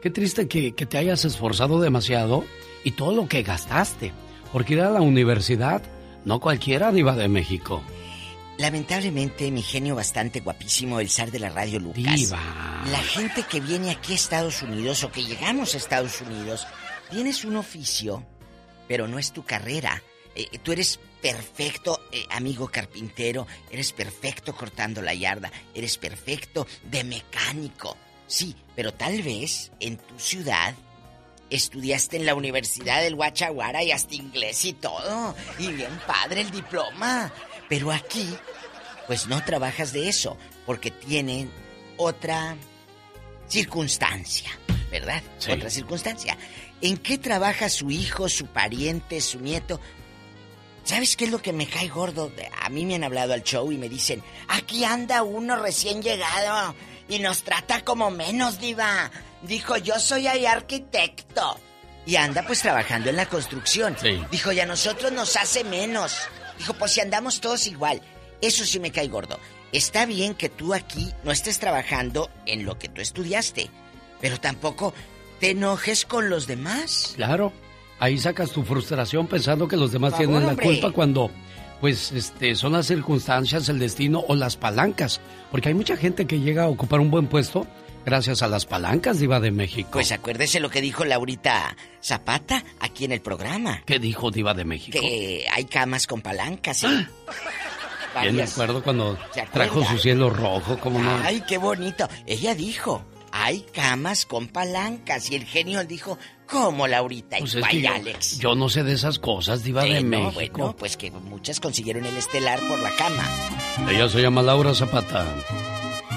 Qué triste que, que te hayas esforzado demasiado y todo lo que gastaste. Porque ir a la universidad, no cualquiera diva de México. Lamentablemente, mi genio bastante guapísimo, el zar de la radio Lucas. Diva. La gente que viene aquí a Estados Unidos o que llegamos a Estados Unidos, tienes un oficio, pero no es tu carrera. Eh, tú eres perfecto, eh, amigo carpintero, eres perfecto cortando la yarda, eres perfecto de mecánico. Sí, pero tal vez en tu ciudad estudiaste en la Universidad del Guachaguara y hasta inglés y todo. Y bien padre el diploma. Pero aquí, pues no trabajas de eso, porque tienen otra circunstancia, ¿verdad? Sí. Otra circunstancia. ¿En qué trabaja su hijo, su pariente, su nieto? ¿Sabes qué es lo que me cae gordo? A mí me han hablado al show y me dicen, aquí anda uno recién llegado y nos trata como menos, diva. Dijo, yo soy ahí arquitecto. Y anda pues trabajando en la construcción. Sí. Dijo, y a nosotros nos hace menos. Dijo, pues si andamos todos igual. Eso sí me cae gordo. Está bien que tú aquí no estés trabajando en lo que tú estudiaste, pero tampoco te enojes con los demás. Claro, ahí sacas tu frustración pensando que los demás favor, tienen la hombre. culpa cuando pues este son las circunstancias, el destino o las palancas, porque hay mucha gente que llega a ocupar un buen puesto gracias a las palancas Diva de México. Pues acuérdese lo que dijo Laurita Zapata aquí en el programa. ¿Qué dijo Diva de México? Que hay camas con palancas, ¿sí? Bien me Varias. acuerdo cuando trajo su cielo rojo, ¿cómo no? Ay, qué bonito. Ella dijo, hay camas con palancas. Y el genio dijo, ¿cómo, Laurita? Pues y que yo, Alex. yo no sé de esas cosas, Diva de no, México. bueno, pues que muchas consiguieron el estelar por la cama. Ella se llama Laura Zapata,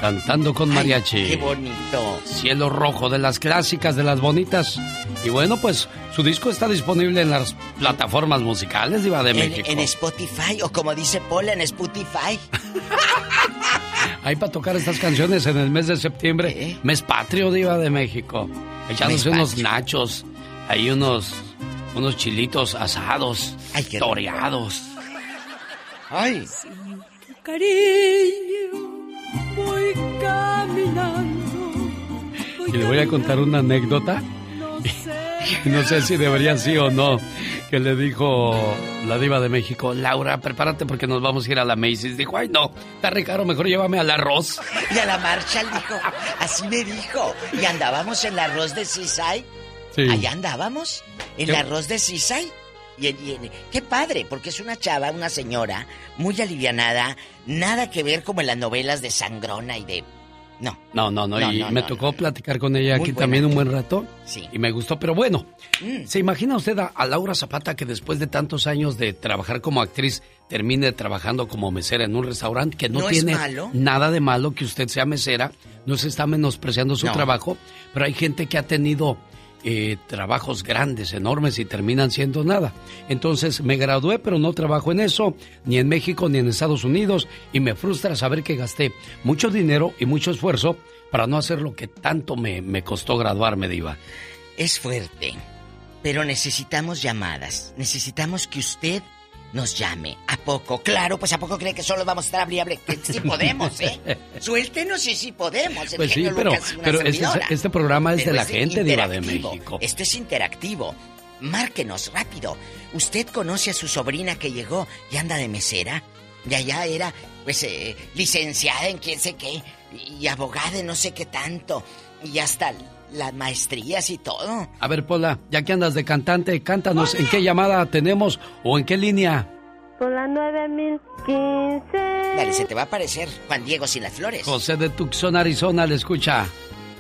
cantando con mariachi. Qué bonito. Cielo rojo de las clásicas, de las bonitas. Y bueno, pues su disco está disponible en las plataformas musicales, Diva de En, México. en Spotify, o como dice Paula, en Spotify. Hay para tocar estas canciones en el mes de septiembre, mes patrio, Diva de México. Echándose Mes unos patrio. nachos, hay unos, unos chilitos asados, toreados. Ay. Cariño, voy caminando. Y le voy a contar una anécdota. No sé si debería sí o no. Que le dijo la diva de México, Laura, prepárate porque nos vamos a ir a la Macy's. Dijo, ay no, está re caro, mejor llévame al arroz. Y a la marcha dijo, así me dijo. Y andábamos en el arroz de Cisay. Sí. Allá andábamos, en el arroz de Cisay. Y, y qué padre, porque es una chava, una señora, muy alivianada, nada que ver como en las novelas de Sangrona y de... No. No, no, no, No, y no, me no, tocó platicar con ella Muy aquí buena. también un buen rato. Sí. Y me gustó, pero bueno, Mm. ¿se imagina usted a, a Laura Zapata que después de tantos años de trabajar como actriz termine trabajando como mesera en un restaurante que no, ¿No tiene malo? nada de malo que usted sea mesera? No se está menospreciando su No. trabajo, pero hay gente que ha tenido eh, trabajos grandes, enormes y terminan siendo nada. Entonces me gradué, pero no trabajo en eso, ni en México ni en Estados Unidos, y me frustra saber que gasté mucho dinero y mucho esfuerzo para no hacer lo que tanto me, me costó graduarme, Diva. Es fuerte, pero necesitamos llamadas. Necesitamos que usted nos llame. ¿A poco? Claro, pues ¿a poco cree que solo vamos a estar hable hable? Que sí podemos, ¿eh? Suéltenos y sí podemos. El Pues sí, pero, Lucas pero este, este programa es Pero de la gente, Diva de. México. Esto es interactivo. Márquenos rápido. ¿Usted conoce a su sobrina que llegó y anda de mesera? Y allá era, pues, eh, licenciada en quién sé qué, y abogada en no sé qué tanto, y hasta las maestrías y todo. A ver, Pola, ya que andas de cantante, cántanos en qué llamada tenemos o en qué línea. Por la 9015. Dale, se te va a aparecer Juan Diego sin las flores. José de Tucson, Arizona, le escucha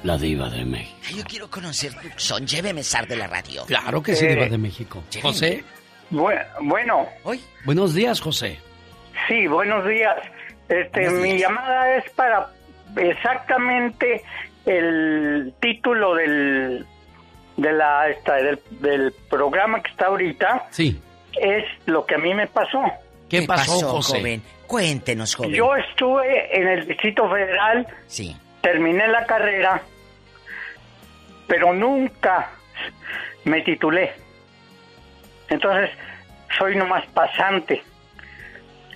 la diva de México. Ay, yo quiero conocer Tucson, lléveme zar de la radio. Claro que sí, Eh, diva de México. José, Bu- Bueno, buenos días, José. sí, buenos días. Este, Buenos mi días. llamada es para exactamente el título del de la esta, del, del programa que está ahorita. Sí. Es lo que a mí me pasó. ¿Qué, pasó, José? joven? Cuéntenos, joven. Yo estuve en el Distrito Federal, Sí. terminé la carrera, pero nunca me titulé. Entonces, soy nomás pasante.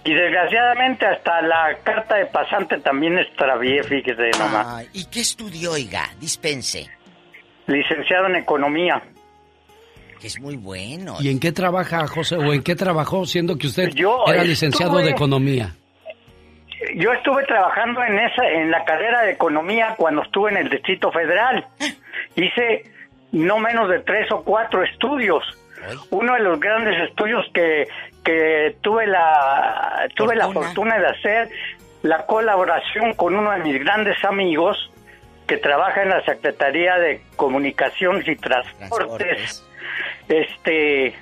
Y desgraciadamente hasta la carta de pasante también extravié, fíjese nomás. Ay, ¿Y qué estudió, oiga? Dispense. Licenciado en Economía. Que es muy bueno. ¿Y en qué trabaja, José? ¿O en qué trabajó siendo que usted Yo era licenciado estuve- de Economía? Yo estuve trabajando en esa en la carrera de economía cuando estuve en el Distrito Federal. Hice no menos de tres o cuatro estudios. Uno de los grandes estudios que, que tuve la tuve la fortuna. de hacer la colaboración con uno de mis grandes amigos que trabaja en la Secretaría de Comunicaciones y Transportes. Este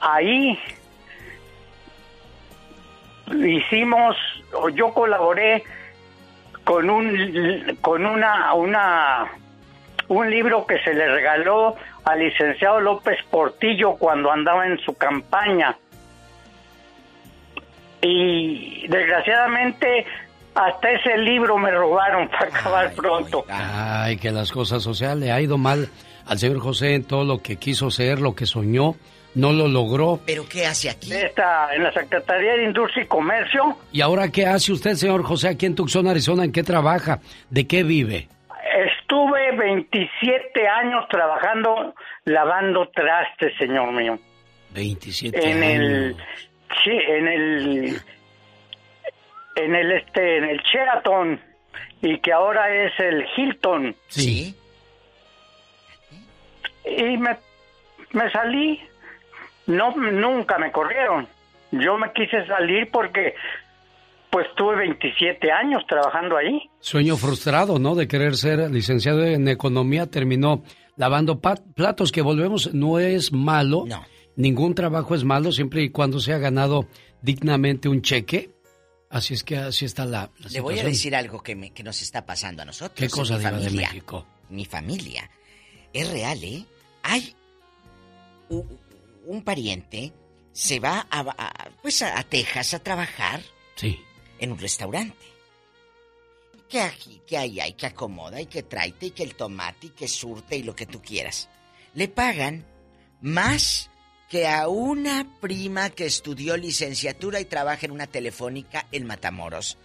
ahí hicimos o yo colaboré con un con una una un libro que se le regaló al licenciado López Portillo cuando andaba en su campaña y desgraciadamente hasta ese libro me robaron para acabar pronto Ay, que las cosas, o sea, le ha ido mal al señor José en todo lo que quiso ser, lo que soñó, no lo logró. ¿Pero qué hace aquí? Está en la Secretaría de Industria y Comercio ¿Y ahora qué hace usted, señor José, aquí en Tucson, Arizona? ¿En qué trabaja? ¿De qué vive? Estuve 27 años trabajando lavando trastes, señor mío. 27 En el. Sí, en el en el este en el Sheraton y que ahora es el Hilton. Sí. Y me me salí. No nunca me corrieron. Yo me quise salir porque pues tuve 27 años trabajando ahí. Sueño frustrado, ¿no? De querer ser licenciado en economía, terminó lavando platos, que volvemos, no es malo. Ningún trabajo es malo siempre y cuando se ha ganado dignamente un cheque. Así es que así está la, la Le voy a situación. decir algo que, me- que nos está pasando a nosotros. ¿Qué cosa, mi Diva de familia. México? Mi familia. Es real, ¿eh? Hay u- un pariente se va a, a- pues a, a Texas a trabajar Sí. en un restaurante. Que aquí, que allá, y que acomoda, y que traite, y que el tomate, y que surte, y lo que tú quieras. Le pagan más que a una prima que estudió licenciatura y trabaja en una telefónica en Matamoros.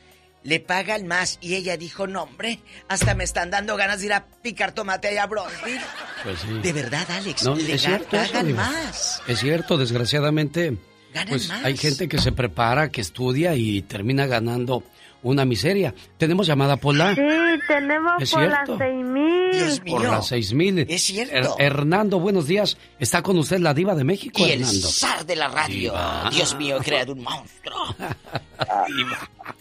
Le pagan más y ella dijo, no hombre, hasta me están dando ganas de ir a picar tomate allá a Bronzeville. Pues sí. De verdad, Alex, No, le es cierto pagan más. Es cierto, desgraciadamente, Ganan pues más. hay gente que se prepara, que estudia y termina ganando una miseria. ¿Tenemos llamada, Pola? Sí, tenemos ¿Es por las seis mil. Por las seis mil. Es cierto. Hernando, buenos días. Está con usted la diva de México, Y el Hernando. zar de la radio. Diva. Dios mío, he creado un monstruo.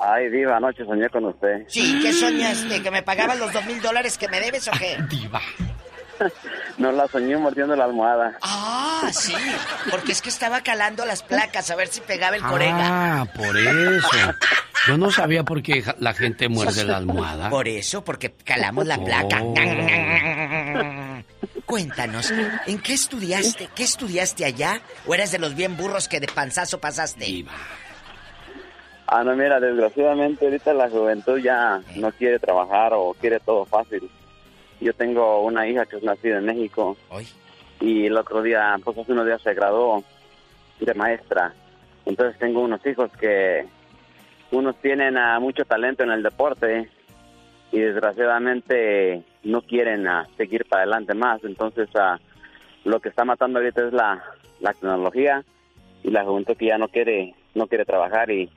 Ay, Diva, anoche soñé con usted. Sí, ¿qué soñaste? ¿Que me pagaban los dos mil dólares que me debes o qué? Diva. No la soñé mordiendo la almohada. Ah, sí, porque es que estaba calando las placas a ver si pegaba el corega. Ah, por eso. Yo no sabía por qué la gente muerde la almohada. Por eso, porque calamos la placa. Oh. Cuéntanos, ¿en qué estudiaste? ¿Qué estudiaste allá? ¿O eres de los bien burros que de panzazo pasaste? Ah, no, mira, desgraciadamente ahorita la juventud ya no quiere trabajar o quiere todo fácil. Yo tengo una hija que es nacida en México. Y el otro día, pues hace unos días se graduó de maestra. Entonces tengo unos hijos que unos tienen ah, mucho talento en el deporte y desgraciadamente no quieren ah, seguir para adelante más. Entonces ah, lo que está matando ahorita es la, la tecnología y la juventud que ya no quiere no quiere trabajar y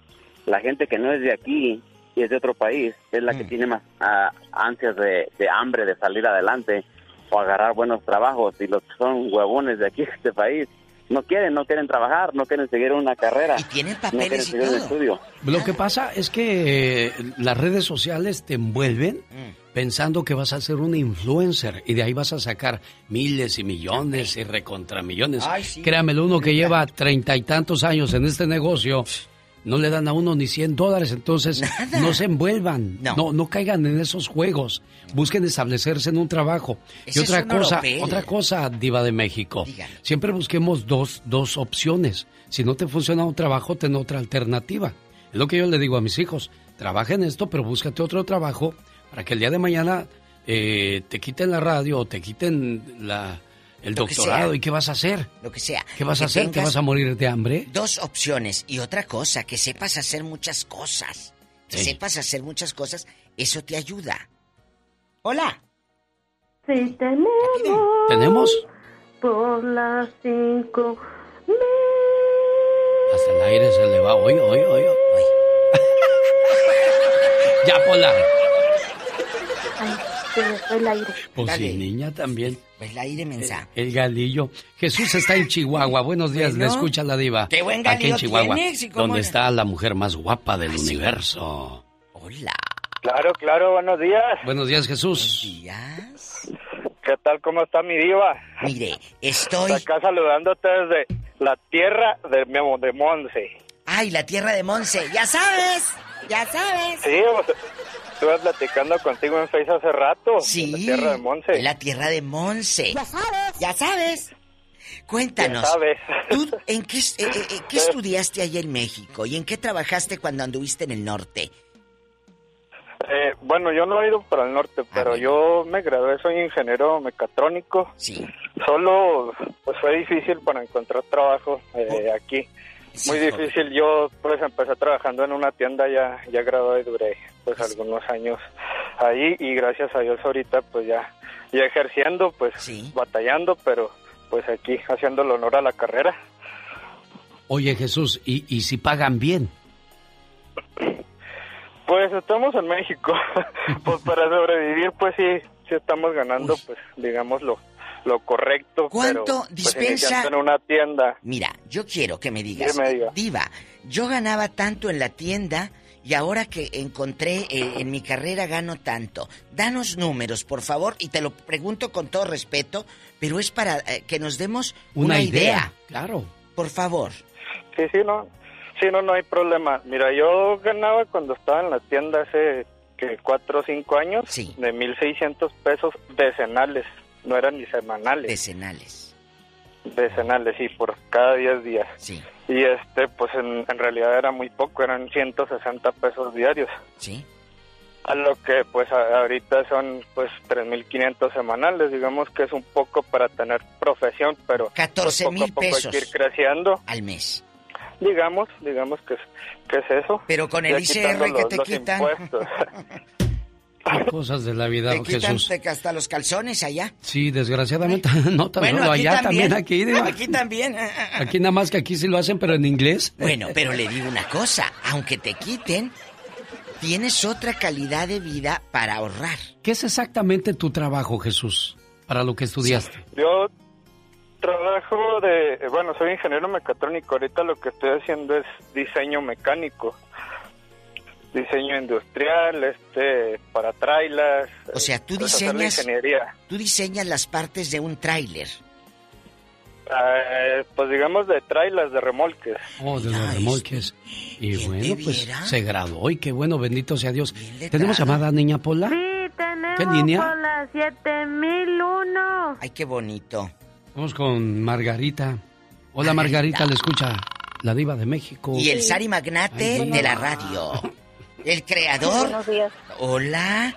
la gente que no es de aquí y es de otro país es la que tiene más ah, ansias de, de hambre de salir adelante o agarrar buenos trabajos y los que son huevones de aquí de este país no quieren, no quieren trabajar, no quieren seguir una carrera. Y tienen no quieren seguir un estudio. Lo que pasa es que eh, las redes sociales te envuelven pensando que vas a ser un influencer y de ahí vas a sacar miles y millones y recontramillones. Ay, sí. Créamelo, uno que lleva treinta y tantos años en este negocio, no le dan a uno ni 100 dólares, entonces no se envuelvan, no. no, caigan en esos juegos, busquen establecerse en un trabajo. Ese y otra cosa, otra cosa, diva de México, siempre busquemos dos, dos opciones. Si no te funciona un trabajo, ten otra alternativa. Es lo que yo le digo a mis hijos, trabaja en esto, pero búscate otro trabajo para que el día de mañana eh, te quiten la radio o te quiten la, el Lo que doctorado. sea. ¿Y qué vas a hacer? Lo que sea. ¿Qué vas Que a hacer? ¿Te vas a morir de hambre? Dos opciones. Y otra cosa, que sepas hacer muchas cosas. Que Sí. sepas hacer muchas cosas, eso te ayuda. Hola. Sí, tenemos. ¿Tenemos? Por las cinco. Hasta el aire se le va. Oye, oye, oye. ya, Pola. Ay, se me fue el aire. Pues Dale. sí, niña también. Pues la aire mensa. El galillo. Jesús está en Chihuahua. Buenos días, Bueno. le escucha la diva. Qué buen Aquí en galillo Chihuahua, tienes, ¿y cómo donde era? está la mujer más guapa del universo. Hola. Claro, claro, buenos días. Buenos días, Jesús. ¿Qué tal? ¿Cómo está mi diva? Mire, estoy... Acá saludándote desde la tierra de, de Monse. Ay, la tierra de Monse. Ya sabes. Ya sabes. Sí, estuve platicando contigo en Face hace rato. Sí. La tierra de Monse. La tierra de Monse. Ya sabes. Ya sabes. Cuéntanos. Ya sabes. ¿Tú en qué, eh, eh, eh, qué estudiaste allá en México y en qué trabajaste cuando anduviste en el norte? Eh, bueno, yo no he ido para el norte, pero yo me gradué, soy ingeniero mecatrónico. Sí. Solo, pues fue difícil para encontrar trabajo eh, aquí. Muy difícil. Yo, pues, empecé trabajando en una tienda, ya, ya gradué y duré, pues, algunos años ahí. Y gracias a Dios ahorita, pues, ya, ya ejerciendo, pues, batallando, pero, pues, aquí haciendo el honor a la carrera. Oye, Jesús, ¿y, y si pagan bien? Pues estamos en México. pues para sobrevivir, pues sí, sí estamos ganando, pues digamos lo, correcto. ¿Cuánto pero, pues, dispensa? en una tienda. Mira, yo quiero que me digas, diga. Diva, yo ganaba tanto en la tienda y ahora que encontré eh, en mi carrera gano tanto. Danos números, por favor, y te lo pregunto con todo respeto, pero es para eh, que nos demos una, idea. Claro. Por favor. Sí, sí, no. Sí, no, no hay problema. Mira, yo ganaba cuando estaba en la tienda hace que cuatro o cinco años de 1.600 pesos decenales. No eran ni semanales. Decenales. Decenales, sí, por cada 10 días. Sí. Y este, pues en, en realidad era muy poco, eran 160 pesos diarios. Sí. A lo que pues a- ahorita son pues 3.500 semanales, digamos que es un poco para tener profesión, pero pues, 14 poco a mil hay pesos. que ir creciendo. Al mes. Digamos, digamos que es, que es eso. Pero con el ICR que te los quitan. cosas de la vida, ¿Te quitan Jesús. te- hasta los calzones allá? Sí, desgraciadamente, no tan Bueno, solo allá, también. también aquí. Aquí también. Aquí nada más que aquí sí lo hacen, pero en inglés. Bueno, pero le digo una cosa, aunque te quiten, tienes otra calidad de vida para ahorrar. ¿Qué es exactamente tu trabajo, Jesús? Para lo que estudiaste. Yo trabajo de, bueno, soy ingeniero mecatrónico. Ahorita lo que estoy haciendo es diseño mecánico, diseño industrial, este, para trailers. O sea, tú hacer la diseñas, ingeniería. tú diseñas las partes de un tráiler. Eh, pues digamos de trailers, de remolques. Oh, de los remolques. Y bueno, pues se graduó y qué bueno, bendito sea Dios. ¿Tenemos llamada, niña Pola? Sí, tenemos ¿Qué línea? por la 7001. Ay, qué bonito. Vamos con Margarita. Hola, Margarita, le escucha la diva de México. Y el Sari Magnate Ay, de la radio. El creador. Buenos días. Hola.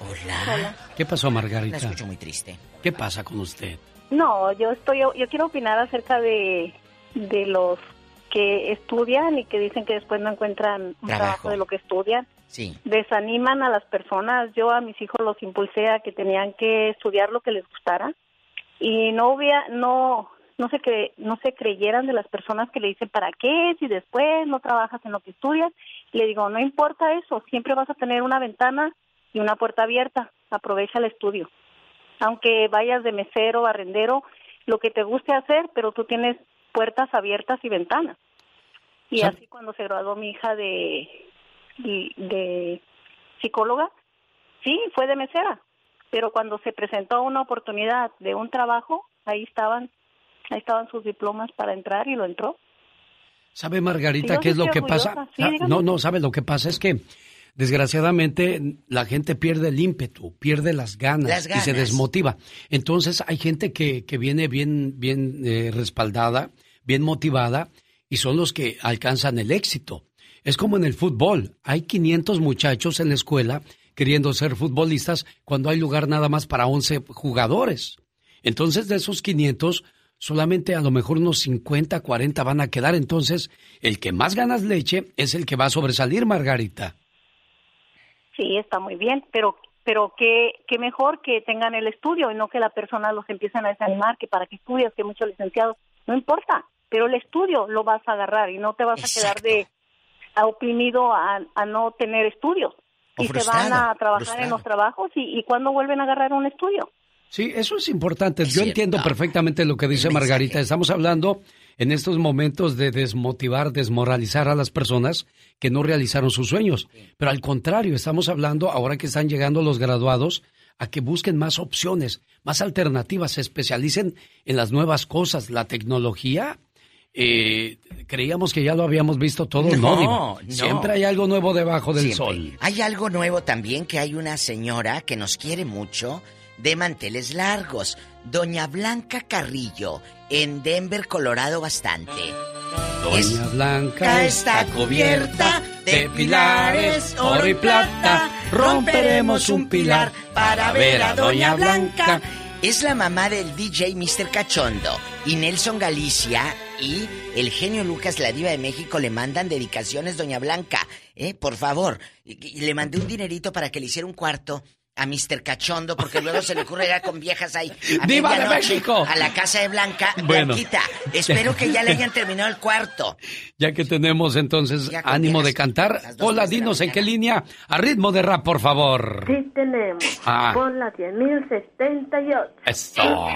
Hola. ¿Qué pasó, La Margarita? escucho muy triste. ¿Qué pasa con usted? No, yo estoy, yo quiero opinar acerca de, de los que estudian y que dicen que después no encuentran un Trabajo. trabajo, de lo que estudian. Sí. Desaniman a las personas. Yo a mis hijos los impulsé a que tenían que estudiar lo que les gustara y no hubiera, no, no se cre, no se creyeran de las personas que le dicen para qué si después no trabajas en lo que estudias. Le digo, no importa eso, siempre vas a tener una ventana y una puerta abierta. Aprovecha el estudio. Aunque vayas de mesero, barrendero, lo que te guste hacer, pero tú tienes puertas abiertas y ventanas. Y así cuando se graduó mi hija de, de psicóloga, sí, fue de mesera, pero cuando se presentó una oportunidad de un trabajo, ahí estaban, ahí estaban sus diplomas para entrar y lo entró. ¿Sabe Margarita qué es lo que pasa? Ah, no, no, sabe lo que pasa es que desgraciadamente la gente pierde el ímpetu, pierde las ganas, y se desmotiva. Entonces hay gente que, que viene bien, bien eh, respaldada, bien motivada y son los que alcanzan el éxito. Es como en el fútbol. Hay 500 muchachos en la escuela queriendo ser futbolistas cuando hay lugar nada más para 11 jugadores. Entonces, de esos 500, solamente a lo mejor unos 50, 40 van a quedar. Entonces, el que más ganas leche es el que va a sobresalir, Margarita. Sí, está muy bien, pero pero qué, qué mejor que tengan el estudio y no que la persona los empiecen a desanimar, que para qué estudias, que muchos licenciados, no importa, pero el estudio lo vas a agarrar y no te vas a quedar de oprimido a, no tener estudios. y se van a trabajar en los trabajos y, y cuando vuelven a agarrar un estudio. Sí, eso es importante. Yo entiendo perfectamente lo que dice Margarita. Estamos hablando en estos momentos de desmotivar, desmoralizar a las personas que no realizaron sus sueños. Pero al contrario, estamos hablando, ahora que están llegando los graduados, a que busquen más opciones, más alternativas, se especialicen en las nuevas cosas, la tecnología eh, creíamos que ya lo habíamos visto todo. No, siempre hay algo nuevo debajo del sol. Hay algo nuevo también que hay una señora que nos quiere mucho de manteles largos, Doña Blanca Carrillo, en Denver, Colorado bastante. Doña Blanca está cubierta de pilares, oro y plata. Romperemos un pilar para ver a Doña Blanca. Es la mamá del DJ Mr. Cachondo y Nelson Galicia y el genio Lucas, la diva de México, le mandan dedicaciones, doña Blanca, ¿eh? Por favor. Y, le mandé un dinerito para que le hiciera un cuarto a Mr. Cachondo, porque luego se le ocurre ir con viejas ahí. A ¡Viva de México! A la casa de Blanca. Bueno. Blanquita, espero que ya le hayan terminado el cuarto. Ya que tenemos entonces ánimo de cantar. Hola, dinos en qué línea. A ritmo de rap, por favor. Sí, tenemos. Ah. Por la 10.078. Eso.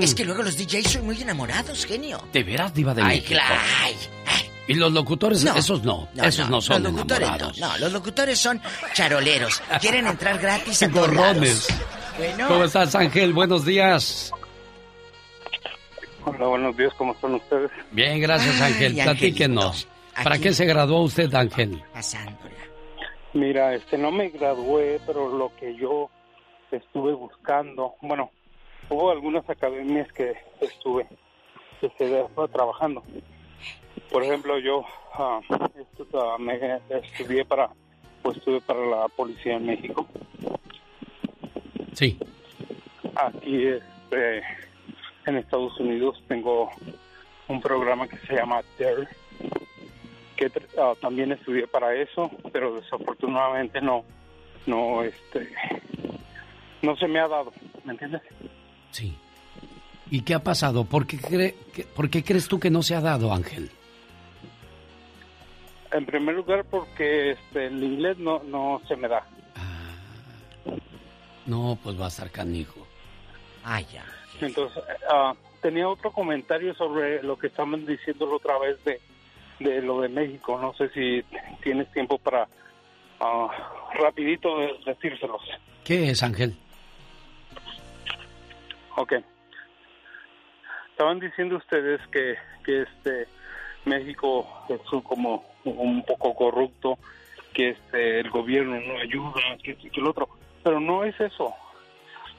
es que luego los DJs son muy enamorados, genio. ¿De veras, diva de México? Ay, ay. Y los locutores, esos no, esos no, son los locutores No, los locutores son charoleros. Quieren entrar gratis a Gorrones. Bueno. ¿Cómo estás, Ángel? Buenos días. Hola, buenos días, ¿cómo están ustedes? Bien, gracias, Ángel. Platíquenos. ¿Para qué se graduó usted, Ángel? Pasándola. Mira, este, no me gradué, pero lo que yo estuve buscando, bueno, hubo algunas academias que estuve, estuve trabajando por ejemplo, yo uh, me estudié para, pues estuve para la policía en México. Sí. Aquí este, en Estados Unidos tengo un programa que se llama DARE, que ah, también estudié para eso, pero desafortunadamente no, no, este, no se me ha dado, ¿me entiendes? Sí. ¿Y qué ha pasado? ¿Por qué, cree, ¿Por qué crees tú que no se ha dado, Ángel? En primer lugar porque este, el inglés no, no se me da. Ah. no, pues va a estar canijo. Ah, ya. Entonces, ah, tenía otro comentario sobre lo que estaban diciendo la otra vez de, de lo de México. No sé si tienes tiempo para uh, rapidito decírselos. ¿Qué es, Ángel? Ok. Estaban diciendo ustedes que, que este México es como un poco corrupto, que este, el gobierno no ayuda, que, que el otro. Pero no es eso.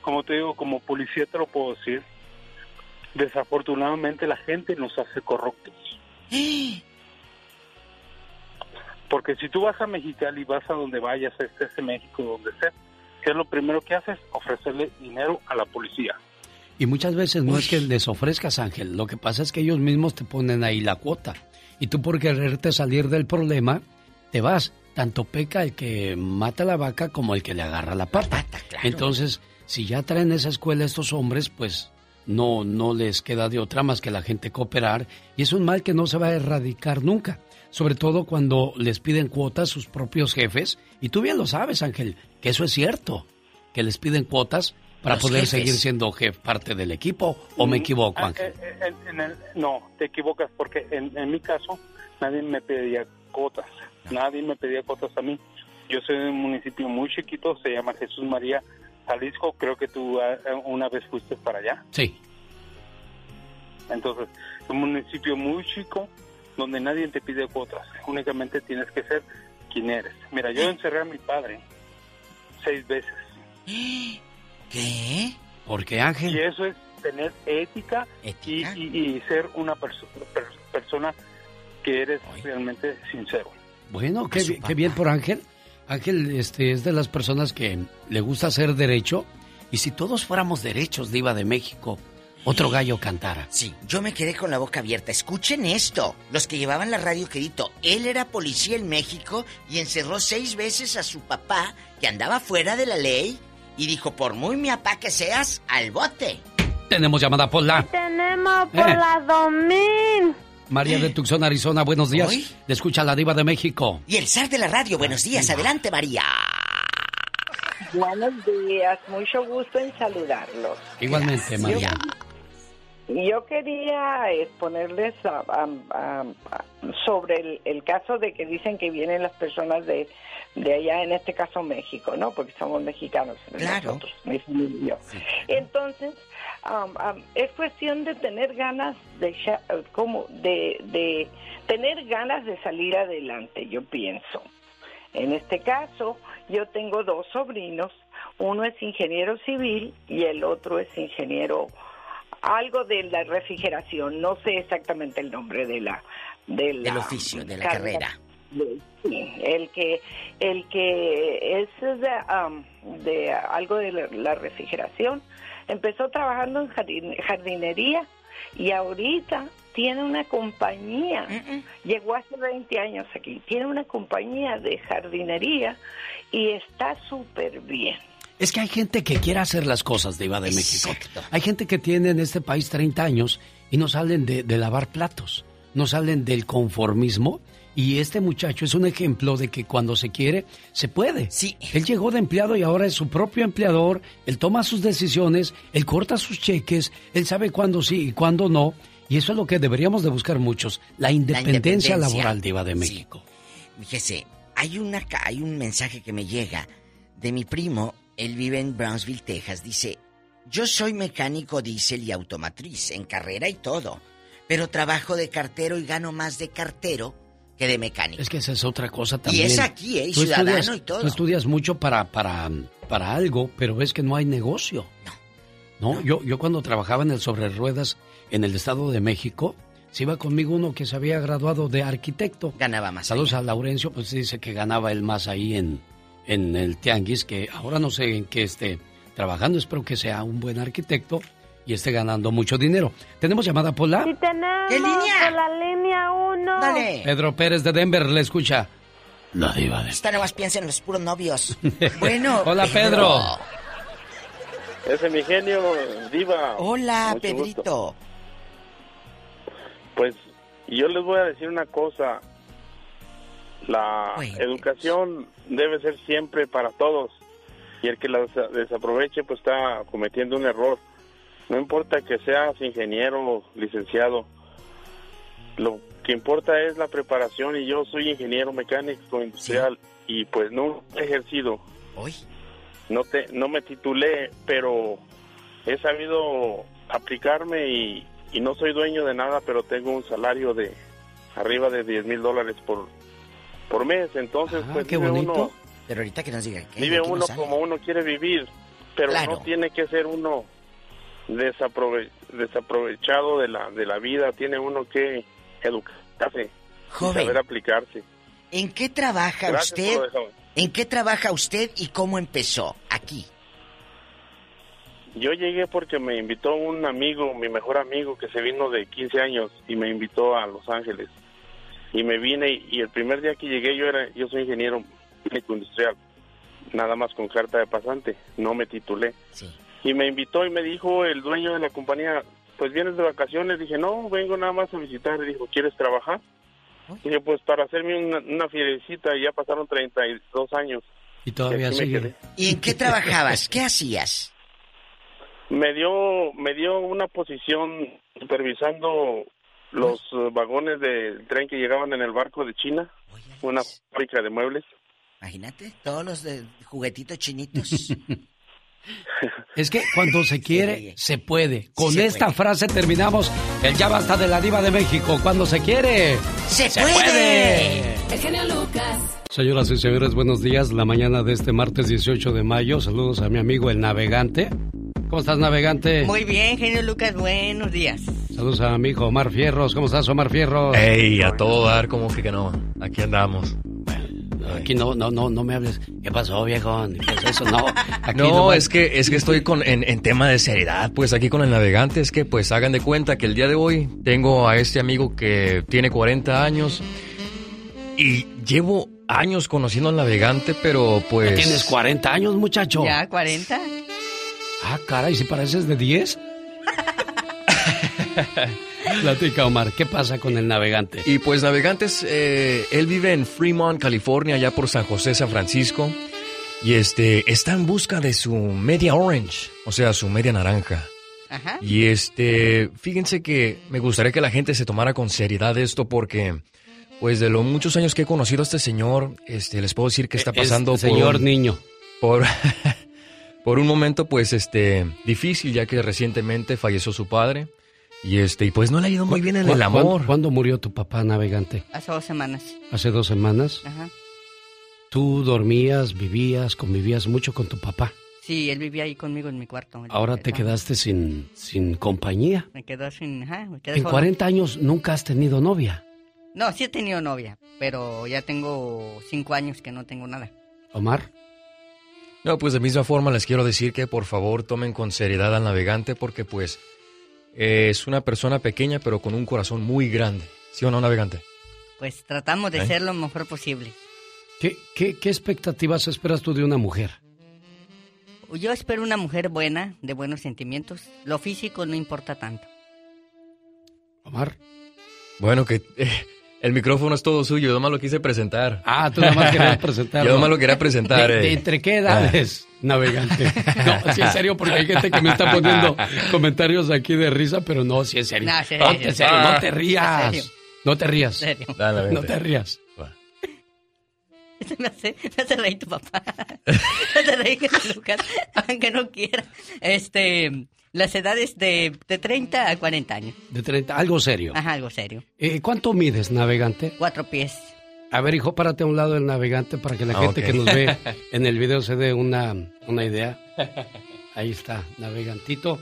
Como te digo, como policía te lo puedo decir. Desafortunadamente la gente nos hace corruptos. Porque si tú vas a Mexicali, vas a donde vayas, este es México, donde sea, ¿qué es lo primero que haces? Ofrecerle dinero a la policía. Y muchas veces no es que les ofrezcas, Ángel, lo que pasa es que ellos mismos te ponen ahí la cuota. Y tú por quererte salir del problema, te vas. Tanto peca el que mata la vaca como el que le agarra la pata. Entonces, si ya traen esa escuela estos hombres, pues no, no les queda de otra más que la gente cooperar y es un mal que no se va a erradicar nunca, sobre todo cuando les piden cuotas sus propios jefes y tú bien lo sabes Ángel, que eso es cierto, que les piden cuotas para poder seguir siendo jefe, parte del equipo o me equivoco Ah, Ángel. eh, eh, en el- no, te equivocas porque en, mi caso nadie me pedía cuotas, nadie me pedía cuotas a mí. Yo soy de un municipio muy chiquito, se llama Jesús María, Jalisco, creo que tú ah, una vez fuiste para allá. Sí. Entonces, un municipio muy chico donde nadie te pide cuotas, únicamente tienes que ser quien eres. Mira, yo encerré a mi padre seis veces. ¿Qué? Porque Ángel. Y eso es tener ética, Y, y- y ser una perso- per- persona que eres realmente sincero. Bueno, qué, bi- qué bien por Ángel. Ángel este, es de las personas que le gusta hacer derecho. Y si todos fuéramos derechos, Diva de México, otro gallo cantara. Sí, yo me quedé con la boca abierta. Escuchen esto. Los que llevaban la radio quedito. Él era policía en México y encerró seis veces a su papá, que andaba fuera de la ley, y dijo, por muy mi papá que seas, al bote. Tenemos llamada Pola. Tenemos por Eh. la 2000. María de Tucson, Arizona, buenos días. Le escucha la Diva de México. Y el zar de la radio, buenos días. Adelante, María. Buenos días, mucho gusto en saludarlos. Igualmente, María. Yo quería exponerles a- a- a- a- sobre el, el caso de que dicen que vienen las personas de, de allá, en este caso México, ¿no? Porque somos mexicanos. Nosotros, mi familia y yo. Entonces, am, es cuestión de tener ganas de, como de, de tener ganas de salir adelante, yo pienso. En este caso, yo tengo dos sobrinos, uno es ingeniero civil y el otro es ingeniero algo de la refrigeración, no sé exactamente el nombre de la de la Del oficio, de la carrera. El que el que es de, de algo de la, la refrigeración empezó trabajando en jardin- jardinería y ahorita tiene una compañía, llegó hace 20 años aquí, tiene una compañía de jardinería y está súper bien. Es que hay gente que quiere hacer las cosas, Diva de México. Hay gente que tiene en este país 30 años y no salen de, de lavar platos, no salen del conformismo. Y este muchacho es un ejemplo de que cuando se quiere, se puede. Sí. Él llegó de empleado y ahora es su propio empleador. Él toma sus decisiones, él corta sus cheques, él sabe cuándo sí y cuándo no. Y eso es lo que deberíamos de buscar muchos, la independencia, independencia. laboral, Diva de Sí. México. Fíjese, hay, una, hay un mensaje que me llega de mi primo, él vive en Brownsville, Texas, dice, yo soy mecánico diésel y automatriz, en carrera y todo, pero trabajo de cartero y gano más de cartero que de mecánico. Es que esa es otra cosa también. es aquí, ¿eh? Y Tú ciudadano estudias- y todo. Tú estudias mucho para, para, para algo, pero ves que no hay negocio. No. Yo, yo cuando trabajaba en el sobre ruedas en el Estado de México, se iba conmigo uno que se había graduado de arquitecto. Ganaba más. Saludos a Laurencio, pues dice que ganaba él más ahí en, en el Tianguis, que ahora no sé en qué esté trabajando, espero que sea un buen arquitecto y esté ganando mucho dinero. ¿Tenemos llamada Pola? Y tenemos por la línea 1. Dale. Pedro Pérez de Denver le escucha. La diva de... Esta nomás piensa en los puros novios. Bueno. Hola, Pedro. Ese es mi genio, diva. Hola, Mucho Pedrito. gusto. Pues yo les voy a decir una cosa. La educación debe ser siempre para todos. Y el que la desa- desaproveche pues está cometiendo un error. No importa que seas ingeniero o licenciado. Lo que importa es la preparación y yo soy ingeniero mecánico industrial y pues no he ejercido. Hoy. No te no me titulé, pero he sabido aplicarme y, y no soy dueño de nada, pero tengo un salario de arriba de 10 mil dólares por, por mes. Entonces, pues qué vive bonito. uno, Pero ahorita que nos diga vive uno como uno quiere vivir, pero Claro. no tiene que ser uno desaprove- desaprovechado de la, de la vida. Tiene uno que educarse, y Joven. saber aplicarse. ¿En qué trabaja Gracias usted? ¿En qué trabaja usted y cómo empezó? Aquí. Yo llegué porque me invitó un amigo, mi mejor amigo, que se vino de 15 años y me invitó a Los Ángeles. Y me vine y, y el primer día que llegué yo era, yo soy ingeniero técnico industrial, nada más con carta de pasante, no me titulé. Y me invitó y me dijo el dueño de la compañía, pues vienes de vacaciones. Dije, no, vengo nada más a visitar. Y dijo, ¿quieres trabajar? Dije, pues para hacerme una, una fierecita, y ya pasaron 32 años. Y todavía me sigue. ¿Y en qué trabajabas? ¿Qué hacías? Me dio, me dio una posición supervisando los vagones del tren que llegaban en el barco de China, una fábrica de muebles. Imagínate, todos los de juguetitos chinitos. Es que cuando se quiere, se puede. Con se esta frase terminamos el Ya Basta de la Diva de México. Cuando se quiere, ¡Se, puede! El genio Lucas. Señoras y señores, buenos días. La mañana de este martes 18 de mayo. Saludos a mi amigo el navegante. ¿Cómo estás, navegante? Muy bien, genio Lucas, buenos días. Saludos a mi hijo Omar Fierros. ¿Cómo estás, Omar Fierros? Ey, a todo dar, como que, que no. Aquí andamos. Aquí no, no, no, no me hables. ¿Qué pasó, viejo? ¿Qué es eso? No, aquí no, nomás- es que es que estoy con en, en tema de seriedad, pues aquí con el navegante es que pues hagan de cuenta que el día de hoy tengo a este amigo que tiene 40 años y llevo años conociendo al navegante, pero pues ¿Ya tienes 40 años, muchacho? ¿Ya 40? Ah, caray, si pareces de 10. Platica, Omar, ¿qué pasa con el navegante? Y pues Navegantes, eh, él vive en Fremont, California, allá por San José, San Francisco. Y este, está en busca de su media orange, o sea, su media naranja. Ajá. Y este, fíjense que me gustaría que la gente se tomara con seriedad esto porque, pues de los muchos años que he conocido a este señor, este, les puedo decir que está Es pasando señor por un- niño. Por, por un momento, pues, este, difícil, ya que recientemente falleció su padre. Y este, y pues no le ha ido muy bien en ¿Cu- el cuándo- amor. ¿Cuándo murió tu papá navegante? Hace dos semanas. ¿Hace dos semanas? Ajá. ¿Tú dormías, vivías, convivías mucho con tu papá? Sí, él vivía ahí conmigo en mi cuarto. Ahora te quedaste sin, sin compañía. Me quedó sin... Ajá, me quedé En solo. 40 años nunca has tenido novia, No, sí he tenido novia, pero ya tengo cinco años que no tengo nada. Omar. No, pues de misma forma les quiero decir que por favor tomen con seriedad al navegante porque pues eh, es una persona pequeña pero con un corazón muy grande. ¿Sí o no, navegante? Pues tratamos de ¿Eh? ser lo mejor posible. ¿Qué, qué, qué expectativas esperas tú de una mujer? Yo espero una mujer buena, de buenos sentimientos. Lo físico no importa tanto. Omar. Bueno, que eh, el micrófono es todo suyo, yo nomás lo quise presentar. Ah, tú nada más querías presentarlo. Yo nomás lo quería presentar. ¿De, de eh. entre qué edades, navegante? No, sí, en serio, porque hay gente que me está poniendo comentarios aquí de risa, pero no, sí, en serio. No, serio, Ponte en serio, no te rías. No te rías. serio. No te rías. me hace, me hace reír tu papá. me hace reír Lucas, aunque no quiera. Este, las edades de, de 30 a 40 años. De 30, algo serio. Ajá, algo serio. Eh, ¿Cuánto mides, navegante? Cuatro pies. A ver, hijo, párate a un lado del navegante para que la Ah, gente que nos ve en el video se dé una, una idea. Ahí está, navegantito,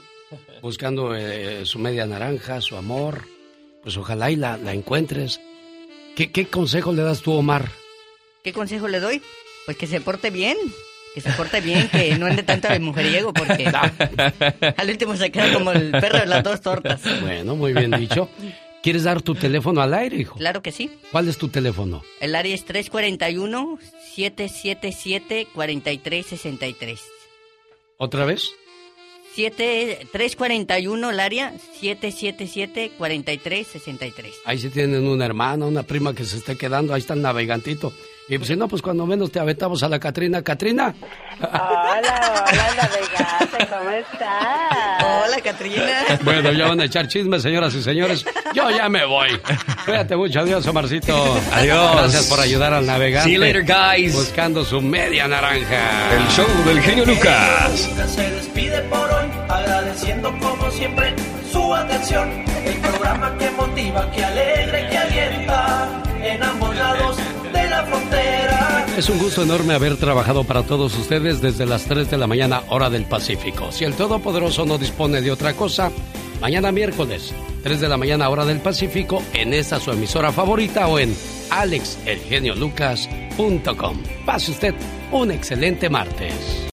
buscando eh, su media naranja, su amor. Pues ojalá y la, la encuentres. ¿Qué, ¿Qué consejo le das tú, Omar? ¿Qué consejo le doy? Pues que se porte bien. Que se porte bien, que no ande tanto de mujeriego, porque al último se queda como el perro de las dos tortas. Bueno, muy bien dicho. ¿Quieres dar tu teléfono al aire, hijo? Claro que sí. ¿Cuál es tu teléfono? El área es 341-777-4363. ¿Otra vez? 7, 341 el área 777-4363. Ahí sí tienen una hermana, una prima que se esté quedando, ahí está el navegantito. Y pues si no, pues cuando menos te aventamos a la Catrina. Catrina, Hola, hola, navegante, ¿cómo estás? Hola, Catrina. Bueno, ya van a echar chismes, señoras y señores. Yo ya me voy. Cuídate mucho. Adiós, Omarcito. Adiós. Gracias por ayudar al navegante. See you later, guys. Buscando su media naranja. El show del genio Lucas. se despide por hoy, agradeciendo como siempre su atención. El programa que motiva, que alegra y que alienta en ambos lados. Es un gusto enorme haber trabajado para todos ustedes desde las 3 de la mañana, hora del Pacífico. Si el Todopoderoso no dispone de otra cosa, mañana miércoles, 3 de la mañana, hora del Pacífico, en esta su emisora favorita o en alexelgeniolucas.com. Pase usted un excelente martes.